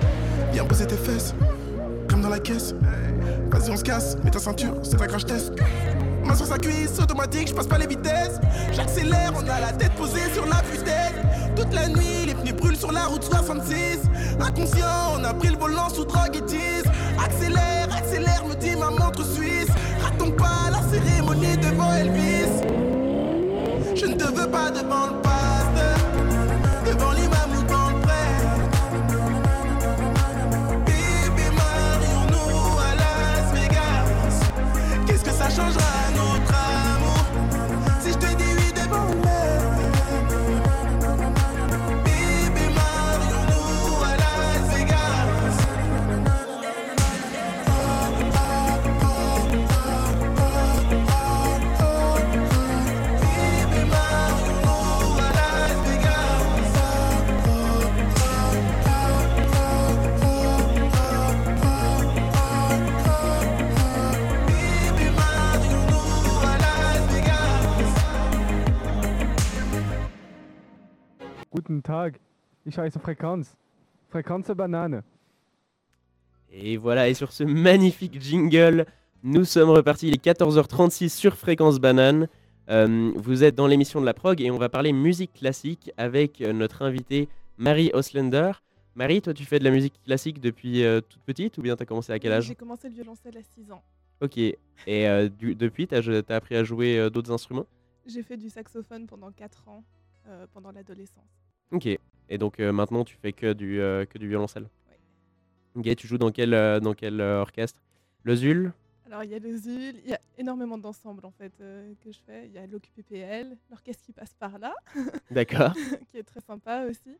[SPEAKER 15] Viens poser tes fesses, dans la caisse. Vas-y, on se casse, mets ta ceinture, c'est ta crash test. Sur sa cuisse, automatique, je passe pas les vitesses. J'accélère, on a la tête posée sur la putette. Toute la nuit, les pneus brûlent sur la route 66. Inconscient, on a pris le volant sous drogue et tease. Accélère, accélère, me dit ma montre suisse. Ratons pas la cérémonie devant Elvis. Je ne te veux pas devant le pasteur,
[SPEAKER 16] Guten Tag, ich heiße Frequenz. Frequenz Banane.
[SPEAKER 1] Et voilà, et sur ce magnifique jingle, nous sommes repartis, il est 14h36 sur Fréquence Banane. Euh, vous êtes dans l'émission de la prog et on va parler musique classique avec euh, notre invitée Marie Oslender. Marie, toi tu fais de la musique classique depuis euh, toute petite ou bien tu as commencé à quel âge?
[SPEAKER 5] J'ai commencé le violoncelle à 6 ans.
[SPEAKER 1] Ok, et euh, du- depuis tu as, appris à jouer euh, d'autres instruments?
[SPEAKER 5] J'ai fait du saxophone pendant 4 ans, euh, pendant l'adolescence.
[SPEAKER 1] Ok, et donc euh, maintenant tu fais que du, euh, que du violoncelle Ok, tu joues dans quel, euh, dans quel orchestre? Le Zul?
[SPEAKER 5] Alors il y a le ZUL, il y a énormément d'ensembles en fait que je fais. Il y a l'OQPPL, l'orchestre qui passe par là.
[SPEAKER 1] D'accord.
[SPEAKER 5] qui est très sympa aussi.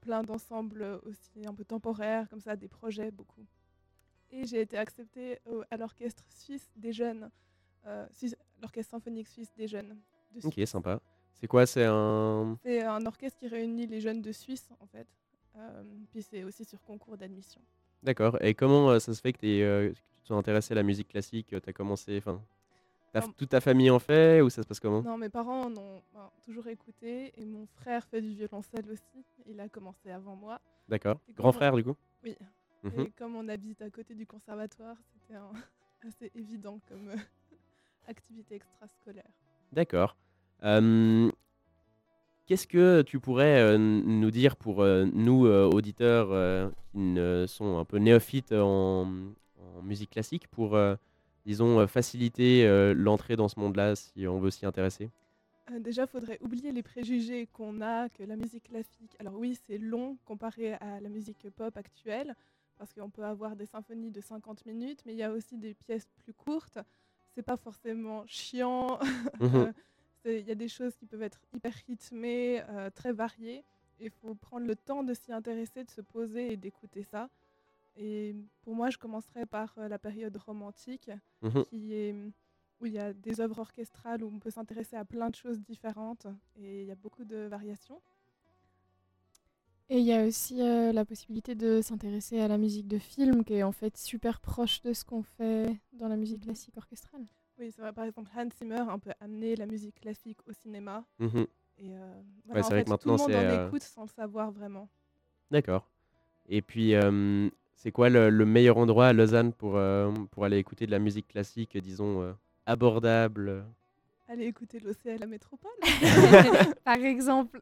[SPEAKER 5] Plein d'ensembles aussi un peu temporaires, comme ça, des projets beaucoup. Et j'ai été acceptée au- à l'orchestre suisse des jeunes, l'orchestre symphonique suisse des jeunes. de
[SPEAKER 1] Ok, sympa. C'est quoi C'est un.
[SPEAKER 5] C'est un orchestre qui réunit les jeunes de Suisse en fait. Euh, puis c'est aussi sur concours d'admission.
[SPEAKER 1] D'accord. Et comment euh, ça se fait que, t'es, euh, que tu te sois intéressé à la musique classique Tu as commencé. Enfin, toute ta famille en fait ou ça se passe comment?
[SPEAKER 5] Non, mes parents en ont ben, toujours écouté et mon frère fait du violoncelle aussi. Il a commencé avant moi.
[SPEAKER 1] D'accord. Grand
[SPEAKER 5] on-
[SPEAKER 1] frère du coup?
[SPEAKER 5] Oui.
[SPEAKER 1] Mhm.
[SPEAKER 5] Et comme on habite à côté du conservatoire, c'était un- assez évident comme euh, activité extrascolaire.
[SPEAKER 1] D'accord. Qu'est-ce que tu pourrais nous dire pour nous, auditeurs qui ne sont un peu néophytes en, en musique classique, pour, disons, faciliter l'entrée dans ce monde-là si on veut s'y intéresser?
[SPEAKER 5] Euh, déjà, il faudrait oublier les préjugés qu'on a que la musique classique. Alors oui, c'est long comparé à la musique pop actuelle, parce qu'on peut avoir des symphonies de 50 minutes, mais il y a aussi des pièces plus courtes. C'est pas forcément chiant.
[SPEAKER 1] Mhm.
[SPEAKER 5] Il y a des choses qui peuvent être hyper rythmées, euh, très variées. Il faut prendre le temps de s'y intéresser, de se poser et d'écouter ça. Et pour moi, je commencerai par euh, la période romantique, qui est où il y a des œuvres orchestrales où on peut s'intéresser à plein de choses différentes et il y a beaucoup de variations.
[SPEAKER 4] Et il y a aussi euh, la possibilité de s'intéresser à la musique de film, qui est en fait super proche de ce qu'on fait dans la musique classique orchestrale.
[SPEAKER 5] Oui, c'est vrai, par exemple, Hans Zimmer a un peu amené la musique classique au cinéma.
[SPEAKER 1] Mhm.
[SPEAKER 5] Et euh,
[SPEAKER 1] Ouais,
[SPEAKER 5] voilà,
[SPEAKER 1] c'est
[SPEAKER 5] en
[SPEAKER 1] vrai
[SPEAKER 5] fait,
[SPEAKER 1] que maintenant,
[SPEAKER 5] tout le monde
[SPEAKER 1] c'est,
[SPEAKER 5] en
[SPEAKER 1] euh,
[SPEAKER 5] écoute sans le savoir vraiment.
[SPEAKER 1] D'accord. Et puis, euh, c'est quoi le, le meilleur endroit à Lausanne pour, euh, pour aller écouter de la musique classique, disons, euh, abordable?
[SPEAKER 5] Allez écouter l'OCL à Métropole?
[SPEAKER 4] Par exemple.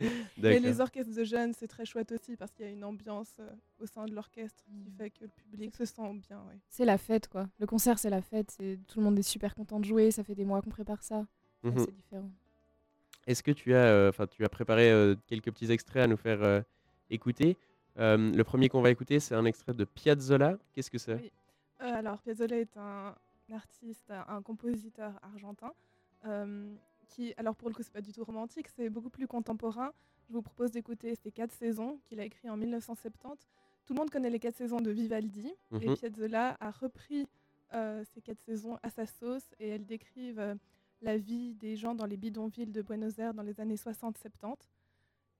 [SPEAKER 5] Et les orchestres de jeunes, c'est très chouette aussi parce qu'il y a une ambiance euh, au sein de l'orchestre qui fait que le public se sent bien. ouais.
[SPEAKER 4] C'est la fête, quoi. Le concert, c'est la fête. Tout le monde est super content de jouer. Ça fait des mois qu'on prépare ça.
[SPEAKER 1] Mhm.
[SPEAKER 4] C'est différent.
[SPEAKER 1] Est-ce que tu as, euh, enfin, tu as préparé euh, quelques petits extraits à nous faire euh, écouter? Euh, Le premier qu'on va écouter, c'est un extrait de Piazzolla. Qu'est-ce que c'est?
[SPEAKER 5] Oui. Euh, alors, Piazzolla est un artiste, un un compositeur argentin euh, qui, alors pour le coup, c'est pas du tout romantique, c'est beaucoup plus contemporain. Je vous propose d'écouter ces quatre saisons qu'il a écrit en 1970. Tout le monde connaît les quatre saisons de Vivaldi et
[SPEAKER 17] Mhm.
[SPEAKER 5] Piazzolla a repris euh, ces quatre saisons à sa sauce et elles décrivent euh, la vie des gens dans les bidonvilles de Buenos Aires dans les années 60-70.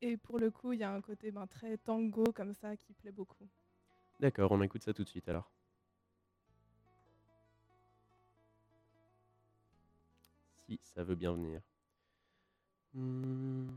[SPEAKER 5] Et pour le coup, il y a un côté ben, très tango comme ça qui plaît beaucoup.
[SPEAKER 1] D'accord, on écoute ça tout de suite alors. Si ça veut bien venir. Hmm.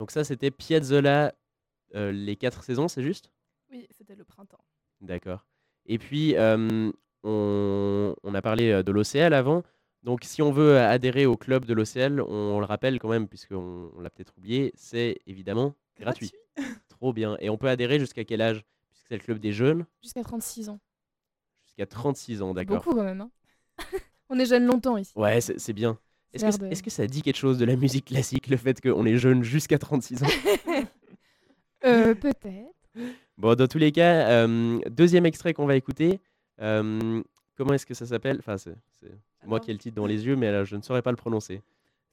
[SPEAKER 1] Donc ça, c'était Piazzolla, euh, les quatre saisons, c'est juste?
[SPEAKER 5] Oui, c'était le printemps.
[SPEAKER 1] D'accord. Et puis, euh, on, on a parlé euh, de l'OCL avant. Donc, si on veut adhérer au club de l'OCL, on, le rappelle quand même, puisqu'on on l'a peut-être oublié, c'est évidemment gratuit. Trop bien. Et on peut adhérer jusqu'à quel âge? Puisque c'est le club des jeunes
[SPEAKER 4] Jusqu'à 36 ans.
[SPEAKER 1] Jusqu'à 36 ans, d'accord.
[SPEAKER 4] Beaucoup quand même. hein. On est jeunes longtemps ici.
[SPEAKER 1] Ouais, c'est bien. Est-ce que,
[SPEAKER 4] de-
[SPEAKER 1] est-ce que ça dit quelque chose de la musique classique, le fait qu'on est jeune jusqu'à 36 ans?
[SPEAKER 4] Euh, Peut-être.
[SPEAKER 1] Bon, dans tous les cas, euh, deuxième extrait qu'on va écouter. euh, comment est-ce que ça s'appelle? Enfin, c'est moi
[SPEAKER 5] Alors-
[SPEAKER 1] qui ai le titre dans les yeux, mais euh, je ne saurais pas le prononcer.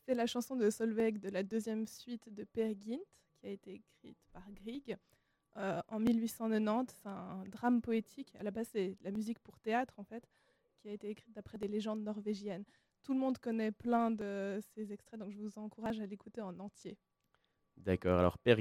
[SPEAKER 5] C'est la chanson de Solveig de la deuxième suite de Per Gynt, qui a été écrite par Grieg en 1890. C'est un drame poétique. À la base, c'est la musique pour théâtre, en fait, qui a été écrite d'après des légendes norvégiennes. Tout le monde connaît plein de ces extraits, donc je vous encourage à l'écouter en entier.
[SPEAKER 1] D'accord, alors Per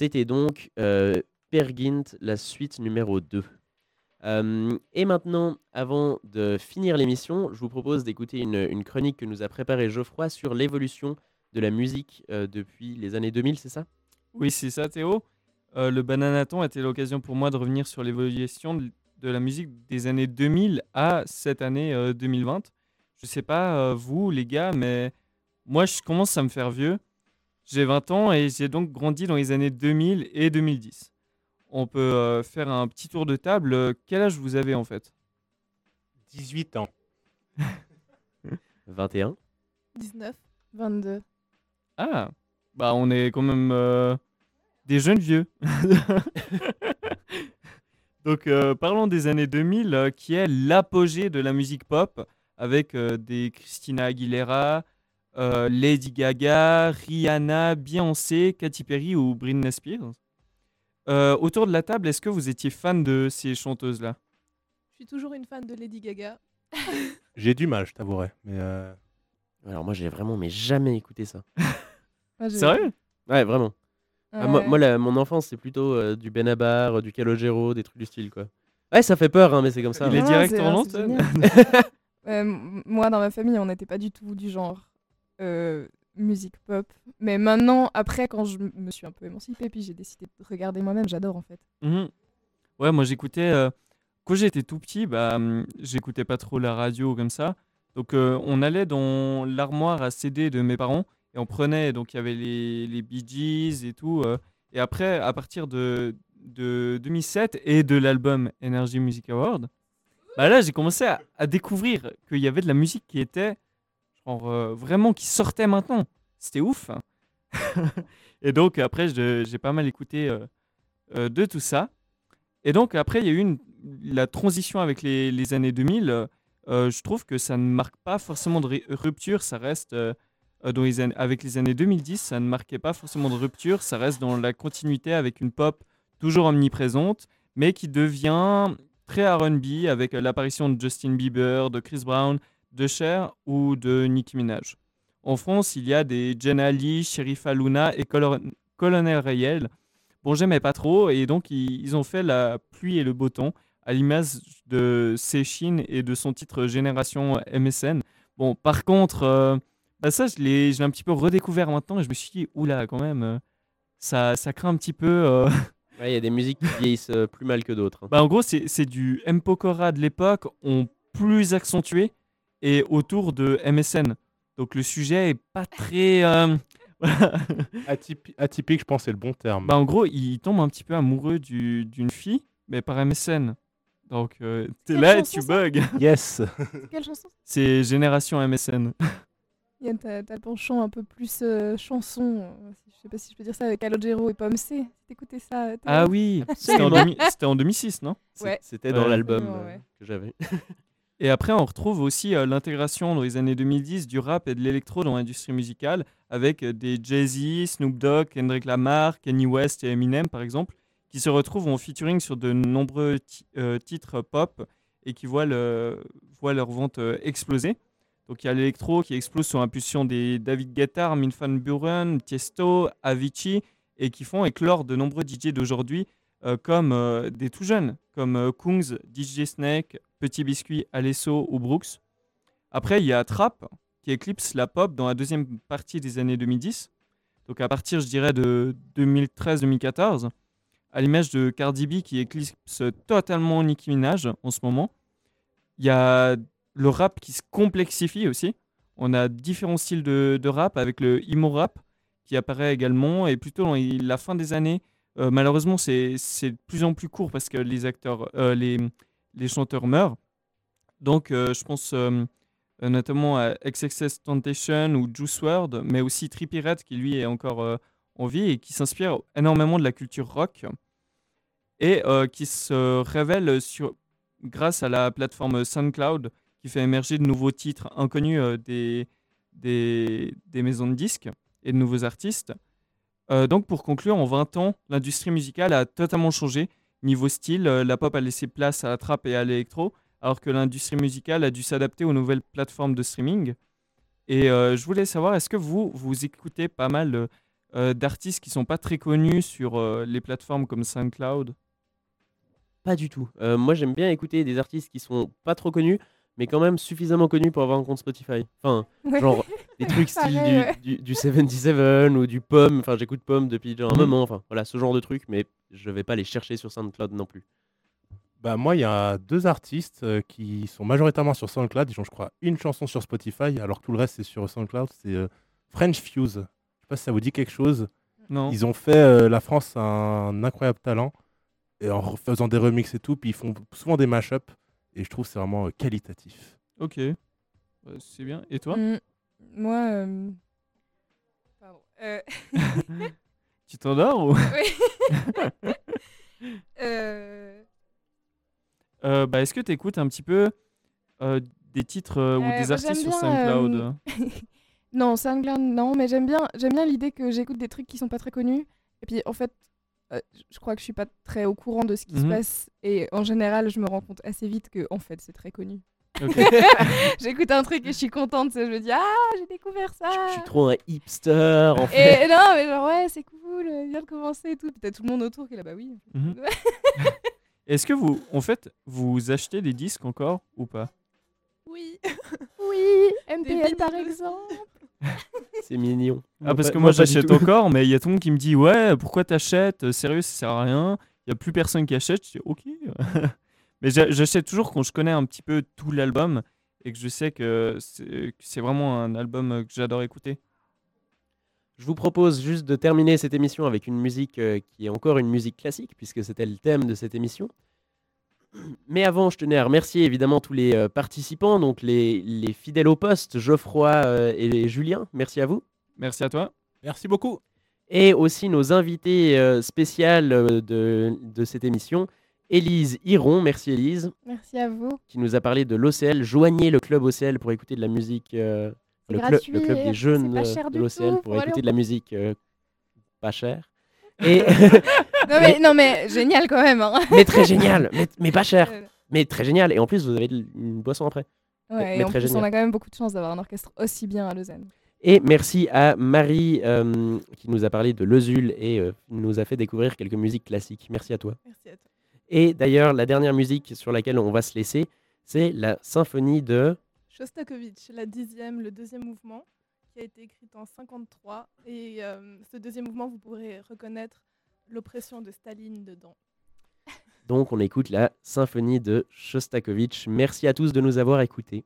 [SPEAKER 1] C'était donc euh, Per Gynt, la suite numéro 2. Euh, et maintenant, avant de finir l'émission, je vous propose d'écouter une, chronique que nous a préparée Geoffroy sur l'évolution de la musique euh, depuis les années 2000, c'est ça?
[SPEAKER 3] Oui, c'est ça, Théo. Euh, le Bananaton était l'occasion pour moi de revenir sur l'évolution de, la musique des années 2000 à cette année euh, 2020. Je sais pas, vous, les gars, mais moi, je commence à me faire vieux. J'ai 20 ans et j'ai donc grandi dans les années 2000 et 2010. On peut euh, faire un petit tour de table. Euh, Quel âge vous avez en fait?
[SPEAKER 2] 18 ans.
[SPEAKER 1] 21
[SPEAKER 5] 19.
[SPEAKER 4] 22.
[SPEAKER 3] Ah, bah on est quand même euh, des jeunes vieux. Donc euh, parlons des années 2000, euh, qui est l'apogée de la musique pop, avec euh, des Christina Aguilera, euh, Lady Gaga, Rihanna, Beyoncé, Katy Perry ou Britney Spears. Euh, autour de la table, est-ce que vous étiez fan de ces chanteuses-là?
[SPEAKER 5] Je suis toujours une fan de Lady Gaga.
[SPEAKER 2] J'ai du mal, je t'avouerai. Mais euh,
[SPEAKER 1] Alors moi, j'ai vraiment mais jamais écouté ça.
[SPEAKER 4] J'ai-
[SPEAKER 3] Sérieux?
[SPEAKER 1] Ouais, vraiment. Ah, moi,
[SPEAKER 4] Ouais.
[SPEAKER 1] moi, la- mon enfance, c'est plutôt euh, du Benabar, du Calogero, des trucs du style, quoi. Ouais, ça fait peur, hein, mais c'est comme ça.
[SPEAKER 3] Il est
[SPEAKER 1] hein.
[SPEAKER 3] Direct en.
[SPEAKER 4] Euh, m- moi, dans ma famille, on n'était pas du tout du genre euh, musique pop. Mais maintenant, après, quand je me suis un peu émancipée, puis j'ai décidé de regarder moi-même, j'adore en fait.
[SPEAKER 3] Mhm. Ouais, moi j'écoutais. euh, quand j'étais tout petit, bah, hum, j'écoutais pas trop la radio comme ça. Donc euh, on allait dans l'armoire à CD de mes parents et on prenait. Donc il y avait les, les Bee Gees et tout. et après, à partir de, de 2007 et de l'album Energy Music Award, bah là j'ai commencé à, à découvrir qu'il y avait de la musique qui était genre, euh, vraiment qui sortait maintenant. C'était ouf. hein. et donc après, j'ai pas mal écouté euh, euh, de tout ça. Et donc après, il y a eu la transition avec les, années 2000. euh, euh, je trouve que ça ne marque pas forcément de rupture. Ça reste les avec les années 2010, ça ne marquait pas forcément de rupture. Ça reste dans la continuité avec une pop toujours omniprésente, mais qui devient très R&B avec l'apparition de Justin Bieber, de Chris Brown, de Cher ou de Nicki Minaj. En France, il y a des Jenna Ali, Sherifa Luna et Colonel Rayel. Bon, j'aimais pas trop, et donc ils, ils ont fait la pluie et le beau temps, à l'image de Seishin et de son titre Génération MSN. Bon, par contre, euh, bah ça, je l'ai un petit peu redécouvert maintenant, et je me suis dit, oula, quand même, euh, ça, ça craint un petit peu. euh,
[SPEAKER 1] Ouais, il y a des musiques qui vieillissent euh, plus mal que d'autres. hein.
[SPEAKER 3] bah, en gros, c'est c'est du M-Pokora de l'époque, en plus accentué, et autour de MSN. Donc le sujet est pas très. euh,
[SPEAKER 2] atypi- atypique, je pense, c'est le bon terme.
[SPEAKER 3] Bah, en gros, il tombe un petit peu amoureux du- d'une fille, mais par MSN. Donc, euh, t'es
[SPEAKER 4] Quelle
[SPEAKER 3] là et
[SPEAKER 4] chanson,
[SPEAKER 3] tu
[SPEAKER 4] ça
[SPEAKER 3] bugs.
[SPEAKER 2] Yes.
[SPEAKER 4] C'est quelle chanson?
[SPEAKER 3] C'est Génération MSN.
[SPEAKER 4] Yann, t'as t'as le penchant un peu plus euh, chanson. euh, si- Je sais pas si je peux dire ça avec Calogero et Pomme C. T'écoutais ça
[SPEAKER 3] Ah oui, c'était en,
[SPEAKER 1] Absolument.
[SPEAKER 3] 2000 c'était en 2006, non?
[SPEAKER 1] C'est-
[SPEAKER 4] Ouais.
[SPEAKER 1] C'était dans
[SPEAKER 3] Ouais.
[SPEAKER 1] l'album
[SPEAKER 4] Absolument,
[SPEAKER 1] euh,
[SPEAKER 4] ouais.
[SPEAKER 1] que j'avais.
[SPEAKER 3] Et après, on retrouve aussi euh, l'intégration dans les années 2010 du rap et de l'électro dans l'industrie musicale, avec euh, des Jay-Z, Snoop Dogg, Kendrick Lamar, Kanye West et Eminem, par exemple, qui se retrouvent en featuring sur de nombreux euh, titres pop et qui voient, le- voient leur vente exploser. Donc il y a l'électro qui explose sous l'impulsion des David Guetta, Armin van Buren, Tiesto, Avicii, et qui font éclore de nombreux DJ d'aujourd'hui, comme des tout jeunes, comme Kungs, DJ Snake, Petit Biscuit, Alesso ou Brooks. Après, il y a Trap, qui éclipse la pop dans la deuxième partie des années 2010. Donc à partir, je dirais, de 2013-2014, à l'image de Cardi B qui éclipse totalement Nicki Minaj en ce moment. Il y a le rap qui se complexifie aussi. On a différents styles de, rap avec le emo rap qui apparaît également et plutôt dans la fin des années. euh, malheureusement, c'est c'est de plus en plus court parce que les acteurs, euh, les, les chanteurs meurent. Donc, euh, je pense euh, notamment à XXS Temptation ou Juice WRLD, mais aussi Trippie Redd qui lui est encore euh, en vie et qui s'inspire énormément de la culture rock et qui se révèle sur, grâce à la plateforme SoundCloud qui fait émerger de nouveaux titres inconnus des, des, maisons de disques et de nouveaux artistes. Donc pour conclure, en 20 ans, l'industrie musicale a totalement changé. Niveau style, euh, la pop a laissé place à la trap et à l'électro, alors que l'industrie musicale a dû s'adapter aux nouvelles plateformes de streaming. Et euh, je voulais savoir, est-ce que vous, vous écoutez pas mal euh, d'artistes qui sont pas très connus sur les plateformes comme SoundCloud?
[SPEAKER 1] Pas du tout. Moi, j'aime bien écouter des artistes qui sont pas trop connus, mais quand même suffisamment connus pour avoir un compte Spotify. Enfin,
[SPEAKER 4] Ouais.
[SPEAKER 1] genre des trucs style
[SPEAKER 4] Pareil,
[SPEAKER 1] du,
[SPEAKER 4] ouais.
[SPEAKER 1] du, du 77 ou du Pomme. Enfin, j'écoute Pomme depuis déjà un
[SPEAKER 2] Mhm.
[SPEAKER 1] moment. Enfin, voilà, ce genre de trucs, mais je vais pas les chercher sur SoundCloud non plus.
[SPEAKER 2] Bah, moi, il y a deux artistes euh, qui sont majoritairement sur SoundCloud. Ils ont, je crois, une chanson sur Spotify, alors que tout le reste, c'est sur SoundCloud. C'est euh, French Fuse. Je sais pas si ça vous dit quelque chose.
[SPEAKER 3] Non.
[SPEAKER 2] Ils ont fait euh, La France a un incroyable talent, et en faisant des remixes et tout. Puis ils font souvent des mashups, et je trouve que c'est vraiment euh, qualitatif.
[SPEAKER 3] Ok. Euh, c'est bien. Et toi?
[SPEAKER 4] Mm, Moi. euh, Pardon. euh,
[SPEAKER 3] Tu t'endors ou?
[SPEAKER 4] Oui. Euh,
[SPEAKER 3] Euh, bah, Est-ce que tu écoutes un petit peu euh, des titres euh, ou
[SPEAKER 4] Euh,
[SPEAKER 3] des
[SPEAKER 4] moi,
[SPEAKER 3] artistes sur SoundCloud?
[SPEAKER 4] euh, non, SoundCloud, non, mais j'aime bien, j'aime bien l'idée que j'écoute des trucs qui sont pas très connus. Et puis, en fait, je crois que je suis pas très au courant de ce qui se
[SPEAKER 3] Mhm.
[SPEAKER 4] passe. Et en général, je me rends compte assez vite que, en fait, c'est très connu. J'écoute un truc et je suis contente. Je me dis, ah, j'ai découvert ça.
[SPEAKER 1] Je suis trop un hipster, en fait.
[SPEAKER 4] Et non, mais genre, ouais, c'est cool, euh, vient de commencer et tout. Puis t'as tout le monde autour qui est là, bah oui.
[SPEAKER 3] Mhm. Est-ce que vous, en fait, vous achetez des disques encore ou pas?
[SPEAKER 5] Oui.
[SPEAKER 4] oui, MPL par exemple.
[SPEAKER 1] C'est mignon.
[SPEAKER 3] Ah, parce que moi, j'achète encore, mais il y a tout le monde qui me dit Ouais, pourquoi t'achètes? Sérieux, ça sert à rien. Il y a plus personne qui achète. Je dis Ok. mais j'a- j'achète toujours quand je connais un petit peu tout l'album et que je sais que c'est vraiment un album que j'adore écouter.
[SPEAKER 1] Je vous propose juste de terminer cette émission avec une musique euh, qui est encore une musique classique, puisque c'était le thème de cette émission. Mais avant, je tenais à remercier évidemment tous les euh, participants, donc les, les fidèles au poste, Geoffroy euh, et Julien. Merci à vous.
[SPEAKER 3] Merci à toi.
[SPEAKER 2] Merci beaucoup.
[SPEAKER 1] Et aussi nos invités euh, spéciales de, de cette émission, Élise Hiron. Merci Élise,
[SPEAKER 4] Merci à vous.
[SPEAKER 1] qui nous a parlé de l'OCL. Joignez le club OCL pour écouter de la musique. euh, le, le club des jeunes
[SPEAKER 4] pas cher
[SPEAKER 1] de
[SPEAKER 4] du
[SPEAKER 1] l'OCL
[SPEAKER 4] tout,
[SPEAKER 1] pour écouter de la musique euh, pas chère. Et
[SPEAKER 4] Non mais, non, mais génial quand même. hein.
[SPEAKER 1] mais très génial, mais, mais pas cher, mais très génial. Et en plus, vous avez une boisson après.
[SPEAKER 4] Ouais,
[SPEAKER 1] mais
[SPEAKER 4] et en
[SPEAKER 1] très
[SPEAKER 4] plus,
[SPEAKER 1] génial.
[SPEAKER 4] on a quand même beaucoup de chance d'avoir un orchestre aussi bien à Lausanne.
[SPEAKER 1] Et merci à Marie euh, qui nous a parlé de Lozul et euh, nous a fait découvrir quelques musiques classiques. Merci à toi.
[SPEAKER 5] Merci à toi.
[SPEAKER 1] Et d'ailleurs, la dernière musique sur laquelle on va se laisser, c'est la symphonie de.
[SPEAKER 5] Shostakovich, la dixième, le deuxième mouvement, qui a été écrite en 53. Et euh, ce deuxième mouvement, vous pourrez reconnaître l'oppression de Staline dedans.
[SPEAKER 1] Donc, on écoute la symphonie de Shostakovich. Merci à tous de nous avoir écoutés.